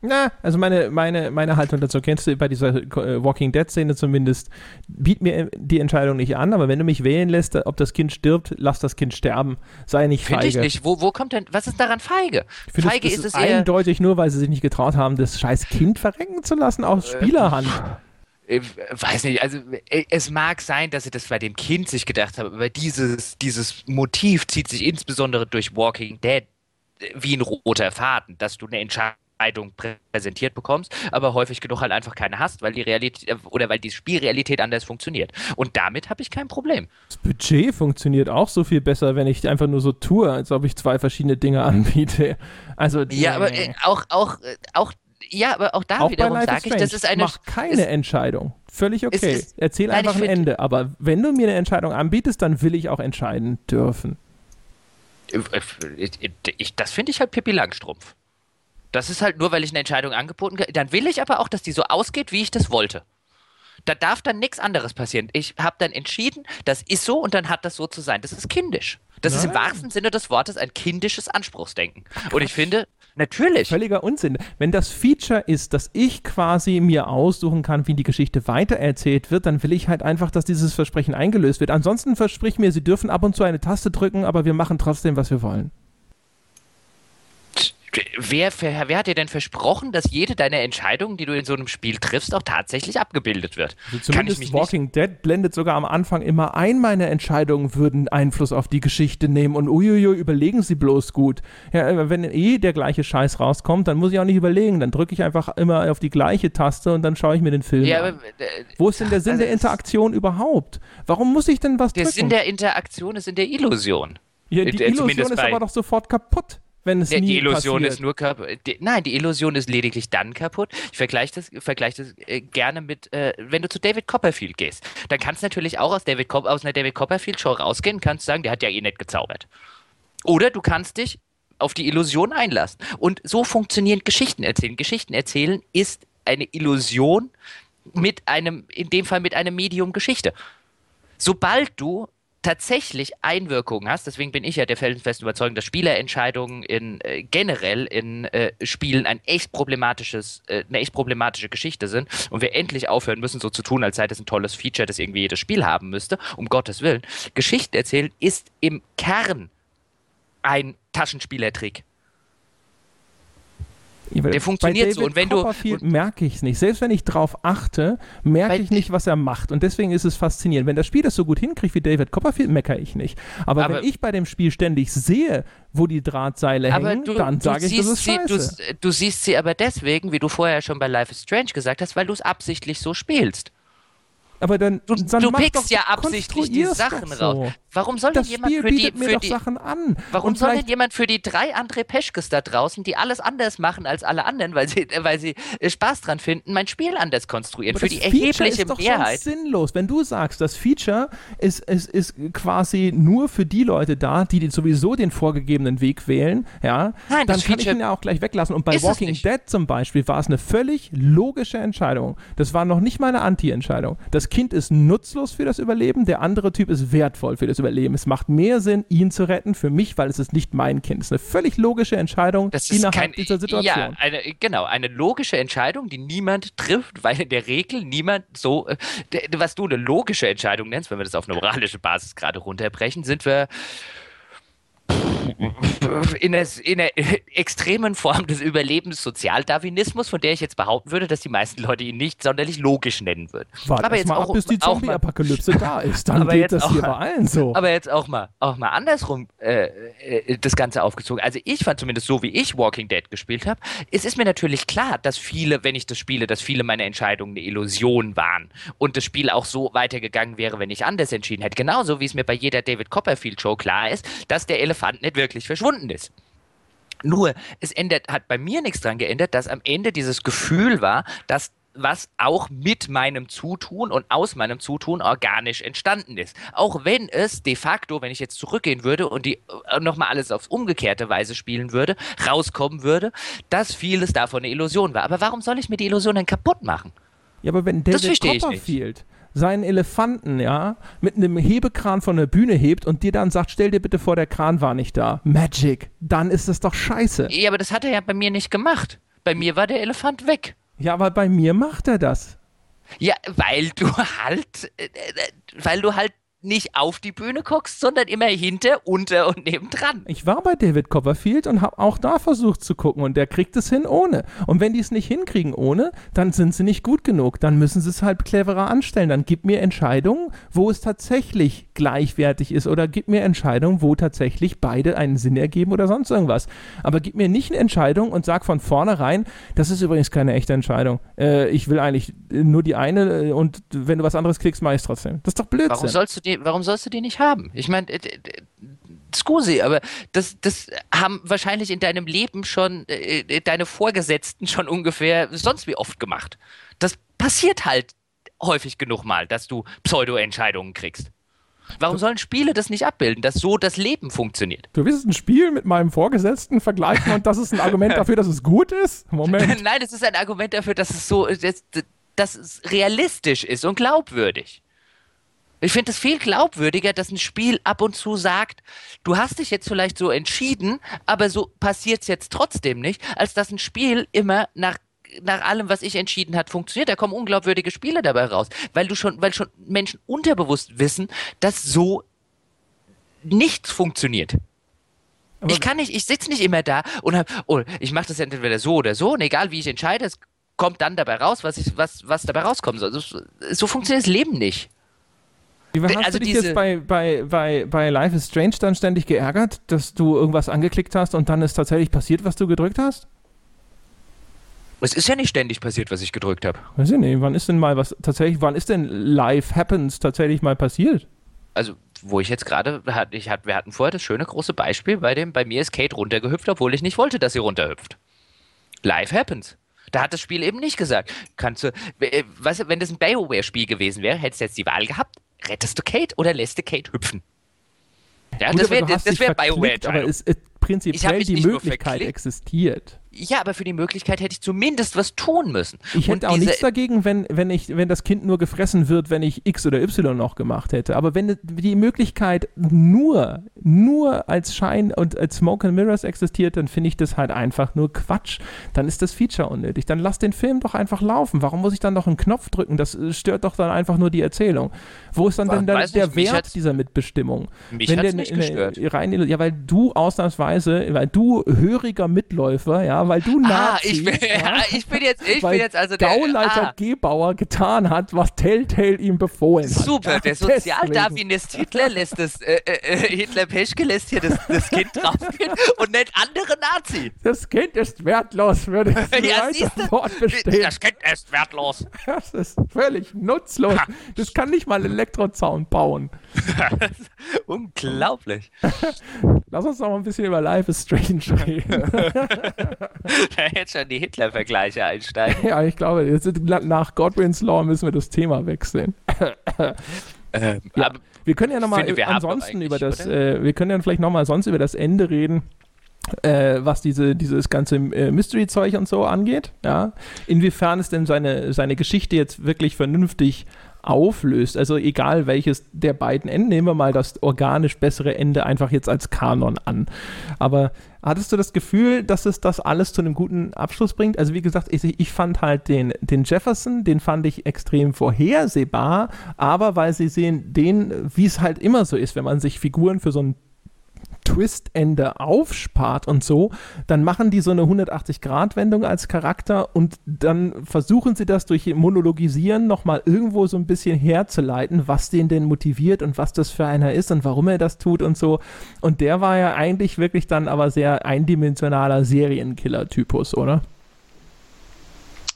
Na, also meine, meine, meine Haltung dazu kennst du bei dieser äh, Walking Dead-Szene zumindest. Biet mir die Entscheidung nicht an, aber wenn du mich wählen lässt, ob das Kind stirbt, lass das Kind sterben. Sei nicht feige. Finde ich nicht. Wo, wo kommt denn, was ist daran feige? Ich feige das, das ist, ist es eindeutig nur, weil sie sich nicht getraut haben, das scheiß Kind verrecken zu lassen aus äh, Spielerhand ich weiß nicht, also äh, es mag sein, dass sie das bei dem Kind sich gedacht haben, aber dieses, dieses Motiv zieht sich insbesondere durch Walking Dead äh, wie ein roter Faden, dass du eine Entscheidung präsentiert bekommst, aber häufig genug halt einfach keine hast, weil die Realität äh, oder weil die Spielrealität anders funktioniert. Und damit habe ich kein Problem. Das Budget funktioniert auch so viel besser, wenn ich einfach nur so tue, als ob ich zwei verschiedene Dinge anbiete. Also ja, aber äh, auch auch auch ja, aber auch da auch wiederum sage ich, das ist eine. Mach keine ist, Entscheidung. Völlig okay. Ist, Erzähl nein, einfach ein Ende. Aber wenn du mir eine Entscheidung anbietest, dann will ich auch entscheiden dürfen. Ich, ich, das finde ich halt Pippi Langstrumpf. Das ist halt nur, weil ich eine Entscheidung angeboten habe. Dann will ich aber auch, dass die so ausgeht, wie ich das wollte. Da darf dann nichts anderes passieren. Ich habe dann entschieden, das ist so und dann hat das so zu sein. Das ist kindisch. Das Nein. ist im wahrsten Sinne des Wortes ein kindisches Anspruchsdenken. Und ich finde, Natürlich. Völliger Unsinn. Wenn das Feature ist, dass ich quasi mir aussuchen kann, wie die Geschichte weitererzählt wird, dann will ich halt einfach, dass dieses Versprechen eingelöst wird. Ansonsten versprich mir, Sie dürfen ab und zu eine Taste drücken, aber wir machen trotzdem, was wir wollen. Wer, wer, hat dir denn versprochen, dass jede deiner Entscheidungen, die du in so einem Spiel triffst, auch tatsächlich abgebildet wird? Also zumindest Walking nicht... Dead blendet sogar am Anfang immer ein, meine Entscheidungen würden Einfluss auf die Geschichte nehmen und uiuiui, überlegen sie bloß gut. Ja, äh, wenn eh der gleiche Scheiß rauskommt, dann muss ich auch nicht überlegen. Dann drücke ich einfach immer auf die gleiche Taste und dann schaue ich mir den Film ja, an. Aber, äh, Wo ist denn der Sinn also der Interaktion überhaupt? Warum muss ich denn was der drücken? Der Sinn der Interaktion ist in der Illusion. Ja, die äh, Illusion ist aber doch sofort kaputt wenn es ja, nie Die Illusion passiert. ist nur kaputt. Nein, die Illusion ist lediglich dann kaputt. Ich vergleiche das, vergleich das äh, gerne mit, äh, wenn du zu David Copperfield gehst. Dann kannst du natürlich auch aus, David Cop aus einer David Copperfield-Show rausgehen und kannst sagen, der hat ja eh nicht gezaubert. Oder du kannst dich auf die Illusion einlassen. Und so funktionieren Geschichten erzählen. Geschichten erzählen ist eine Illusion mit einem, in dem Fall mit einem Medium Geschichte. Sobald du tatsächlich Einwirkungen hast, deswegen bin ich ja der felsenfesten Überzeugung, dass Spielerentscheidungen in, äh, generell in äh, Spielen ein echt problematisches, äh, eine echt problematische Geschichte sind und wir endlich aufhören müssen, so zu tun, als sei das ein tolles Feature, das irgendwie jedes Spiel haben müsste, um Gottes Willen. Geschichten erzählen ist im Kern ein Taschenspielertrick. Der funktioniert so. Und wenn du. merke ich es nicht. Selbst wenn ich drauf achte, merke ich nicht, was er macht. Und deswegen ist es faszinierend. Wenn das Spiel das so gut hinkriegt wie David Copperfield, meckere ich nicht. Aber, aber wenn ich bei dem Spiel ständig sehe, wo die Drahtseile hängen, du, dann sage ich, das ist sie, scheiße. Du, du siehst sie aber deswegen, wie du vorher schon bei Life is Strange gesagt hast, weil du es absichtlich so spielst. Aber dann, du, dann du pickst ja absichtlich die Sachen so. raus. Warum soll denn jemand Spiel für die, für die Sachen an? Warum soll denn jemand für die drei André Peschkes da draußen, die alles anders machen als alle anderen, weil sie, weil sie äh, Spaß dran finden, mein Spiel anders konstruieren? Aber für die erhebliche ist doch Mehrheit. Schon sinnlos, wenn du sagst, das Feature ist, ist, ist quasi nur für die Leute da, die sowieso den vorgegebenen Weg wählen, ja, Nein, dann kann ich ihn ja auch gleich weglassen. Und bei Walking Dead zum Beispiel war es eine völlig logische Entscheidung. Das war noch nicht mal eine Anti-Entscheidung. Das Kind ist nutzlos für das Überleben, der andere Typ ist wertvoll für das Überleben. Es macht mehr Sinn, ihn zu retten für mich, weil es ist nicht mein Kind. Es ist eine völlig logische Entscheidung innerhalb kein, dieser Situation. Ja, eine, genau, eine logische Entscheidung, die niemand trifft, weil in der Regel niemand so, äh, was du eine logische Entscheidung nennst, wenn wir das auf eine moralische Basis gerade runterbrechen, sind wir in einer, in einer extremen Form des Überlebens Sozialdarwinismus, von der ich jetzt behaupten würde, dass die meisten Leute ihn nicht sonderlich logisch nennen würden. Warte aber jetzt mal auch, ab, bis die Zombie-Apokalypse da ist. Dann geht das hier bei allen so. Aber jetzt auch mal, auch mal andersrum äh, äh, das Ganze aufgezogen. Also ich fand zumindest so, wie ich Walking Dead gespielt habe, es ist mir natürlich klar, dass viele, wenn ich das spiele, dass viele meiner Entscheidungen eine Illusion waren und das Spiel auch so weitergegangen wäre, wenn ich anders entschieden hätte. Genauso wie es mir bei jeder David Copperfield Show klar ist, dass der Elefant nicht wirklich verschwunden ist. Nur, es ändert, hat bei mir nichts dran geändert, dass am Ende dieses Gefühl war, dass was auch mit meinem Zutun und aus meinem Zutun organisch entstanden ist. Auch wenn es de facto, wenn ich jetzt zurückgehen würde und die äh, nochmal alles aufs umgekehrte Weise spielen würde, rauskommen würde, dass vieles davon eine Illusion war. Aber warum soll ich mir die Illusion denn kaputt machen? Ja, aber wenn David Copperfield seinen Elefanten, ja, mit einem Hebekran von der Bühne hebt und dir dann sagt, stell dir bitte vor, der Kran war nicht da. Magic. Dann ist das doch scheiße. Ja, aber das hat er ja bei mir nicht gemacht. Bei mir war der Elefant weg. Ja, aber bei mir macht er das. Ja, weil du halt, äh, äh, weil du halt nicht auf die Bühne guckst, sondern immer hinter, unter und nebendran. Ich war bei David Copperfield und habe auch da versucht zu gucken und der kriegt es hin ohne. Und wenn die es nicht hinkriegen ohne, dann sind sie nicht gut genug. Dann müssen sie es halt cleverer anstellen. Dann gib mir Entscheidungen, wo es tatsächlich gleichwertig ist oder gib mir Entscheidungen, wo tatsächlich beide einen Sinn ergeben oder sonst irgendwas. Aber gib mir nicht eine Entscheidung und sag von vornherein, das ist übrigens keine echte Entscheidung. Äh, ich will eigentlich nur die eine äh, und wenn du was anderes klickst, mach ich es trotzdem. Das ist doch Blödsinn. Warum sollst du die, warum sollst du die nicht haben? Ich meine, äh, Scusi, aber das, das haben wahrscheinlich in deinem Leben schon äh, äh, deine Vorgesetzten schon ungefähr sonst wie oft gemacht. Das passiert halt häufig genug mal, dass du Pseudo-Entscheidungen kriegst. Warum sollen Spiele das nicht abbilden, dass so das Leben funktioniert? Du willst ein Spiel mit meinem Vorgesetzten vergleichen und das ist ein Argument dafür, dass es gut ist? Moment. Nein, es ist ein Argument dafür, dass es so, dass, dass es realistisch ist und glaubwürdig. Ich finde es viel glaubwürdiger, dass ein Spiel ab und zu sagt, du hast dich jetzt vielleicht so entschieden, aber so passiert es jetzt trotzdem nicht, als dass ein Spiel immer nach nach allem, was ich entschieden hat, funktioniert. Da kommen unglaubwürdige Spiele dabei raus, weil du schon, weil schon Menschen unterbewusst wissen, dass so nichts funktioniert. Aber ich kann nicht, ich sitze nicht immer da und hab, oh, ich mache das entweder so oder so, und egal wie ich entscheide, es kommt dann dabei raus, was, ich, was, was dabei rauskommen soll. So, so funktioniert das Leben nicht. Wie hast also du dich jetzt bei, bei, bei, bei Life is Strange dann ständig geärgert, dass du irgendwas angeklickt hast und dann ist tatsächlich passiert, was du gedrückt hast? Es ist ja nicht ständig passiert, was ich gedrückt habe. Weiß ich nicht. Wann ist denn mal was tatsächlich, wann ist denn Life Happens tatsächlich mal passiert? Also, wo ich jetzt gerade, ich hat, wir hatten vorher das schöne große Beispiel, bei dem bei mir ist Kate runtergehüpft, obwohl ich nicht wollte, dass sie runterhüpft. Life Happens. Da hat das Spiel eben nicht gesagt. Kannst du, äh, was, wenn das ein BioWare-Spiel gewesen wäre, hättest du jetzt die Wahl gehabt, rettest du Kate oder lässt du Kate hüpfen? Ja, Gut, das wäre wär BioWare. Aber es, es prinzipiell die Möglichkeit existiert. Ja, aber für die Möglichkeit hätte ich zumindest was tun müssen. Ich hätte auch nichts dagegen, wenn, wenn, ich, wenn das Kind nur gefressen wird, wenn ich X oder Y noch gemacht hätte. Aber wenn die Möglichkeit nur, nur als Schein und als Smoke and Mirrors existiert, dann finde ich das halt einfach nur Quatsch. Dann ist das Feature unnötig. Dann lass den Film doch einfach laufen. Warum muss ich dann noch einen Knopf drücken? Das äh, stört doch dann einfach nur die Erzählung. Wo ist dann denn der, der Wert dieser Mitbestimmung? Mich wenn der, nicht gestört. Rein, ja, weil du ausnahmsweise, weil du höriger Mitläufer, ja, weil du Nazi, ah, ich bin, ja, ich bin jetzt, ich bin jetzt also der Gauleiter ah. Gebauer getan hat, was Telltale ihm befohlen hat. Super, der Sozialdarwinist Hitler lässt das, äh, äh, äh, Hitler Peschke lässt hier das, das Kind draufgehen und nennt andere Nazi. Das Kind ist wertlos, würde ich ja, weiter fortbestehen. Das Kind ist wertlos. Das ist völlig nutzlos. Das kann nicht mal Elektrozaun bauen. Unglaublich. Lass uns noch mal ein bisschen über Life is Strange reden. da jetzt schon die Hitler-Vergleiche einsteigen. Ja, ich glaube, jetzt, nach Godwins Law müssen wir das Thema wechseln. Ähm, ja, wir können ja nochmal ansonsten über das, äh, wir können ja vielleicht nochmal sonst über das Ende reden. Äh, was diese, dieses ganze äh, Mystery-Zeug und so angeht. Ja? Inwiefern ist denn seine, seine Geschichte jetzt wirklich vernünftig auflöst. Also egal welches der beiden Enden, nehmen wir mal das organisch bessere Ende einfach jetzt als Kanon an. Aber hattest du das Gefühl, dass es das alles zu einem guten Abschluss bringt? Also wie gesagt, ich, ich fand halt den, den Jefferson, den fand ich extrem vorhersehbar, aber weil sie sehen, den, wie es halt immer so ist, wenn man sich Figuren für so ein Twist-Ende aufspart und so, dann machen die so eine 180-Grad-Wendung als Charakter und dann versuchen sie das durch Monologisieren nochmal irgendwo so ein bisschen herzuleiten, was den denn motiviert und was das für einer ist und warum er das tut und so. Und der war ja eigentlich wirklich dann aber sehr eindimensionaler Serienkiller-Typus, oder?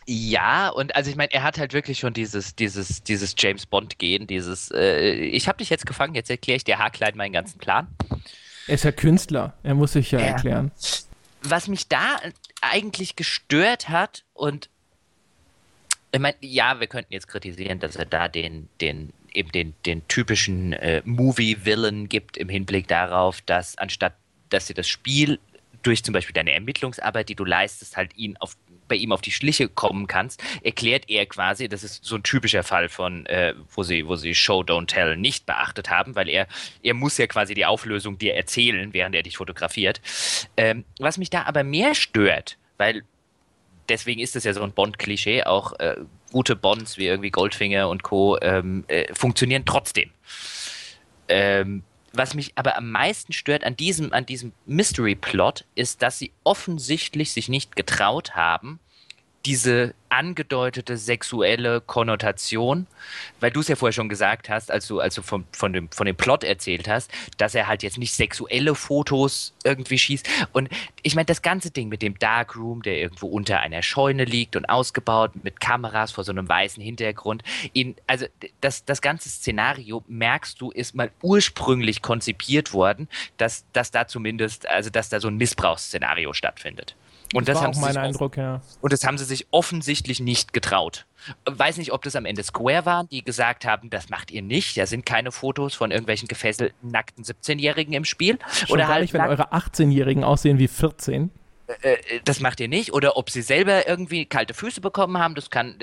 Ja, und also ich meine, er hat halt wirklich schon dieses, dieses, dieses James Bond-Gehen, dieses, äh, ich habe dich jetzt gefangen, jetzt erkläre ich dir haarklein meinen ganzen Plan. Er ist ja Künstler, er muss sich ja, ja erklären. Was mich da eigentlich gestört hat und ich meine, ja, wir könnten jetzt kritisieren, dass er da den, den, eben den, den typischen äh, Movie-Villain gibt im Hinblick darauf, dass anstatt, dass sie das Spiel durch zum Beispiel deine Ermittlungsarbeit, die du leistest, halt ihn auf bei ihm auf die Schliche kommen kannst, erklärt er quasi, das ist so ein typischer Fall von, äh, wo sie, wo sie Show Don't Tell nicht beachtet haben, weil er, er muss ja quasi die Auflösung dir erzählen, während er dich fotografiert. Ähm, was mich da aber mehr stört, weil deswegen ist es ja so ein Bond-Klischee, auch äh, gute Bonds wie irgendwie Goldfinger und Co. Ähm, äh, funktionieren trotzdem. Ähm, was mich aber am meisten stört an diesem, an diesem Mystery-Plot, ist, dass sie offensichtlich sich nicht getraut haben, diese angedeutete sexuelle Konnotation, weil du es ja vorher schon gesagt hast, als du, als du vom, von, dem, von dem Plot erzählt hast, dass er halt jetzt nicht sexuelle Fotos irgendwie schießt. Und ich meine, das ganze Ding mit dem Darkroom, der irgendwo unter einer Scheune liegt und ausgebaut mit Kameras vor so einem weißen Hintergrund, in, also das, das ganze Szenario, merkst du, ist mal ursprünglich konzipiert worden, dass, dass da zumindest, also dass da so ein Missbrauchsszenario stattfindet. Und das, das war auch mein Eindruck, ja. Und das haben sie sich offensichtlich nicht getraut. Weiß nicht, ob das am Ende Square waren, die gesagt haben, das macht ihr nicht. Da sind keine Fotos von irgendwelchen gefesselten, nackten 17-Jährigen im Spiel. Schon Oder halt, nicht, wenn eure 18-Jährigen aussehen wie 14 äh, äh, das macht ihr nicht. Oder ob sie selber irgendwie kalte Füße bekommen haben, das kann,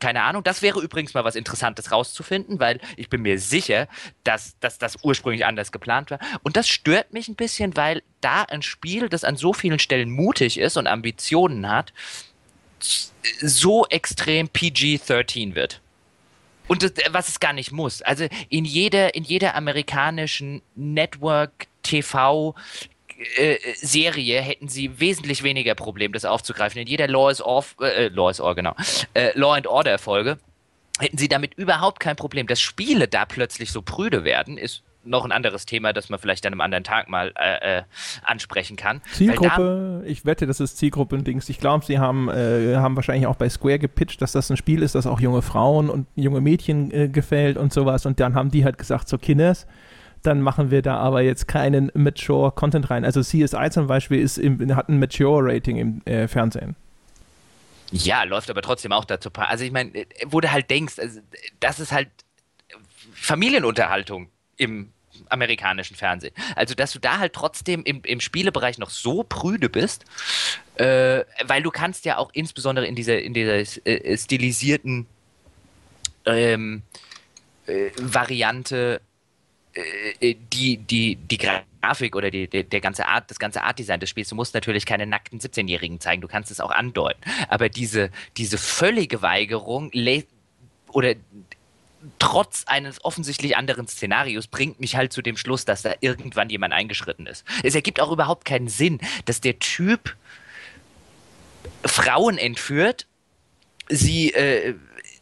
keine Ahnung. Das wäre übrigens mal was Interessantes rauszufinden, weil ich bin mir sicher, dass, dass das ursprünglich anders geplant war. Und das stört mich ein bisschen, weil da ein Spiel, das an so vielen Stellen mutig ist und Ambitionen hat, so extrem PG-13 wird. Und das, was es gar nicht muss. Also in jeder, in jeder amerikanischen Network TV äh, Serie hätten sie wesentlich weniger Problem, das aufzugreifen. In jeder Law is, off, äh, Law is Order, genau, äh, Law and Order Folge hätten sie damit überhaupt kein Problem. Dass Spiele da plötzlich so prüde werden, ist noch ein anderes Thema, das man vielleicht an einem anderen Tag mal äh, äh, ansprechen kann. Zielgruppe, da, ich wette, das ist Zielgruppendings. Ich glaube, sie haben, äh, haben wahrscheinlich auch bei Square gepitcht, dass das ein Spiel ist, das auch junge Frauen und junge Mädchen äh, gefällt und sowas. Und dann haben die halt gesagt, so Kinders, dann machen wir da aber jetzt keinen Mature Content rein. Also CSI zum Beispiel ist im, hat ein Mature Rating im äh, Fernsehen. Ja, läuft aber trotzdem auch dazu. Also ich meine, äh, wo du halt denkst, also, das ist halt Familienunterhaltung im amerikanischen Fernsehen. Also, dass du da halt trotzdem im, im Spielebereich noch so prüde bist, äh, weil du kannst ja auch insbesondere in dieser, in dieser äh, stilisierten ähm, äh, Variante die, die, die Grafik oder die, die, der ganze Art, das ganze Artdesign des Spiels, du musst natürlich keine nackten 17-Jährigen zeigen, du kannst es auch andeuten. Aber diese, diese völlige Weigerung oder trotz eines offensichtlich anderen Szenarios bringt mich halt zu dem Schluss, dass da irgendwann jemand eingeschritten ist. Es ergibt auch überhaupt keinen Sinn, dass der Typ Frauen entführt, sie, äh,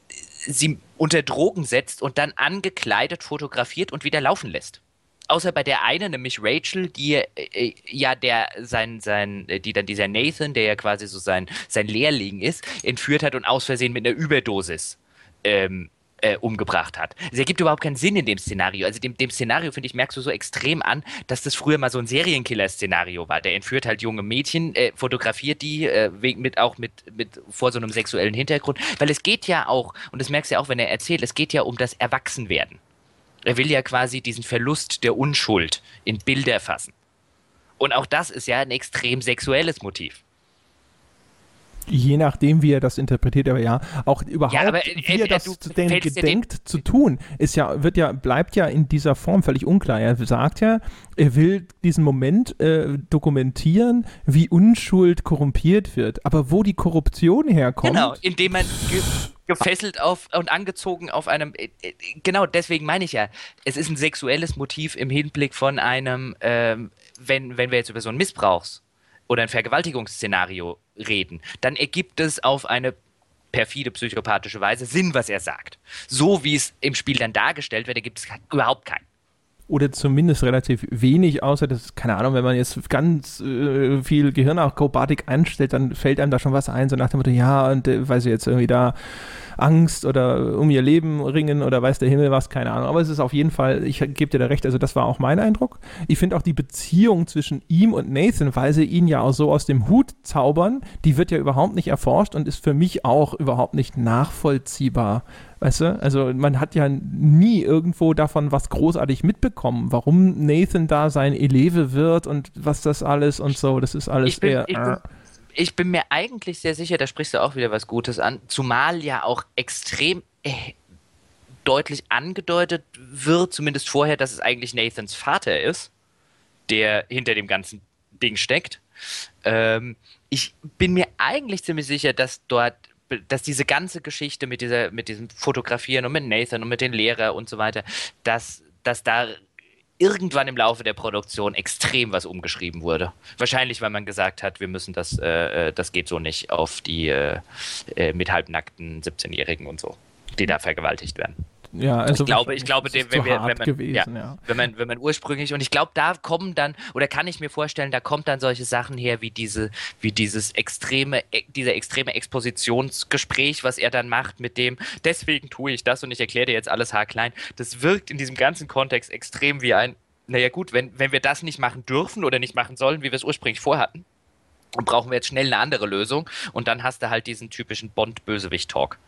sie unter Drogen setzt und dann angekleidet fotografiert und wieder laufen lässt. Außer bei der einen, nämlich Rachel, die äh, ja der sein, sein, äh, die dann dieser Nathan, der ja quasi so sein, sein Lehrling ist, entführt hat und aus Versehen mit einer Überdosis ähm, äh, umgebracht hat. Es ergibt überhaupt keinen Sinn in dem Szenario. Also dem, dem Szenario, finde ich, merkst du so extrem an, dass das früher mal so ein Serienkiller-Szenario war. Der entführt halt junge Mädchen, äh, fotografiert die, äh, mit, auch mit, mit vor so einem sexuellen Hintergrund. Weil es geht ja auch, und das merkst du ja auch, wenn er erzählt, es geht ja um das Erwachsenwerden. Er will ja quasi diesen Verlust der Unschuld in Bilder fassen. Und auch das ist ja ein extrem sexuelles Motiv. Je nachdem, wie er das interpretiert, aber ja, auch überhaupt, ja, aber, wie er, das zu denn, gedenkt zu tun, ist ja, wird ja, bleibt ja in dieser Form völlig unklar. Er sagt ja, er will diesen Moment äh, dokumentieren, wie Unschuld korrumpiert wird. Aber wo die Korruption herkommt. Genau, indem man ge gefesselt auf und angezogen auf einem. Äh, äh, genau, deswegen meine ich ja, es ist ein sexuelles Motiv im Hinblick von einem ähm, wenn, wenn wir jetzt über so ein Missbrauchs- oder ein Vergewaltigungsszenario reden, dann ergibt es auf eine perfide psychopathische Weise Sinn, was er sagt. So wie es im Spiel dann dargestellt wird, ergibt es überhaupt keinen oder zumindest relativ wenig, außer das, keine Ahnung, wenn man jetzt ganz äh, viel Gehirnakrobatik einstellt, dann fällt einem da schon was ein, so nach dem Motto, ja, und äh, weiß ich jetzt irgendwie da Angst oder um ihr Leben ringen oder weiß der Himmel was, keine Ahnung. Aber es ist auf jeden Fall, ich gebe dir da recht, also das war auch mein Eindruck. Ich finde auch die Beziehung zwischen ihm und Nathan, weil sie ihn ja auch so aus dem Hut zaubern, die wird ja überhaupt nicht erforscht und ist für mich auch überhaupt nicht nachvollziehbar. Weißt du, also man hat ja nie irgendwo davon was großartig mitbekommen, warum Nathan da sein Eleve wird und was das alles und so. Das ist alles ich bin, eher. Ich bin, ich bin mir eigentlich sehr sicher, da sprichst du auch wieder was Gutes an, zumal ja auch extrem äh, deutlich angedeutet wird, zumindest vorher, dass es eigentlich Nathans Vater ist, der hinter dem ganzen Ding steckt. Ähm, ich bin mir eigentlich ziemlich sicher, dass dort, dass diese ganze Geschichte mit dieser, mit diesem Fotografieren und mit Nathan und mit den Lehrern und so weiter, dass, dass da irgendwann im Laufe der Produktion extrem was umgeschrieben wurde. Wahrscheinlich, weil man gesagt hat, wir müssen das, äh, äh das geht so nicht auf die äh, äh mit halbnackten 17-Jährigen und so, die da vergewaltigt werden. Ja, also ich glaube, ich glaube, wenn, wir, wenn, man, gewesen, ja, ja. wenn man, wenn man ursprünglich und ich glaube, da kommen dann oder kann ich mir vorstellen, da kommt dann solche Sachen her wie diese, wie dieses extreme, e, dieser extreme Expositionsgespräch, was er dann macht mit dem. Deswegen tue ich das und ich erkläre dir jetzt alles haarklein. Das wirkt in diesem ganzen Kontext extrem wie ein. Naja gut, wenn, wenn wir das nicht machen dürfen oder nicht machen sollen, wie wir es ursprünglich vorhatten, dann brauchen wir jetzt schnell eine andere Lösung und dann hast du halt diesen typischen Bond-Bösewicht-Talk.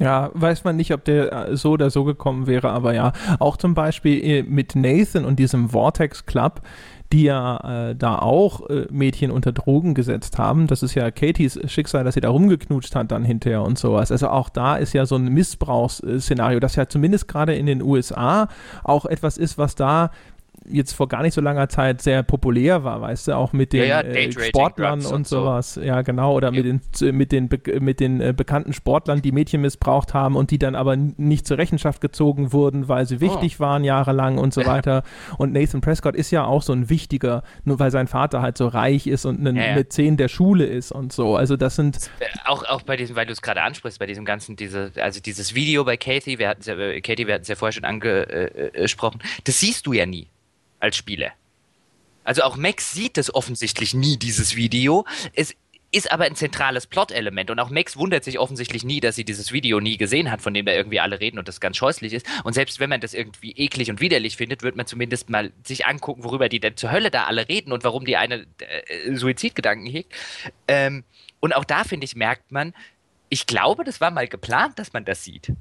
Ja, weiß man nicht, ob der äh, so oder so gekommen wäre, aber ja. Auch zum Beispiel äh, mit Nathan und diesem Vortex Club, die ja äh, da auch äh, Mädchen unter Drogen gesetzt haben. Das ist ja Katies Schicksal, dass sie da rumgeknutscht hat dann hinterher und sowas. Also auch da ist ja so ein Missbrauchsszenario, das ja zumindest gerade in den USA auch etwas ist, was da jetzt vor gar nicht so langer Zeit sehr populär war, weißt du, auch mit den ja, ja, äh, Sportlern und, und sowas. So. Ja, genau. Oder ja. mit den, mit den, mit den äh, bekannten Sportlern, die Mädchen missbraucht haben und die dann aber nicht zur Rechenschaft gezogen wurden, weil sie wichtig oh. waren jahrelang und so weiter. Und Nathan Prescott ist ja auch so ein wichtiger, nur weil sein Vater halt so reich ist und ein Mäzen der Schule ist und so. Also das sind äh, auch, auch bei diesem, weil du es gerade ansprichst, bei diesem ganzen, diese, also dieses Video bei Kathy, wir hatten es ja, Katie, wir hatten es ja vorher schon angesprochen, das siehst du ja nie als Spieler. Also auch Max sieht es offensichtlich nie, dieses Video. Es ist aber ein zentrales Plot-Element und auch Max wundert sich offensichtlich nie, dass sie dieses Video nie gesehen hat, von dem da irgendwie alle reden und das ganz scheußlich ist. Und selbst wenn man das irgendwie eklig und widerlich findet, wird man zumindest mal sich angucken, worüber die denn zur Hölle da alle reden und warum die eine äh, Suizidgedanken hegt. Ähm, und auch da, finde ich, merkt man, ich glaube, das war mal geplant, dass man das sieht.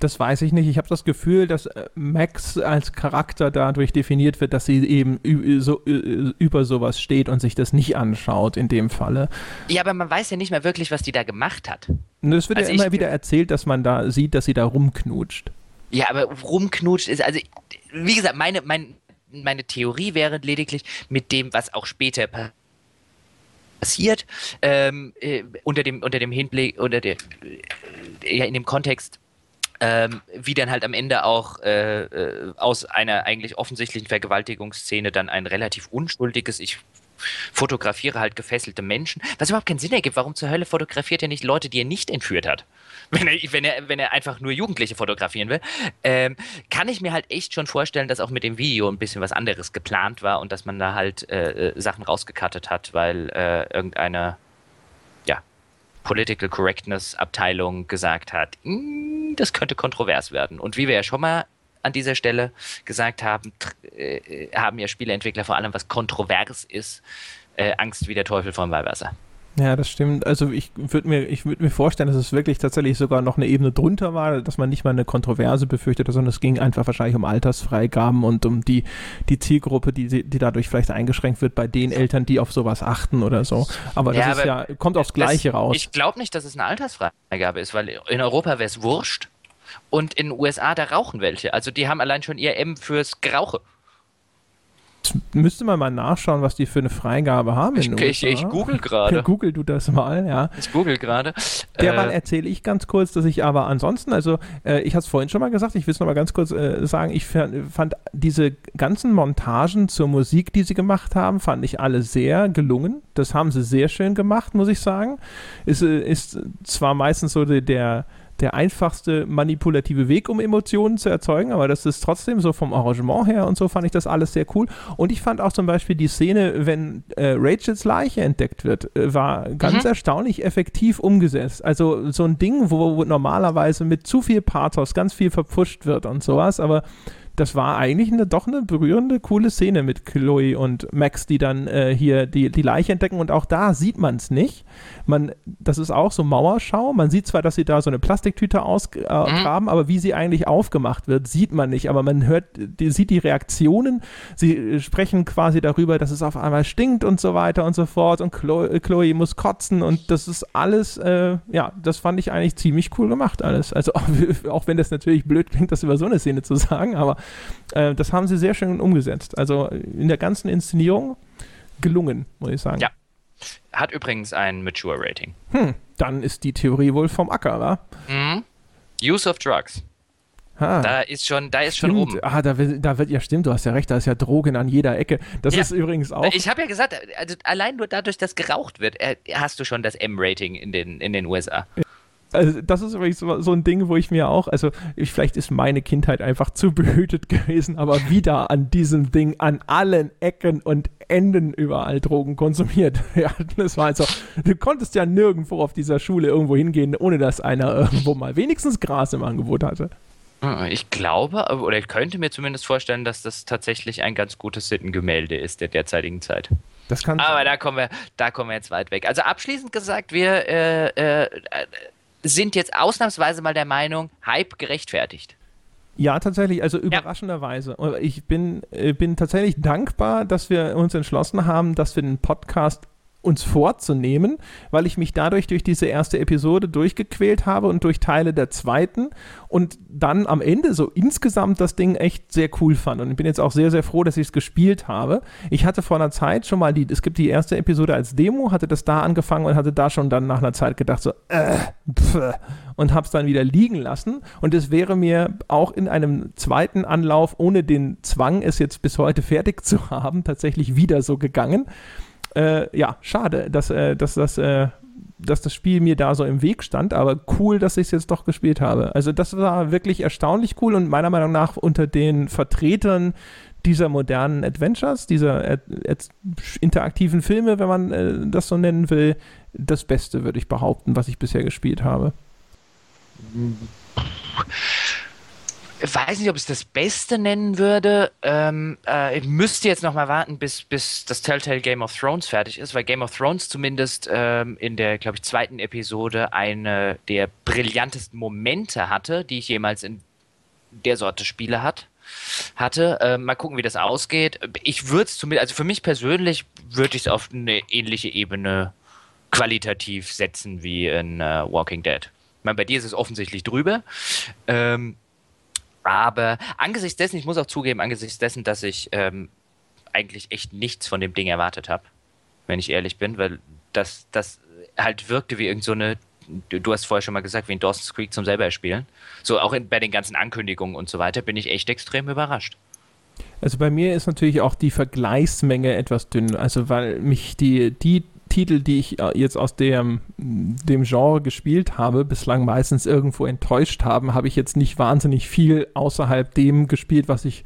Das weiß ich nicht. Ich habe das Gefühl, dass äh, Max als Charakter dadurch definiert wird, dass sie eben so, über sowas steht und sich das nicht anschaut in dem Falle. Ja, aber man weiß ja nicht mehr wirklich, was die da gemacht hat. Es wird also ja immer wieder erzählt, dass man da sieht, dass sie da rumknutscht. Ja, aber rumknutscht ist, also wie gesagt, meine, mein, meine Theorie wäre lediglich mit dem, was auch später passiert, ähm, äh, unter dem, unter dem Hinblick, unter der, äh, ja, in dem Kontext ähm, wie dann halt am Ende auch äh, äh, aus einer eigentlich offensichtlichen Vergewaltigungsszene dann ein relativ unschuldiges, ich fotografiere halt gefesselte Menschen, was überhaupt keinen Sinn ergibt. Warum zur Hölle fotografiert er nicht Leute, die er nicht entführt hat? Wenn er, wenn er, wenn er einfach nur Jugendliche fotografieren will, ähm, kann ich mir halt echt schon vorstellen, dass auch mit dem Video ein bisschen was anderes geplant war und dass man da halt äh, äh Sachen rausgekattet hat, weil äh, irgendeine Political Correctness Abteilung gesagt hat, hm, das könnte kontrovers werden. Und wie wir ja schon mal an dieser Stelle gesagt haben, äh, haben ja Spieleentwickler vor allem, was kontrovers ist, äh, Angst wie der Teufel vom Weihwasser. Ja, das stimmt. Also ich würde mir, ich würde mir vorstellen, dass es wirklich tatsächlich sogar noch eine Ebene drunter war, dass man nicht mal eine Kontroverse befürchtete, sondern es ging einfach wahrscheinlich um Altersfreigaben und um die, die Zielgruppe, die, die dadurch vielleicht eingeschränkt wird bei den Eltern, die auf sowas achten oder so. Aber das ja, ist ja, kommt aufs Gleiche das, raus. Ich glaube nicht, dass es eine Altersfreigabe ist, weil in Europa wäre es wurscht und in den USA, da rauchen welche. Also die haben allein schon ihr M fürs Gerauche. Jetzt müsste man mal nachschauen, was die für eine Freigabe haben. Ich, ich, ich google gerade. Google du das mal, ja. Ich google gerade. Derweil äh, erzähle ich ganz kurz, dass ich aber ansonsten, also äh, ich habe es vorhin schon mal gesagt, ich will es nochmal ganz kurz äh, sagen, ich fand diese ganzen Montagen zur Musik, die sie gemacht haben, fand ich alle sehr gelungen. Das haben sie sehr schön gemacht, muss ich sagen. Ist, äh, ist zwar meistens so der der einfachste manipulative Weg, um Emotionen zu erzeugen, aber das ist trotzdem so vom Arrangement her und so fand ich das alles sehr cool. Und ich fand auch zum Beispiel die Szene, wenn äh, Rachels Leiche entdeckt wird, äh, war ganz mhm. erstaunlich effektiv umgesetzt. Also so ein Ding, wo, wo normalerweise mit zu viel Pathos ganz viel verpfuscht wird und sowas, aber das war eigentlich eine, doch eine berührende, coole Szene mit Chloe und Max, die dann äh, hier die, die Leiche entdecken. Und auch da sieht man es nicht. Man, das ist auch so Mauerschau. Man sieht zwar, dass sie da so eine Plastiktüte ausgraben, äh, aber wie sie eigentlich aufgemacht wird, sieht man nicht. Aber man hört, die, sieht die Reaktionen. Sie äh, sprechen quasi darüber, dass es auf einmal stinkt und so weiter und so fort. Und Chloe, Chloe muss kotzen. Und das ist alles, äh, ja, das fand ich eigentlich ziemlich cool gemacht alles. Also auch, auch wenn das natürlich blöd klingt, das über so eine Szene zu sagen, aber äh, das haben sie sehr schön umgesetzt. Also in der ganzen Inszenierung gelungen, muss ich sagen. Ja. Hat übrigens ein Mature-Rating. Hm, dann ist die Theorie wohl vom Acker, wa? Mhm. Use of Drugs. Ah, da ist schon, da ist stimmt. schon oben. Ah, da wird, da wird, ja stimmt, du hast ja recht, da ist ja Drogen an jeder Ecke. Das ja. ist übrigens auch. Ich habe ja gesagt, also allein nur dadurch, dass geraucht wird, äh, hast du schon das M-Rating in den, in den USA. Ja. Also das ist übrigens so ein Ding, wo ich mir auch, also ich, vielleicht ist meine Kindheit einfach zu behütet gewesen, aber wieder an diesem Ding an allen Ecken und Enden überall Drogen konsumiert. Ja, das war also, du konntest ja nirgendwo auf dieser Schule irgendwo hingehen, ohne dass einer irgendwo mal wenigstens Gras im Angebot hatte. Ah, ich glaube, oder ich könnte mir zumindest vorstellen, dass das tatsächlich ein ganz gutes Sittengemälde ist der derzeitigen Zeit. Das kann Aber da kommen wir, da kommen wir jetzt weit weg. Also abschließend gesagt, wir äh, äh, sind jetzt ausnahmsweise mal der Meinung, Hype gerechtfertigt. Ja, tatsächlich, also überraschenderweise. Ja. Ich bin, äh, bin tatsächlich dankbar, dass wir uns entschlossen haben, dass wir den Podcast uns vorzunehmen, weil ich mich dadurch durch diese erste Episode durchgequält habe und durch Teile der zweiten und dann am Ende so insgesamt das Ding echt sehr cool fand. Und ich bin jetzt auch sehr, sehr froh, dass ich es gespielt habe. Ich hatte vor einer Zeit schon mal die, es gibt die erste Episode als Demo, hatte das da angefangen und hatte da schon dann nach einer Zeit gedacht, so, äh, pf, und habe es dann wieder liegen lassen. Und es wäre mir auch in einem zweiten Anlauf, ohne den Zwang, es jetzt bis heute fertig zu haben, tatsächlich wieder so gegangen. Äh, ja, schade, dass, äh, dass, dass, äh, dass das Spiel mir da so im Weg stand, aber cool, dass ich es jetzt doch gespielt habe. Also das war wirklich erstaunlich cool und meiner Meinung nach unter den Vertretern dieser modernen Adventures, dieser äh, interaktiven Filme, wenn man äh, das so nennen will, das Beste, würde ich behaupten, was ich bisher gespielt habe weiß nicht, ob ich es das Beste nennen würde. Ähm, äh, ich müsste jetzt noch mal warten, bis, bis das Telltale Game of Thrones fertig ist, weil Game of Thrones zumindest ähm, in der, glaube ich, zweiten Episode eine der brillantesten Momente hatte, die ich jemals in der Sorte Spiele hat, hatte. Ähm, mal gucken, wie das ausgeht. Ich würde es zumindest, also für mich persönlich würde ich es auf eine ähnliche Ebene qualitativ setzen wie in uh, Walking Dead. Ich meine, bei dir ist es offensichtlich drüber. Ähm, aber angesichts dessen, ich muss auch zugeben, angesichts dessen, dass ich ähm, eigentlich echt nichts von dem Ding erwartet habe, wenn ich ehrlich bin, weil das, das halt wirkte wie irgend so du hast vorher schon mal gesagt, wie in Dawson's Creek zum selber spielen. So auch in, bei den ganzen Ankündigungen und so weiter bin ich echt extrem überrascht. Also bei mir ist natürlich auch die Vergleichsmenge etwas dünn, also weil mich die, die Titel, die ich äh, jetzt aus dem, dem Genre gespielt habe, bislang meistens irgendwo enttäuscht haben, habe ich jetzt nicht wahnsinnig viel außerhalb dem gespielt, was ich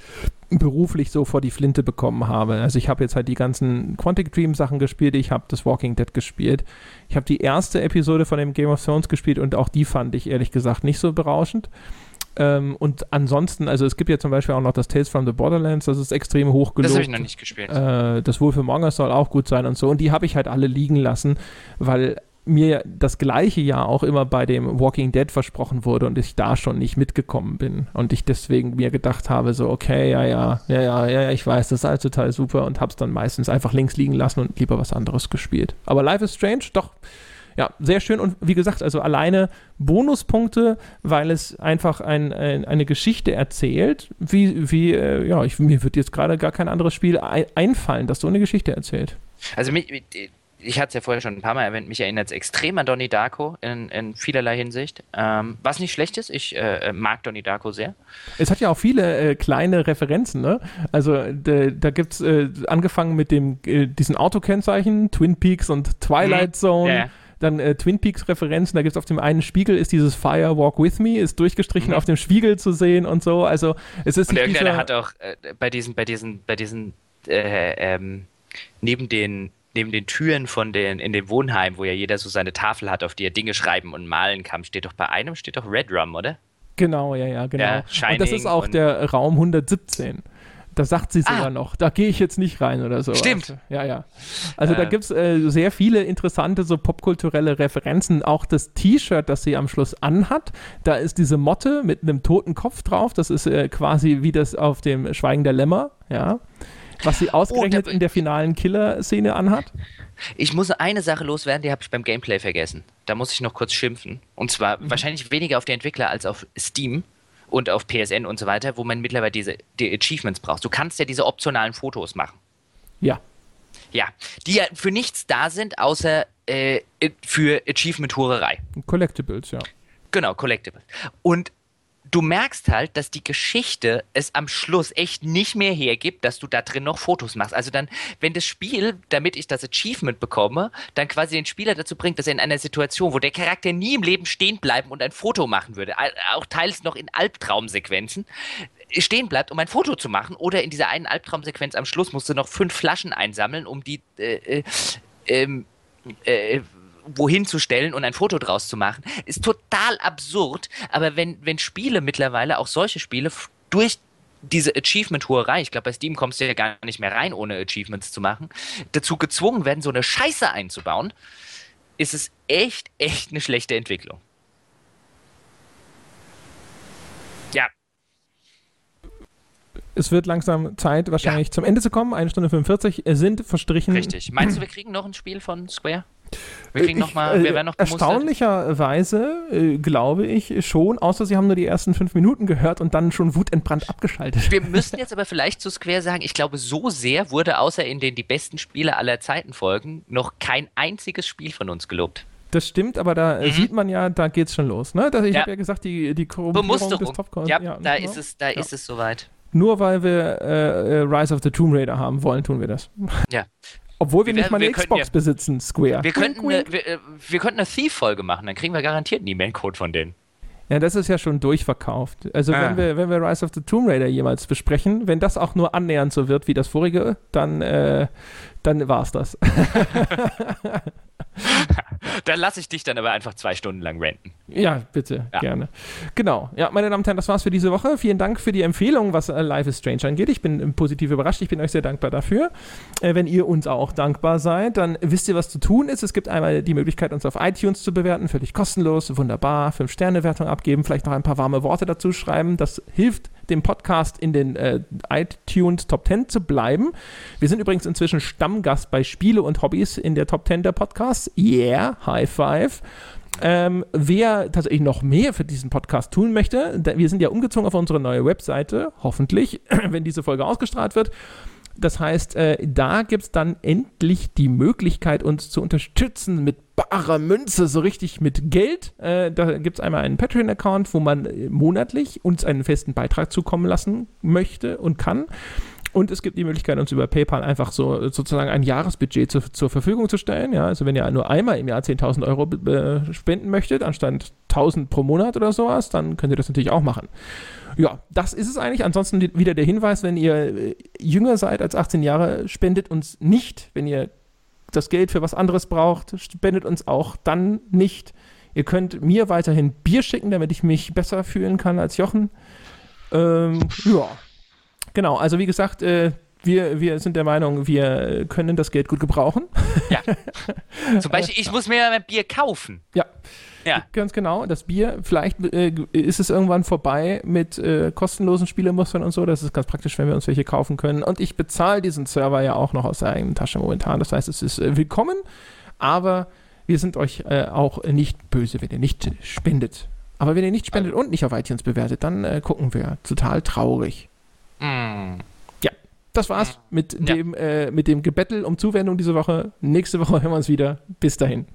beruflich so vor die Flinte bekommen habe. Also ich habe jetzt halt die ganzen Quantic Dream Sachen gespielt, ich habe das Walking Dead gespielt. Ich habe die erste Episode von dem Game of Thrones gespielt und auch die fand ich ehrlich gesagt nicht so berauschend. Ähm, und ansonsten, also es gibt ja zum Beispiel auch noch das Tales from the Borderlands, das ist extrem hoch gelobt. Das habe ich noch nicht gespielt. Äh, das Wolf Among Us soll auch gut sein und so. Und die habe ich halt alle liegen lassen, weil mir das gleiche ja auch immer bei dem Walking Dead versprochen wurde und ich da schon nicht mitgekommen bin. Und ich deswegen mir gedacht habe, so, okay, ja, ja, ja, ja, ja, ich weiß, das ist halt total super und hab's dann meistens einfach links liegen lassen und lieber was anderes gespielt. Aber Life is Strange, doch, ja, sehr schön und wie gesagt, also alleine Bonuspunkte, weil es einfach ein, ein, eine Geschichte erzählt, wie, wie äh, ja, ich, mir wird jetzt gerade gar kein anderes Spiel ein, einfallen, das so eine Geschichte erzählt. Also mich, ich hatte es ja vorher schon ein paar Mal erwähnt, mich erinnert es extrem an Donnie Darko in, in vielerlei Hinsicht. Ähm, was nicht schlecht ist, ich äh, mag Donnie Darko sehr. Es hat ja auch viele äh, kleine Referenzen, ne? Also de, da gibt es äh, angefangen mit dem, äh, diesen Autokennzeichen, Twin Peaks und Twilight mhm. Zone. Ja. Dann äh, Twin Peaks Referenzen, da gibt es auf dem einen Spiegel ist dieses Fire Walk With Me, ist durchgestrichen mhm. auf dem Spiegel zu sehen und so. Also es ist. Und irgendeiner hat auch äh, bei diesen, bei diesen, bei diesen ähm, neben den neben den Türen von den, in dem Wohnheim, wo ja jeder so seine Tafel hat, auf die er Dinge schreiben und malen kann, steht doch bei einem, steht doch Red Rum, oder? Genau, ja, ja, genau. Ja, und das ist auch der Raum 117. Da sagt sie sogar ah. noch, da gehe ich jetzt nicht rein oder so. Stimmt. Also, ja, ja. Also äh. da gibt es äh, sehr viele interessante so popkulturelle Referenzen. Auch das T-Shirt, das sie am Schluss anhat, da ist diese Motte mit einem toten Kopf drauf. Das ist äh, quasi wie das auf dem Schweigen der Lämmer, ja was sie ausgerechnet oh, in der finalen Killer-Szene anhat? Ich muss eine Sache loswerden, die habe ich beim Gameplay vergessen. Da muss ich noch kurz schimpfen. Und zwar mhm. wahrscheinlich weniger auf die Entwickler als auf Steam und auf PSN und so weiter, wo man mittlerweile diese die Achievements braucht. Du kannst ja diese optionalen Fotos machen. Ja. Ja, die ja für nichts da sind, außer äh, für Achievement-Hurerei. Collectibles, ja. Genau, Collectibles. Und du merkst halt, dass die Geschichte es am Schluss echt nicht mehr hergibt, dass du da drin noch Fotos machst. Also dann, wenn das Spiel, damit ich das Achievement bekomme, dann quasi den Spieler dazu bringt, dass er in einer Situation, wo der Charakter nie im Leben stehen bleiben und ein Foto machen würde, auch teils noch in Albtraumsequenzen, stehen bleibt, um ein Foto zu machen, oder in dieser einen Albtraumsequenz am Schluss musst du noch fünf Flaschen einsammeln, um die äh, äh, ähm, äh, wohin zu stellen und ein Foto draus zu machen, ist total absurd. Aber wenn, wenn Spiele mittlerweile, auch solche Spiele, durch diese Achievement-Huerei, ich glaube, bei Steam kommst du ja gar nicht mehr rein, ohne Achievements zu machen, dazu gezwungen werden, so eine Scheiße einzubauen, ist es echt, echt eine schlechte Entwicklung. Ja. Es wird langsam Zeit, wahrscheinlich ja. zum Ende zu kommen. Eine Stunde 45 sind verstrichen. Richtig. Meinst du, wir kriegen noch ein Spiel von Square? Wir kriegen noch mal, wir werden noch Erstaunlicherweise äh, glaube ich schon, außer sie haben nur die ersten fünf Minuten gehört und dann schon wutentbrannt abgeschaltet. Wir müssen jetzt aber vielleicht zu Square sagen, ich glaube, so sehr wurde außer in den die besten Spiele aller Zeiten folgen noch kein einziges Spiel von uns gelobt. Das stimmt, aber da mhm. sieht man ja, da geht's schon los. Ne? Ich ja. habe ja gesagt, die, die Korruption des Topcon. Ja, ja, da, ist es, da ja. ist es soweit. Nur weil wir äh, äh, Rise of the Tomb Raider haben wollen, tun wir das. Ja. Obwohl wir, wir nicht mal eine Xbox ja, besitzen, Square. Wir könnten, eine, wir, äh, wir, könnten eine Thief-Folge machen, dann kriegen wir garantiert einen E-Mail-Code von denen. Ja, das ist ja schon durchverkauft. Also ah. wenn, wir, wenn wir Rise of the Tomb Raider jemals besprechen, wenn das auch nur annähernd so wird wie das vorige, dann, äh, dann war es das. dann lasse ich dich dann aber einfach zwei Stunden lang renten. Ja, bitte, ja. gerne. Genau. Ja, meine Damen und Herren, das war's für diese Woche. Vielen Dank für die Empfehlung, was äh, Life is Strange angeht. Ich bin äh, positiv überrascht. Ich bin euch sehr dankbar dafür. Äh, wenn ihr uns auch dankbar seid, dann wisst ihr, was zu tun ist. Es gibt einmal die Möglichkeit, uns auf iTunes zu bewerten. Völlig kostenlos, wunderbar. Fünf-Sterne-Wertung abgeben, vielleicht noch ein paar warme Worte dazu schreiben. Das hilft dem Podcast in den äh, iTunes Top 10 zu bleiben. Wir sind übrigens inzwischen Stammgast bei Spiele und Hobbys in der Top 10 der Podcasts. Yeah, High Five. Ähm, wer tatsächlich noch mehr für diesen Podcast tun möchte, wir sind ja umgezogen auf unsere neue Webseite, hoffentlich, wenn diese Folge ausgestrahlt wird. Das heißt, äh, da gibt es dann endlich die Möglichkeit, uns zu unterstützen mit barer Münze, so richtig mit Geld. Äh, da gibt es einmal einen Patreon-Account, wo man äh, monatlich uns einen festen Beitrag zukommen lassen möchte und kann. Und es gibt die Möglichkeit, uns über PayPal einfach so sozusagen ein Jahresbudget zu, zur Verfügung zu stellen. Ja, also wenn ihr nur einmal im Jahr 10.000 Euro äh, spenden möchtet, anstatt 1.000 pro Monat oder sowas, dann könnt ihr das natürlich auch machen. Ja, das ist es eigentlich. Ansonsten wieder der Hinweis, wenn ihr äh, jünger seid als 18 Jahre, spendet uns nicht. Wenn ihr das Geld für was anderes braucht, spendet uns auch dann nicht. Ihr könnt mir weiterhin Bier schicken, damit ich mich besser fühlen kann als Jochen. Ähm, ja, Genau, also wie gesagt, äh, wir, wir sind der Meinung, wir können das Geld gut gebrauchen. Ja. Zum Beispiel, ich muss mir ja ein Bier kaufen. Ja. Ja. Ganz genau. Das Bier, vielleicht äh, ist es irgendwann vorbei mit äh, kostenlosen Spielemustern und so. Das ist ganz praktisch, wenn wir uns welche kaufen können. Und ich bezahle diesen Server ja auch noch aus der eigenen Tasche momentan. Das heißt, es ist äh, willkommen, aber wir sind euch äh, auch nicht böse, wenn ihr nicht spendet. Aber wenn ihr nicht spendet und nicht auf iTunes bewertet, dann äh, gucken wir total traurig. Mm. Ja, das war's mm. mit, ja. dem, äh, mit dem Gebettel um Zuwendung diese Woche. Nächste Woche hören wir uns wieder. Bis dahin.